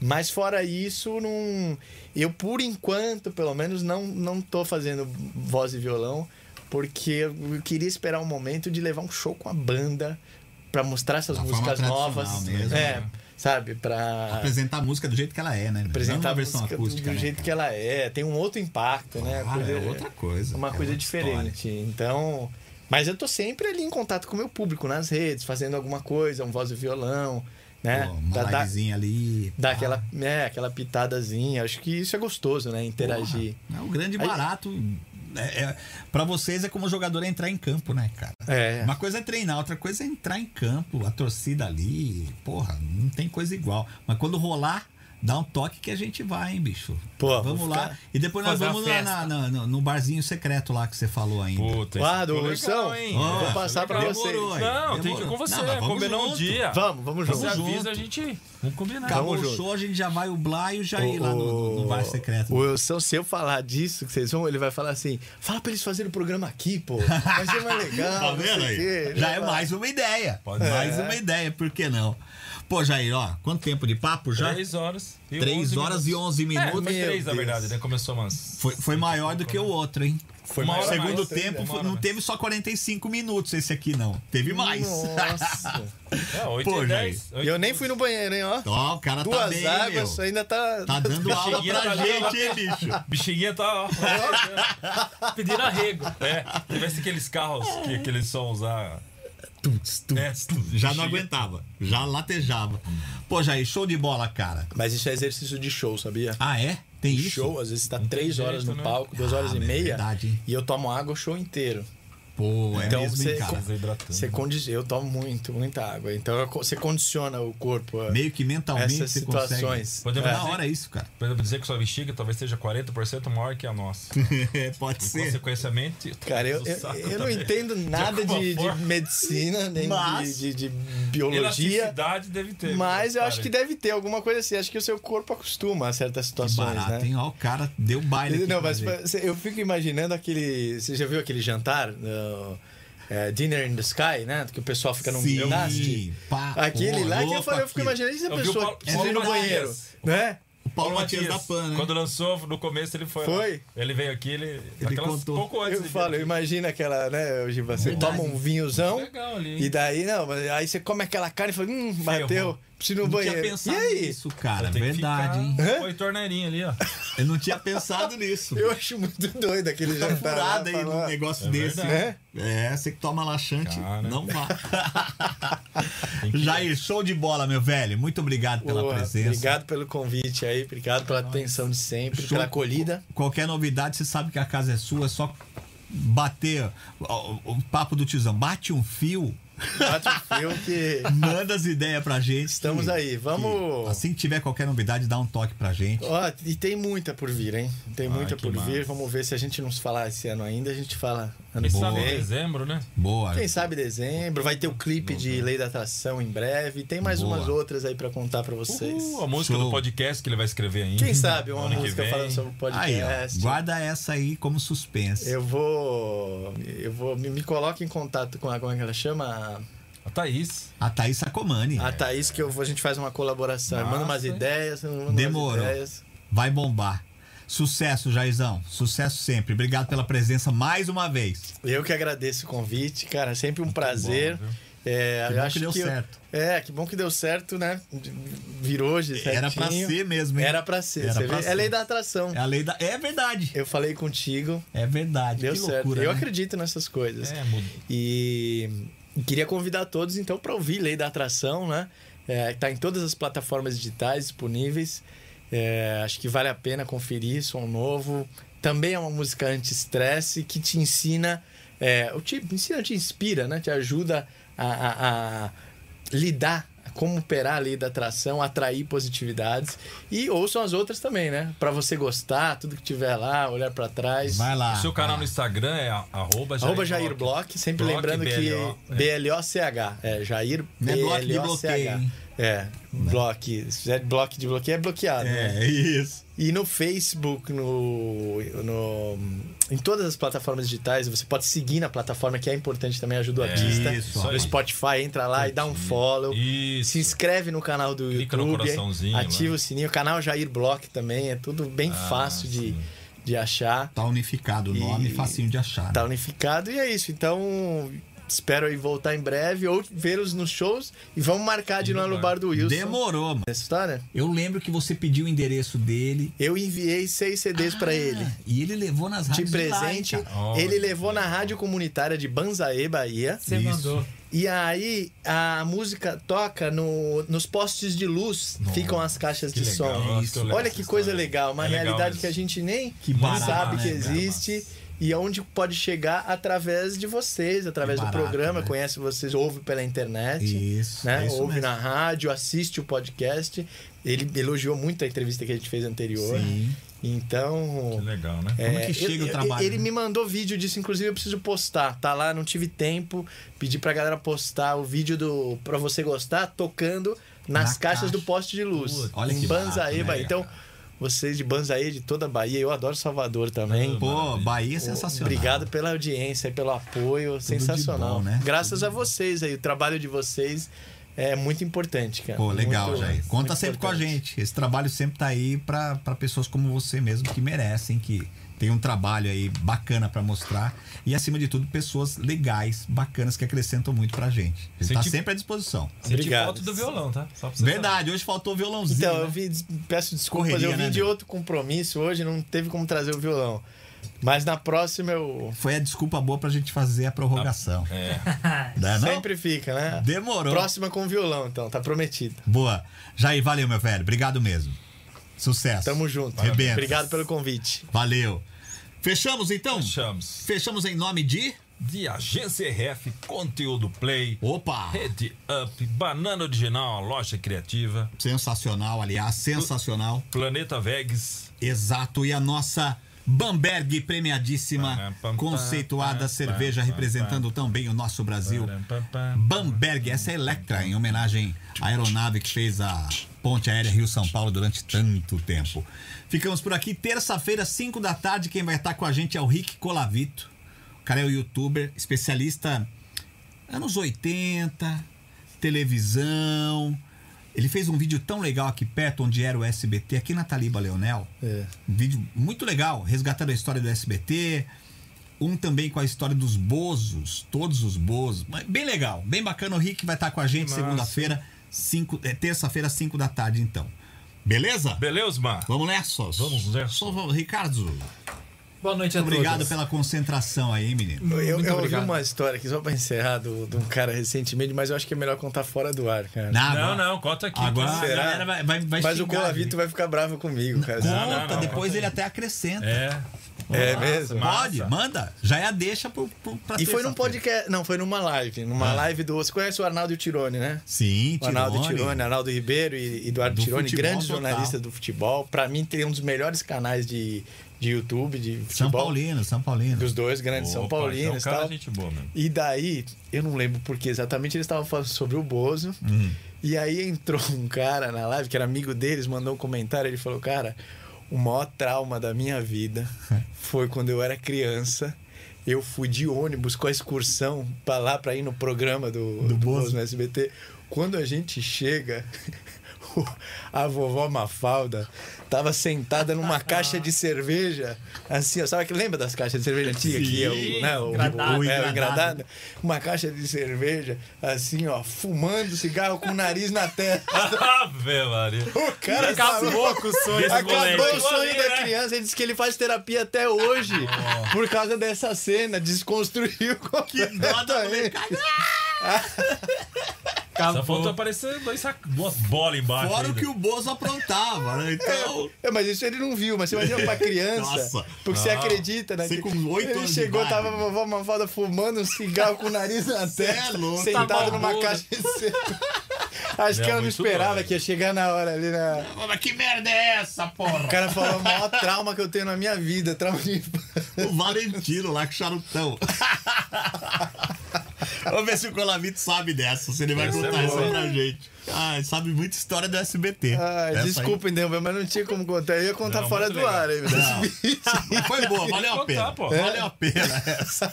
Mas fora isso, não. Eu, por enquanto, pelo menos, não, não tô fazendo voz e violão, porque eu queria esperar um momento de levar um show com a banda pra mostrar essas músicas novas. mesmo, é, né? sabe? Pra apresentar a música do jeito que ela é, né? apresentar a uma versão acústica, do né, jeito que ela é. Tem um outro impacto, né? Claro, Coisa- é outra coisa. uma é coisa diferente. Então, mas eu tô sempre ali em contato com o meu público nas redes, fazendo alguma coisa, um voz e violão, né? Pô, uma Dá- ali. Dá pá. aquela, é, aquela pitadazinha. Acho que isso é gostoso, né? Interagir. Porra, é o grande Aí- barato. É, é, para vocês é como o jogador entrar em campo, né, cara? É. Uma coisa é treinar, outra coisa é entrar em campo, a torcida ali. Porra, não tem coisa igual. Mas quando rolar, dá um toque que a gente vai, hein, bicho. Pô, vamos lá. ficar- E depois nós vamos lá na- na- no, no barzinho secreto lá que você falou ainda. Puta, Ah, isso do Ursão? Ó, Vou passar pra vocês. Demorou? Não, tem que ir Demorou. com você. Não, vamos combinar um junto. dia. Vamos, vamos junto. Você avisa, junto. a gente. Vamos combinar. Acabou Vamos o show, a gente já vai o Blá e o Jair lá no, no bar secreto. O Wilson, se eu falar disso, que vocês vão, ele vai falar assim: fala pra eles fazerem o programa aqui, pô. Vai ser mais legal. Tá vendo o aí? Já é mais uma ideia. Pode mais uma ideia, por que não? Pô, Jair, ó, quanto tempo de papo já? Três horas. e 3 11 horas e 11 É, minutos. foi Meu três, na verdade, né? Começou umas. Foi, foi maior do que o outro, hein? Foi Uma mais- hora Segundo mais, tempo, foi- não teve só 45 minutos esse aqui, não. Teve mais. Nossa. É, 8 Pô, e Jair. 10. E eu nem fui no banheiro, hein, ó. Ó, o cara tá Duas bem, águas, meu. ainda tá. Tá dando aula pra tá gente, hein, bicho? Bexiguinha tá. ó. Pediram arrego. É, tivesse aqueles carros que, que eles só usar. Tuts, tuts, É, tuts. Já não aguentava. Já latejava. Pô, Jair, show de bola, cara. Mas isso é exercício de show, sabia? Ah, é? Tem isso? Show, às vezes tá Não três jeito, horas no né? palco, duas horas Ah, e é meia. verdade, hein? E eu tomo água o show inteiro. Pô, é Então mesmo, você-. Você. Eu tomo muito, muita água. Então você condiciona o corpo a Meio que mentalmente essas você situações. consegue. Podemos É dizer- da hora isso, cara. Podemos dizer que sua bexiga talvez seja 40% maior que a nossa. Pode E, ser. consequentemente, Cara, eu, eu, eu não entendo nada de, de forma. medicina, nem Mas- de, de- de biologia. Elasticidade deve ter. Mas eu acho que deve ter alguma coisa assim. Acho que o seu corpo acostuma a certas Que situações, barato, né? hein? Ó, o cara deu baile Não, mas eu fico imaginando aquele. Você já viu aquele jantar? É, Dinner in the Sky, né? Que o pessoal fica num Sim, Aquele lá que eu, falei, eu fico imaginando se a Eu vi o pessoa Paulo- precisa ir Paulo no banheiro, né? O Paulo Matias da Pan, né? Quando lançou, no começo ele foi. lá. Foi? Ele veio aqui, ele. aquelas- contou. Pouco antes Eu falo, vir. imagina aquela, né, Giba? Você Verdade. toma um vinhozão Legal ali. e daí, não, mas aí você come aquela carne e fala, hum, bateu, Ferrou. Preciso ir no Não tinha banheiro. E pensado aí? nisso, cara. Tem que Verdade, hein? ficar- Hã? Torneirinho ali, ó. Eu não tinha pensado nisso. Eu acho muito doido aquele Tá jantar. lá, furado aí falar- num negócio É desse. verdade. né? É, você que toma laxante, Cara. não vá. Jair, show de bola, meu velho. Muito obrigado pela Porra, presença. Obrigado pelo convite aí, obrigado pela atenção de sempre, Show. pela acolhida. Qualquer novidade, você sabe que a casa é sua, é só bater o, o- o papo do tiozão. Bate um fio, Bate o fio que manda as ideias pra gente. estamos que- aí. Vamos. que assim que tiver qualquer novidade, dá um toque pra gente. Ó, e tem muita por vir, hein? Tem muita que por vir. massa. Vamos ver se a gente não se falar esse ano ainda, a gente fala ano Quem que sabe em vem. dezembro, né? Boa. Quem sabe dezembro, vai ter o clipe de Lei da Atração em breve. Tem mais Boa. umas outras aí pra contar pra vocês. Uh, a música Show. do podcast que ele vai escrever ainda. Quem sabe uma música falando sobre o Aí, ó, podcast. guarda essa aí como suspense. Eu vou. Eu vou. Me, me coloque em contato com a. Como é que ela chama? A Thaís. A Thaís Sacomani. A Thaís, que eu, a gente faz uma colaboração. Eu mando umas hein? ideias. eu mando Demorou. Umas ideias. Vai bombar. Sucesso, Jairzão. Sucesso sempre. Obrigado pela presença mais uma vez. Eu que agradeço o convite, cara. Sempre um prazer. bom, é, Que bom acho que deu eu- certo. é, que bom que deu certo, né? Virou hoje, certinho. Era pra ser mesmo, hein? Era pra ser. Era pra ser. É lei da atração. É a lei da. É verdade. Eu falei contigo, É verdade. deu que certo. loucura. eu né? acredito nessas coisas. É, muda. E queria convidar todos, então, para ouvir Lei da Atração, né? É, tá em todas as plataformas digitais disponíveis. É, acho que vale a pena conferir, som novo. Também é uma música anti-estresse que te ensina, é, te ensina, te inspira, né? Te ajuda a, a- a lidar, como operar a lei da atração, atrair positividades. E ouçam as outras também, né? Para você gostar, tudo que tiver lá, olhar para trás. Vai lá. O seu canal no. Instagram é arroba Jair, Arroba Jair Block, sempre Block, lembrando BLO, que B-L-O-C-H. É, Jair é bloco de B-L-O-C-H. É, block. Se fizer bloco de bloqueio, é bloqueado. né? É, isso. E no Facebook, no, no, em todas as plataformas digitais, você pode seguir na plataforma, que é importante também, ajuda o É, artista. isso no aí. Spotify, entra lá e dá um follow. Isso. Se inscreve no canal do Clica no YouTube. coraçãozinho, ativa né? o sininho. O canal Jair Block também, é tudo bem Ah, fácil de, de achar. Tá unificado o nome, E- facinho de achar. Tá né? unificado e é isso. Então, espero aí voltar em breve ou vê-los nos shows e vamos marcar de lá no bar. do Wilson. Demorou, mano. Essa história? Eu lembro que você pediu o endereço dele. Eu enviei seis CDs pra ele. E ele levou nas De rádios de lá, hein, presente? Olha, ele levou que na rádio comunitária de Banzaê, Bahia. Você Isso. mandou. E aí a música toca no, nos postes de luz, Nossa, ficam as caixas que de legal, som. que lembro Olha que coisa legal, uma É legal realidade mesmo. que a gente nem Que não barato, sabe que né, existe. E onde pode chegar através de vocês, através do barato, programa, né? conhece vocês, ouve pela internet, Isso, né? é isso ouve mesmo. na rádio, assiste o podcast. Ele elogiou muito a entrevista que a gente fez anterior. Sim. Então, Que legal, né? Como que chega eu- o trabalho, Ele né? me mandou vídeo disso, inclusive eu preciso postar. Tá lá, não tive tempo. Pedi pra galera postar o vídeo do pra você gostar, tocando nas Na caixas caixa. do poste de luz. Putz, olha em que Banzaê, barato, né. Então, vocês de Banzaê, de toda a Bahia, eu adoro Salvador também. Pô, Bahia é sensacional. Obrigado pela audiência pelo apoio. de sensacional. bom, né? Graças a vocês aí. O trabalho de vocês é muito importante, cara. Pô, legal, Muito- Jair. Conta sempre com a importante. gente. Esse trabalho sempre tá aí pra pra pessoas como você mesmo que merecem, que tem um trabalho aí bacana pra mostrar. E acima de tudo, pessoas legais, bacanas que acrescentam muito pra gente. A gente tá sempre à disposição. Senti Obrigado. foto do violão, tá? Só pra você Verdade, hoje faltou o violãozinho. Então, né? eu vi, peço desculpas, Correria, eu vim né, de meu? outro compromisso hoje, não teve como trazer o violão. Mas na próxima eu. Foi a desculpa boa pra gente fazer a prorrogação. É. Não é, não? Sempre fica, né? Demorou. Próxima com violão, então, tá prometido. Boa. Jair, valeu, meu velho. Obrigado mesmo. Sucesso. Tamo junto. Rebenta. Obrigado pelo convite. Valeu. Fechamos então? Fechamos. Fechamos em nome de de Agência RF, Conteúdo Play, Opa! Rede Up, Banana Original, a loja criativa, Sensacional, aliás, sensacional. Planeta Vegas, Exato. E a nossa Bamberg premiadíssima, conceituada cerveja representando tão bem o nosso Brasil. Bamberg, essa é Electra, em homenagem à aeronave que fez a ponte aérea Rio-São Paulo durante tanto tempo. Ficamos por aqui, terça-feira, 5 da tarde. Quem vai estar com a gente é o Rick Colavito. O cara é o youtuber, especialista anos 80, televisão. Ele fez um vídeo tão legal aqui perto, onde era o SBT, aqui na Taliba Leonel. É. Um vídeo muito legal, resgatando a história do SBT. Um também com a história dos Bozos, todos os Bozos. Mas Bem legal, bem bacana. O Rick vai estar com a gente segunda-feira, cinco- é, terça-feira, 5 da tarde, então. Beleza? Beleza, Mar? Vamos nessa? Vamos nessa. Só- Ricardo, Boa noite a obrigado todos. pela concentração aí, menino. Eu, Muito eu ouvi obrigado. uma história aqui, só pra encerrar, do- de um cara recentemente, mas eu acho que é melhor contar fora do ar, cara. Não, Não, não, conta aqui. Agora a Será? galera vai, vai, vai mas o xingar, Colavito gente. vai ficar bravo comigo, cara. Conta, Não, não, não, depois conta ele aí. até acrescenta. É. É mesmo? massa. Pode, manda. Já é a deixa pro, pro, pra E foi num podcast. Não, foi numa live. Numa Ah. live do. Você conhece o Arnaldo Tirone, né? Sim, O Arnaldo Tirone. Tirone, Arnaldo Ribeiro e Eduardo Do Tirone, grandes total. jornalistas do futebol. Pra mim, tem um dos melhores canais de, de YouTube, de futebol. São Paulino, São Paulino. Dos dois grandes São Opa, Paulinos então, e cara, tal. gente boa mesmo. E daí, eu não lembro porque exatamente eles estavam falando sobre o Bozo. Uhum. E aí entrou um cara na live, que era amigo deles, mandou um comentário. Ele falou: Cara, o maior trauma da minha vida foi quando eu era criança. Eu fui de ônibus com a excursão pra lá pra ir no programa do, do, Bozo. Bozo no SBT. Quando a gente chega, a vovó Mafalda tava sentada numa caixa de cerveja, assim, ó, sabe que lembra das caixas de cerveja antigas que é o, né, o, Engradado. o, é, o Engradado. Uma caixa de cerveja, assim, ó, fumando cigarro com o nariz na testa. Ave Maria. O cara Acabou com o sonho Acabou moleque. o sonho da criança. Ele disse que ele faz terapia até hoje por causa dessa cena. Desconstruiu Que dó da completamente. Só Acabou. faltou aparecer dois duas bolas embaixo. Fora o ainda. que o Bozo aprontava, né? Então. É, mas isso ele não viu, mas você imagina pra criança. Nossa. Porque você Não. acredita, né? Você que- com oito Ele anos de chegou, tava a vovó Mafalda fumando um cigarro com o nariz na é testa, louco. sentado Tá numa caixa de cerveja. Acho É, que ela não esperava doido. que ia chegar na hora ali na. Mas que merda é essa, porra? O cara falou, o maior trauma que eu tenho na minha vida, trauma de O Valentino lá com charutão. Vamos ver se o Colavito sabe dessa, se ele vai Essa é contar isso boa. pra gente. Ah, ele sabe muita história do SBT. Ah, Essa aí- desculpem, Delma, mas não tinha como contar. Eu ia contar Não, fora do legal. ar aí, mas Foi boa, valeu a Contar, pena. pô. Valeu a pena essa.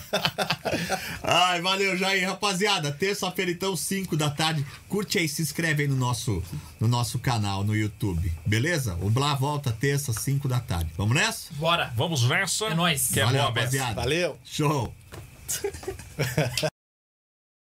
Ai, valeu, Jair. Rapaziada, terça-feira, então, 5 da tarde. Curte aí, se inscreve aí no nosso, no nosso canal no YouTube. Beleza? O Blá volta terça, 5 da tarde. Vamos nessa? Bora. Vamos nessa. É nóis. Que é valeu, boa, Beto. rapaziada. Valeu. Show.